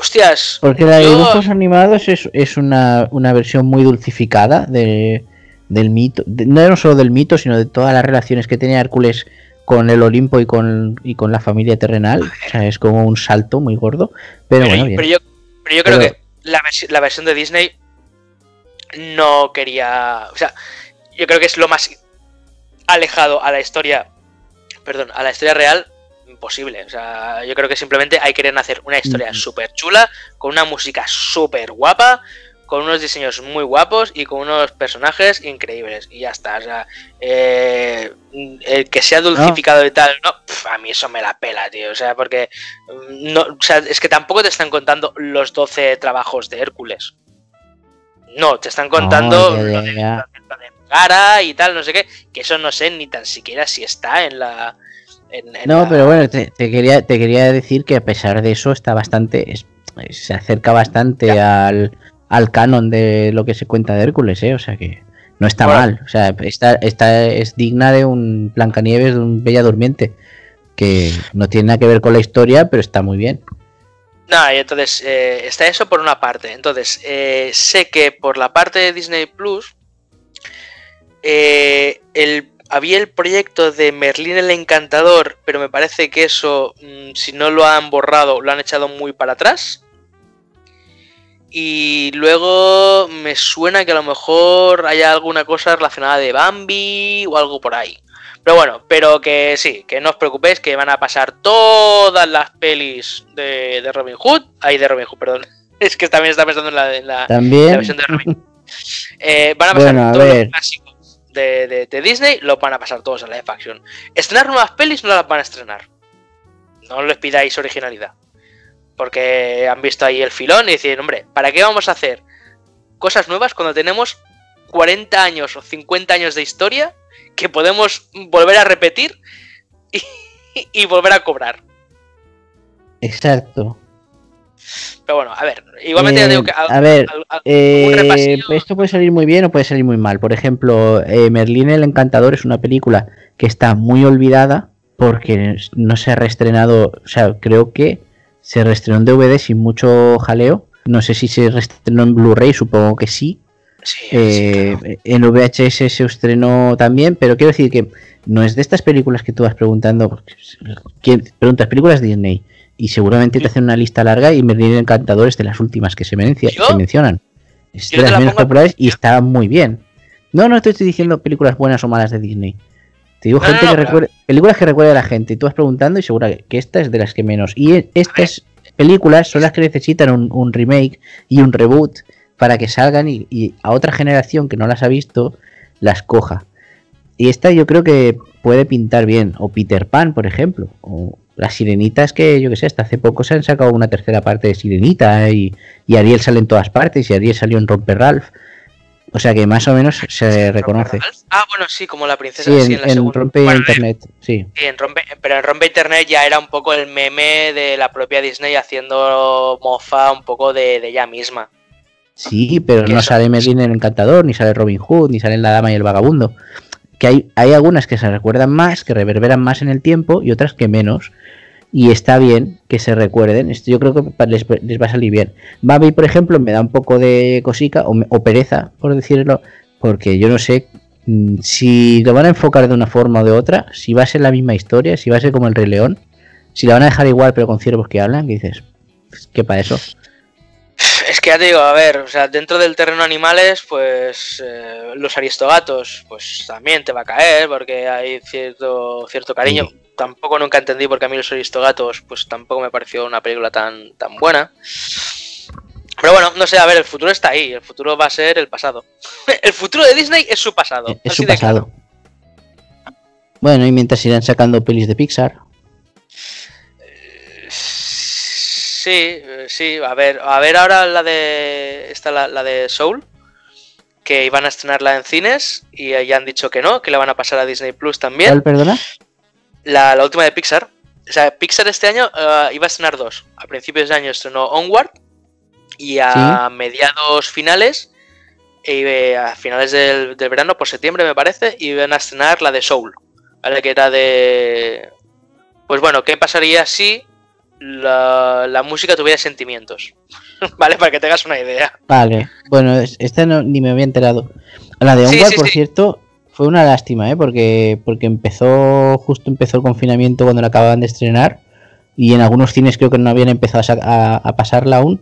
Hostias.
Porque la de
yo-
dibujos animados es, es una, una versión muy dulcificada de, del mito. de- no solo del mito, sino de todas las relaciones que tenía Hércules con el Olimpo y con, y con la familia terrenal. O sea, es como un salto muy gordo. Pero,
Pero,
bueno,
yo-
bien.
pero yo, pero yo creo
Pero-
que la, versi- la versión de Disney no quería. O sea, yo creo que es lo más alejado a la historia. Perdón, a la historia real imposible. O sea, yo creo que simplemente hay querer hacer una historia
Mm.
súper chula, con una música súper guapa, con unos diseños muy guapos y con unos personajes increíbles. Y ya está. O sea, eh, el que sea dulcificado y tal, no, pf, a mí eso me la pela, tío. O sea, porque mm, no, o sea, es que tampoco te están contando los 12 trabajos de Hércules. No, te están contando
ya,
lo de, lo de Megara y tal, no sé qué, que eso no sé ni tan siquiera si está en la. en- en
No,
la-
pero bueno, te, te quería, te quería decir que a pesar de eso está bastante. es- se acerca bastante al, al canon de lo que se cuenta de Hércules, ¿eh? O sea que no está
Bueno.
mal. O sea, está, está, es digna de un Blancanieves, de un Bella Durmiente. Que no tiene nada que ver con la historia, pero está muy bien.
Nada, y entonces eh, está eso por una parte. Entonces, eh, sé que por la parte de Disney Plus, eh, el, había el proyecto de Merlín el Encantador, pero me parece que eso, mm, si no lo han borrado, lo han echado muy para atrás. Y luego me suena que a lo mejor haya alguna cosa relacionada de Bambi o algo por ahí. Pero bueno, pero que sí, que no os preocupéis, que van a pasar todas las pelis de, de Robin Hood. Ay, de Robin Hood, perdón. Es que también está pensando en la, en la- en la
También.
versión de Robin Hood. Eh, van a pasar
Bueno, a
todos
ver.
los clásicos de, de- de Disney, los van a pasar todos a live action. Estrenar nuevas pelis no las van a estrenar. No les pidáis originalidad. Porque han visto ahí el filón y dicen, hombre, ¿para qué vamos a hacer cosas nuevas cuando tenemos 40 años o 50 años de historia que podemos volver a repetir y, y volver a cobrar?
Exacto.
Pero bueno, a ver, igualmente
Eh,
digo que...
a ver,
al- al-
Eh, esto puede salir muy bien o puede salir muy mal. Por ejemplo, eh, Merlín el Encantador es una película que está muy olvidada porque no se ha reestrenado, o sea, creo que se reestrenó en DVD sin mucho jaleo. No sé si se reestrenó en Blu-ray, supongo que sí.
Sí, sí,
Eh,
claro.
En VHS se estrenó también, pero quiero decir que no es de estas películas que tú vas preguntando. ¿quién- preguntas, películas Disney. y seguramente te hacen una lista larga y Merlín el Encantador es de las últimas que se, mencionan. Es de las
la
menos
pongo
populares y está muy bien. No, no te estoy diciendo películas buenas o malas de Disney. Te digo
No,
gente
no, no,
que recuerde, películas que recuerde a la gente. Y tú vas preguntando y seguro que, que esta es de las que menos. Y e- estas películas son las que necesitan un, un remake y un reboot para que salgan y, y a otra generación que no las ha visto las coja. Y esta yo creo que puede pintar bien. O Peter Pan, por ejemplo. O las sirenitas que, yo que sé, hasta hace poco se han sacado una tercera parte de Sirenita. Y, y Ariel sale en todas partes. Y Ariel salió en Romper Ralph. O sea que más o menos se reconoce.
Ah, bueno, sí, como la princesa.
Sí,
sí,
en,
la
en
segunda.
Rompe
Bueno,
Internet. Sí.
Sí, en Rompe- pero en Rompe Internet ya era un poco el meme de la propia Disney haciendo mofa un poco de, de ella misma.
Sí, pero no
eso-
sale Merlin el Encantador, ni sale Robin Hood, ni sale La Dama y el Vagabundo. Que hay, hay algunas que se recuerdan más, que reverberan más en el tiempo y otras que menos. Y está bien que se recuerden. Esto yo creo que les, les va a salir bien. Babi, por ejemplo, me da un poco de cosica o, o pereza, por decirlo, porque yo no sé mm, si lo van a enfocar de una forma o de otra, si va a ser la misma historia, si va a ser como el Rey León, si la van a dejar igual pero con ciervos que hablan, que dices, "Pues, ¿qué para eso?
Es que ya te digo, a ver, o sea, dentro del terreno animales, pues eh, los aristogatos, pues también te va a caer porque hay cierto, cierto cariño. Tampoco nunca entendí porque a mí los aristogatos, pues tampoco me pareció una película tan, tan buena. Pero bueno, no sé, a ver, el futuro está ahí, el futuro va a ser el pasado. El futuro de Disney es su pasado.
Es
así
su
claro.
pasado. Bueno, y mientras irán sacando pelis de Pixar.
Sí, eh, sí, a ver, a ver ahora la de esta la, la de Soul, que iban a estrenarla en cines y ya han dicho que no, que la van a pasar a Disney Plus también.
¿Cuál, perdona?
La, la última de Pixar. O sea, Pixar este año eh, iba a estrenar dos. A principios de año estrenó Onward y a mediados finales, eh, a finales del, del verano, por septiembre me parece, iban a estrenar la de Soul, ¿vale? Que era de... Pues bueno, ¿qué pasaría si la, la música tuviera sentimientos? ¿Vale? Para que tengas una idea.
Vale. Bueno, es- esta no, ni me había enterado. La de Onward,
sí,
por cierto, fue una lástima, ¿eh? Porque, porque empezó, justo empezó el confinamiento cuando la acababan de estrenar. Y en algunos cines creo que no habían empezado a, a- a pasarla aún.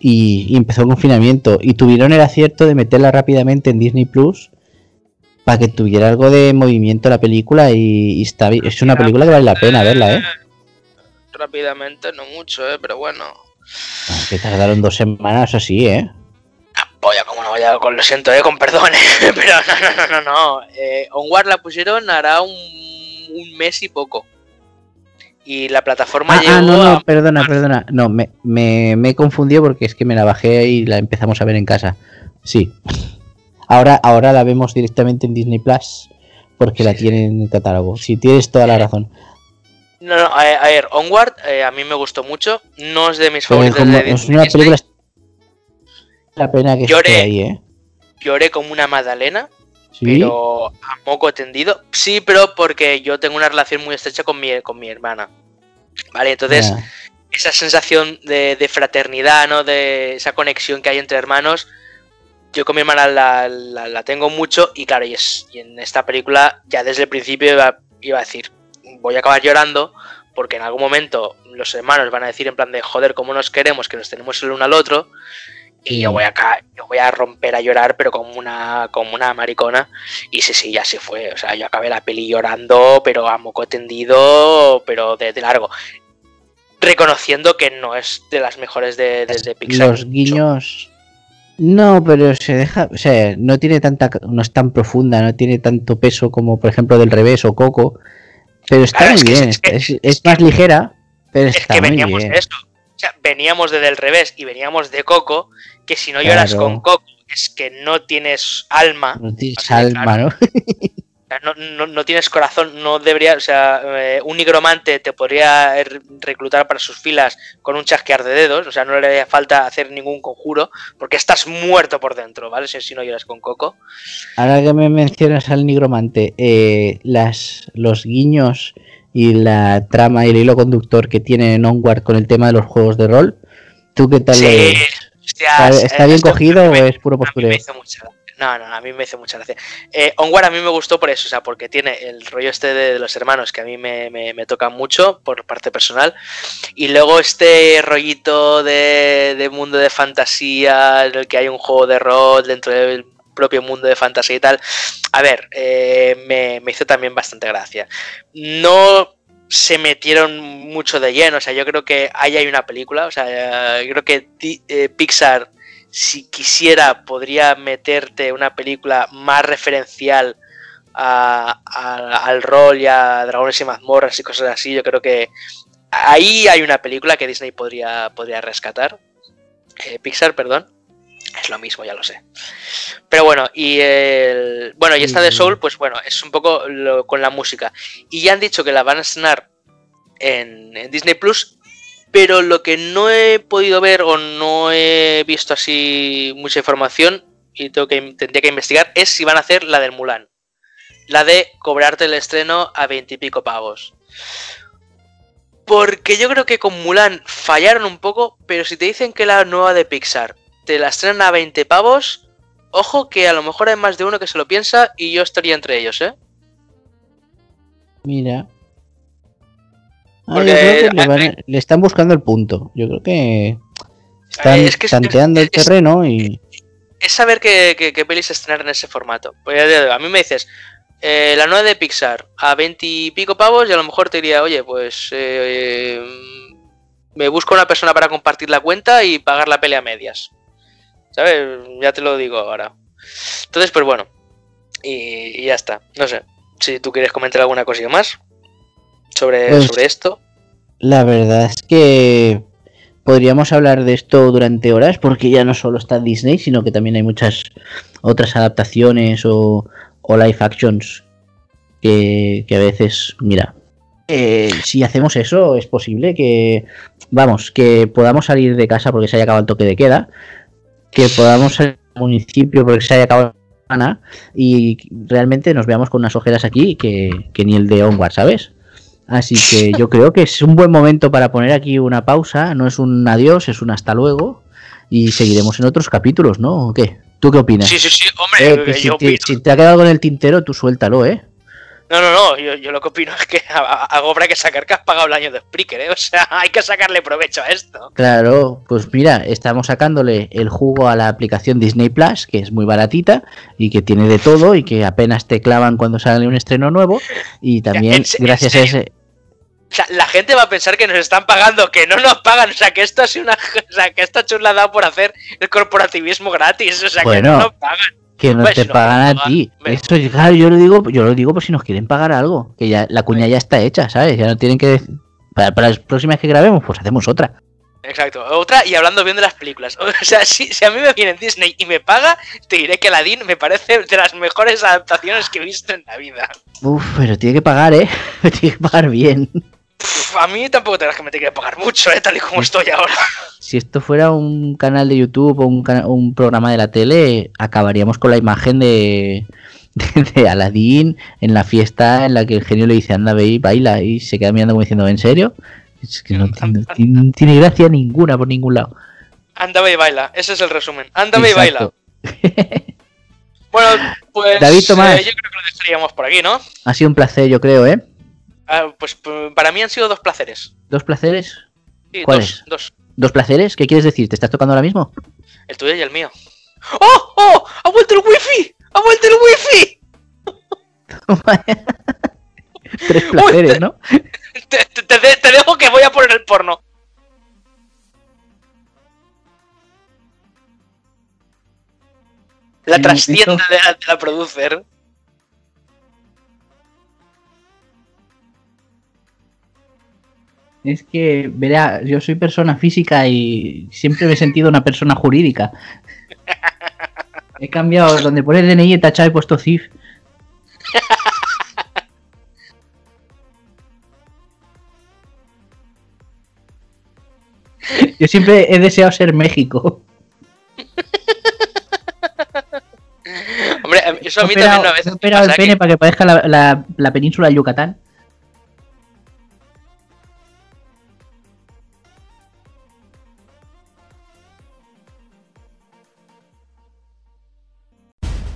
Y, y empezó el confinamiento. Y tuvieron el acierto de meterla rápidamente en Disney Plus. Para que tuviera algo de movimiento la película. Y, y está, es una película que vale la pena verla, ¿eh?
Rápidamente, no mucho, ¿eh? Pero bueno.
Que tardaron dos semanas así, ¿eh?
Polla, como no vaya, con lo siento, eh, con perdón, eh, pero no, no, no, no, no. Eh, Onward la pusieron hará un, un mes y poco. Y la plataforma
Ah,
llegó
ah, no, no,
a-
perdona, perdona. No, me, me, me he confundido porque es que me la bajé y la empezamos a ver en casa. Sí. Ahora, ahora la vemos directamente en Disney Plus porque la
Sí,
tienen en el catálogo. Sí, tienes toda la razón.
No, no, a, a ver, Onward eh, a mí me gustó mucho. No es de mis favoritos de
es
Disney.
una película. La pena que
Lloré.
esté ahí, ¿eh?
Lloré como una magdalena,
Sí.
pero a moco tendido. Sí, pero porque yo tengo una relación muy estrecha con mi, con mi hermana. Vale, entonces
Ah,
esa sensación de, de fraternidad, ¿no? De esa conexión que hay entre hermanos. Yo con mi hermana la, la- la tengo mucho y claro, y, es, y en esta película ya desde el principio iba, iba a decir, voy a acabar llorando porque en algún momento los hermanos van a decir en plan de joder, cómo nos queremos, que nos tenemos el uno al otro y yo voy a ca- yo voy a romper a llorar pero como una como una maricona y sí, sí, ya se fue, o sea, yo acabé la peli llorando pero a moco tendido, pero de, de largo reconociendo que no es de las mejores de, de- de Pixar.
Los guiños. No, pero se deja. O sea, no tiene tanta. No es tan profunda, no tiene tanto peso como, por ejemplo, del revés o Coco. Pero está
Claro,
muy
es
bien.
es que-
es,
es
es
que-
más ligera, pero
Es que
muy
veníamos
bien.
de eso. O sea, veníamos de del revés y veníamos de Coco, que si no lloras con Coco es que no tienes alma,
No tienes alma, ¿no?
no, no- no tienes corazón, no debería, o sea, eh, un nigromante te podría eh, reclutar para sus filas con un chasquear de dedos, o sea, no le haría falta hacer ningún conjuro, porque estás muerto por dentro, ¿vale? Si, si no lloras con Coco.
Ahora que me mencionas al nigromante, eh, las, los guiños y la trama y el hilo conductor que tiene en Onward con el tema de los juegos de rol, ¿tú qué tal lo
Sí,
ves?
Hostias,
¿Está, está
eh,
bien cogido o
me-
es puro
me
postureo?
No, no, a mí me hizo mucha gracia. Eh, Onward a mí me gustó por eso, o sea, porque tiene el rollo este de, los hermanos que a mí me, me, toca mucho por parte personal. Y luego este rollito de, de, mundo de fantasía, en el que hay un juego de rol dentro del propio mundo de fantasía y tal. A ver, eh, me, me hizo también bastante gracia. No se metieron mucho de lleno, o sea, yo creo que ahí hay una película, o sea, yo creo que eh, Pixar si quisiera, podría meterte una película más referencial al rol y a dragones y mazmorras y cosas así. Yo creo que ahí hay una película que Disney podría, podría rescatar. Eh, Pixar, perdón. Es lo mismo, ya lo sé. Pero bueno, y el, bueno, y esta de Soul, pues bueno, es un poco con la música. Y ya han dicho que la van a estrenar en, en Disney Plus pero lo que no he podido ver o no he visto así mucha información y tengo que, tendría que investigar es si van a hacer la del Mulan. La de cobrarte el estreno a veintipico pavos. Porque yo creo que con Mulan fallaron un poco, pero si te dicen que la nueva de Pixar te la estrenan a 20 pavos, ojo que a lo mejor hay más de uno que se lo piensa y yo estaría entre ellos, ¿eh?
Mira, Ah, le, están buscando el punto. Yo creo que están es tanteando el terreno y.
Es saber qué, qué, pelis estrenar en ese formato. Pues a mí me dices, eh, la nueva de Pixar a 20 y pico pavos, y a lo mejor te diría, oye, pues eh, me busco una persona para compartir la cuenta y pagar la pelea a medias. ¿Sabes? Ya te lo digo ahora. Entonces, pues bueno. Y, y ya está. No sé. Si tú quieres comentar alguna cosilla más sobre, pues, sobre esto.
La verdad es que podríamos hablar de esto durante horas porque ya no solo está Disney, sino que también hay muchas otras adaptaciones o, o live actions que, a veces, mira, eh, si hacemos eso es posible que, vamos, que podamos salir de casa porque se haya acabado el toque de queda, que podamos salir al municipio porque se haya acabado la semana y realmente nos veamos con unas ojeras aquí que, que ni el de Onward, ¿sabes? Así que yo creo que es un buen momento para poner aquí una pausa. No es un adiós, es un hasta luego. Y seguiremos en otros capítulos, ¿no? ¿O qué? ¿Tú qué opinas?
Sí, sí, sí, hombre.
Eh, si, te, ha quedado con el tintero, tú suéltalo, ¿eh?
No, no, no, yo, lo que opino es que hago para que sacar que has pagado el año de Spreaker, ¿eh? O sea, hay que sacarle provecho a esto.
Claro, pues mira, estamos sacándole el jugo a la aplicación Disney Plus, que es muy baratita y que tiene de todo y que apenas te clavan cuando sale un estreno nuevo. Y también, gracias a ese
o sea, la gente va a pensar que nos están pagando, que no nos pagan. O sea, que esto es una. O sea, que esta chula por hacer el corporativismo gratis. O sea, que no nos pagan.
Que no te pagan a ti. Esto, claro, yo lo digo, yo lo digo por si nos quieren pagar algo. Que ya la cuña ya está hecha, ¿sabes? Ya no tienen que. Para, para las próximas que grabemos, pues hacemos otra.
Exacto, otra y hablando bien de las películas. O sea, si, si a mí me viene Disney y me paga, te diré que Aladdin me parece de las mejores adaptaciones que he visto en la vida.
Uf, pero tiene que pagar, ¿eh? tiene que pagar bien
a mí tampoco tendrás que me que pagar mucho, ¿eh? tal y como estoy ahora.
Si esto fuera un canal de YouTube o un, un programa de la tele, acabaríamos con la imagen de, de, Aladdin en la fiesta en la que el genio le dice anda ve y baila y se queda mirando como diciendo ¿en serio? Es que no, tiene, gracia ninguna por ningún lado.
Anda ve y baila, ese es el resumen. Anda ve y baila. bueno, pues
David Tomás,
eh, yo creo que lo dejaríamos por aquí, ¿no?
Ha sido un placer, yo creo, ¿eh?
Ah, pues para mí han sido dos placeres.
¿Dos placeres?
Sí, ¿Cuáles? Dos,
dos. Placeres? ¿Qué quieres decir? ¿Te estás tocando ahora mismo?
El tuyo y el mío. ¡Oh! ¡Oh! ¡Ha vuelto el wifi! ¡Ha vuelto el wifi!
Tres placeres, ¿no?
Te, te, dejo que voy a poner el porno. La de la, de la producer.
Es que, verá, yo soy persona física y siempre me he sentido una persona jurídica. He cambiado, donde pone DNI he tachado he puesto CIF. Yo siempre he deseado ser México.
Hombre, eso a mí también una vez. He
operado el pene para que parezca la, la península de Yucatán.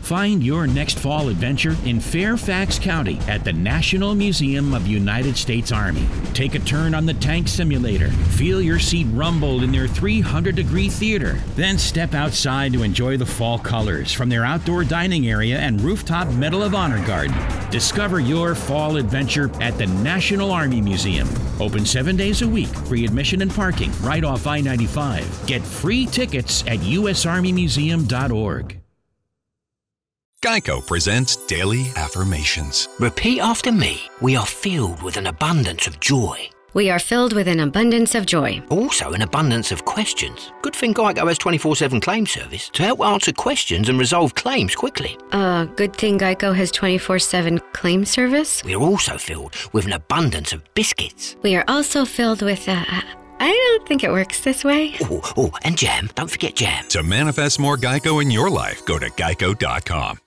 Find your next fall adventure in Fairfax County at the National Museum of United States Army. Take a turn on the tank simulator, feel your seat rumble in their 300 degree theater, then step outside to enjoy the fall colors from their outdoor dining area and rooftop Medal of Honor garden. Discover your fall adventure at the National Army Museum. Open seven days a week, free admission and parking right off I 95. Get free tickets at usarmymuseum.org.
Geico presents Daily Affirmations.
Repeat after me. We are filled with an abundance of joy.
We are filled with an abundance of joy.
Also, an abundance of questions. Good thing Geico has 24 7 claim service to help answer questions and resolve claims quickly.
Uh, good thing Geico has 24 7 claim service.
We are also filled with an abundance of biscuits.
We are also filled with, uh, I don't think it works this way.
Oh, oh, and jam. Don't forget jam.
To manifest more Geico in your life, go to geico.com.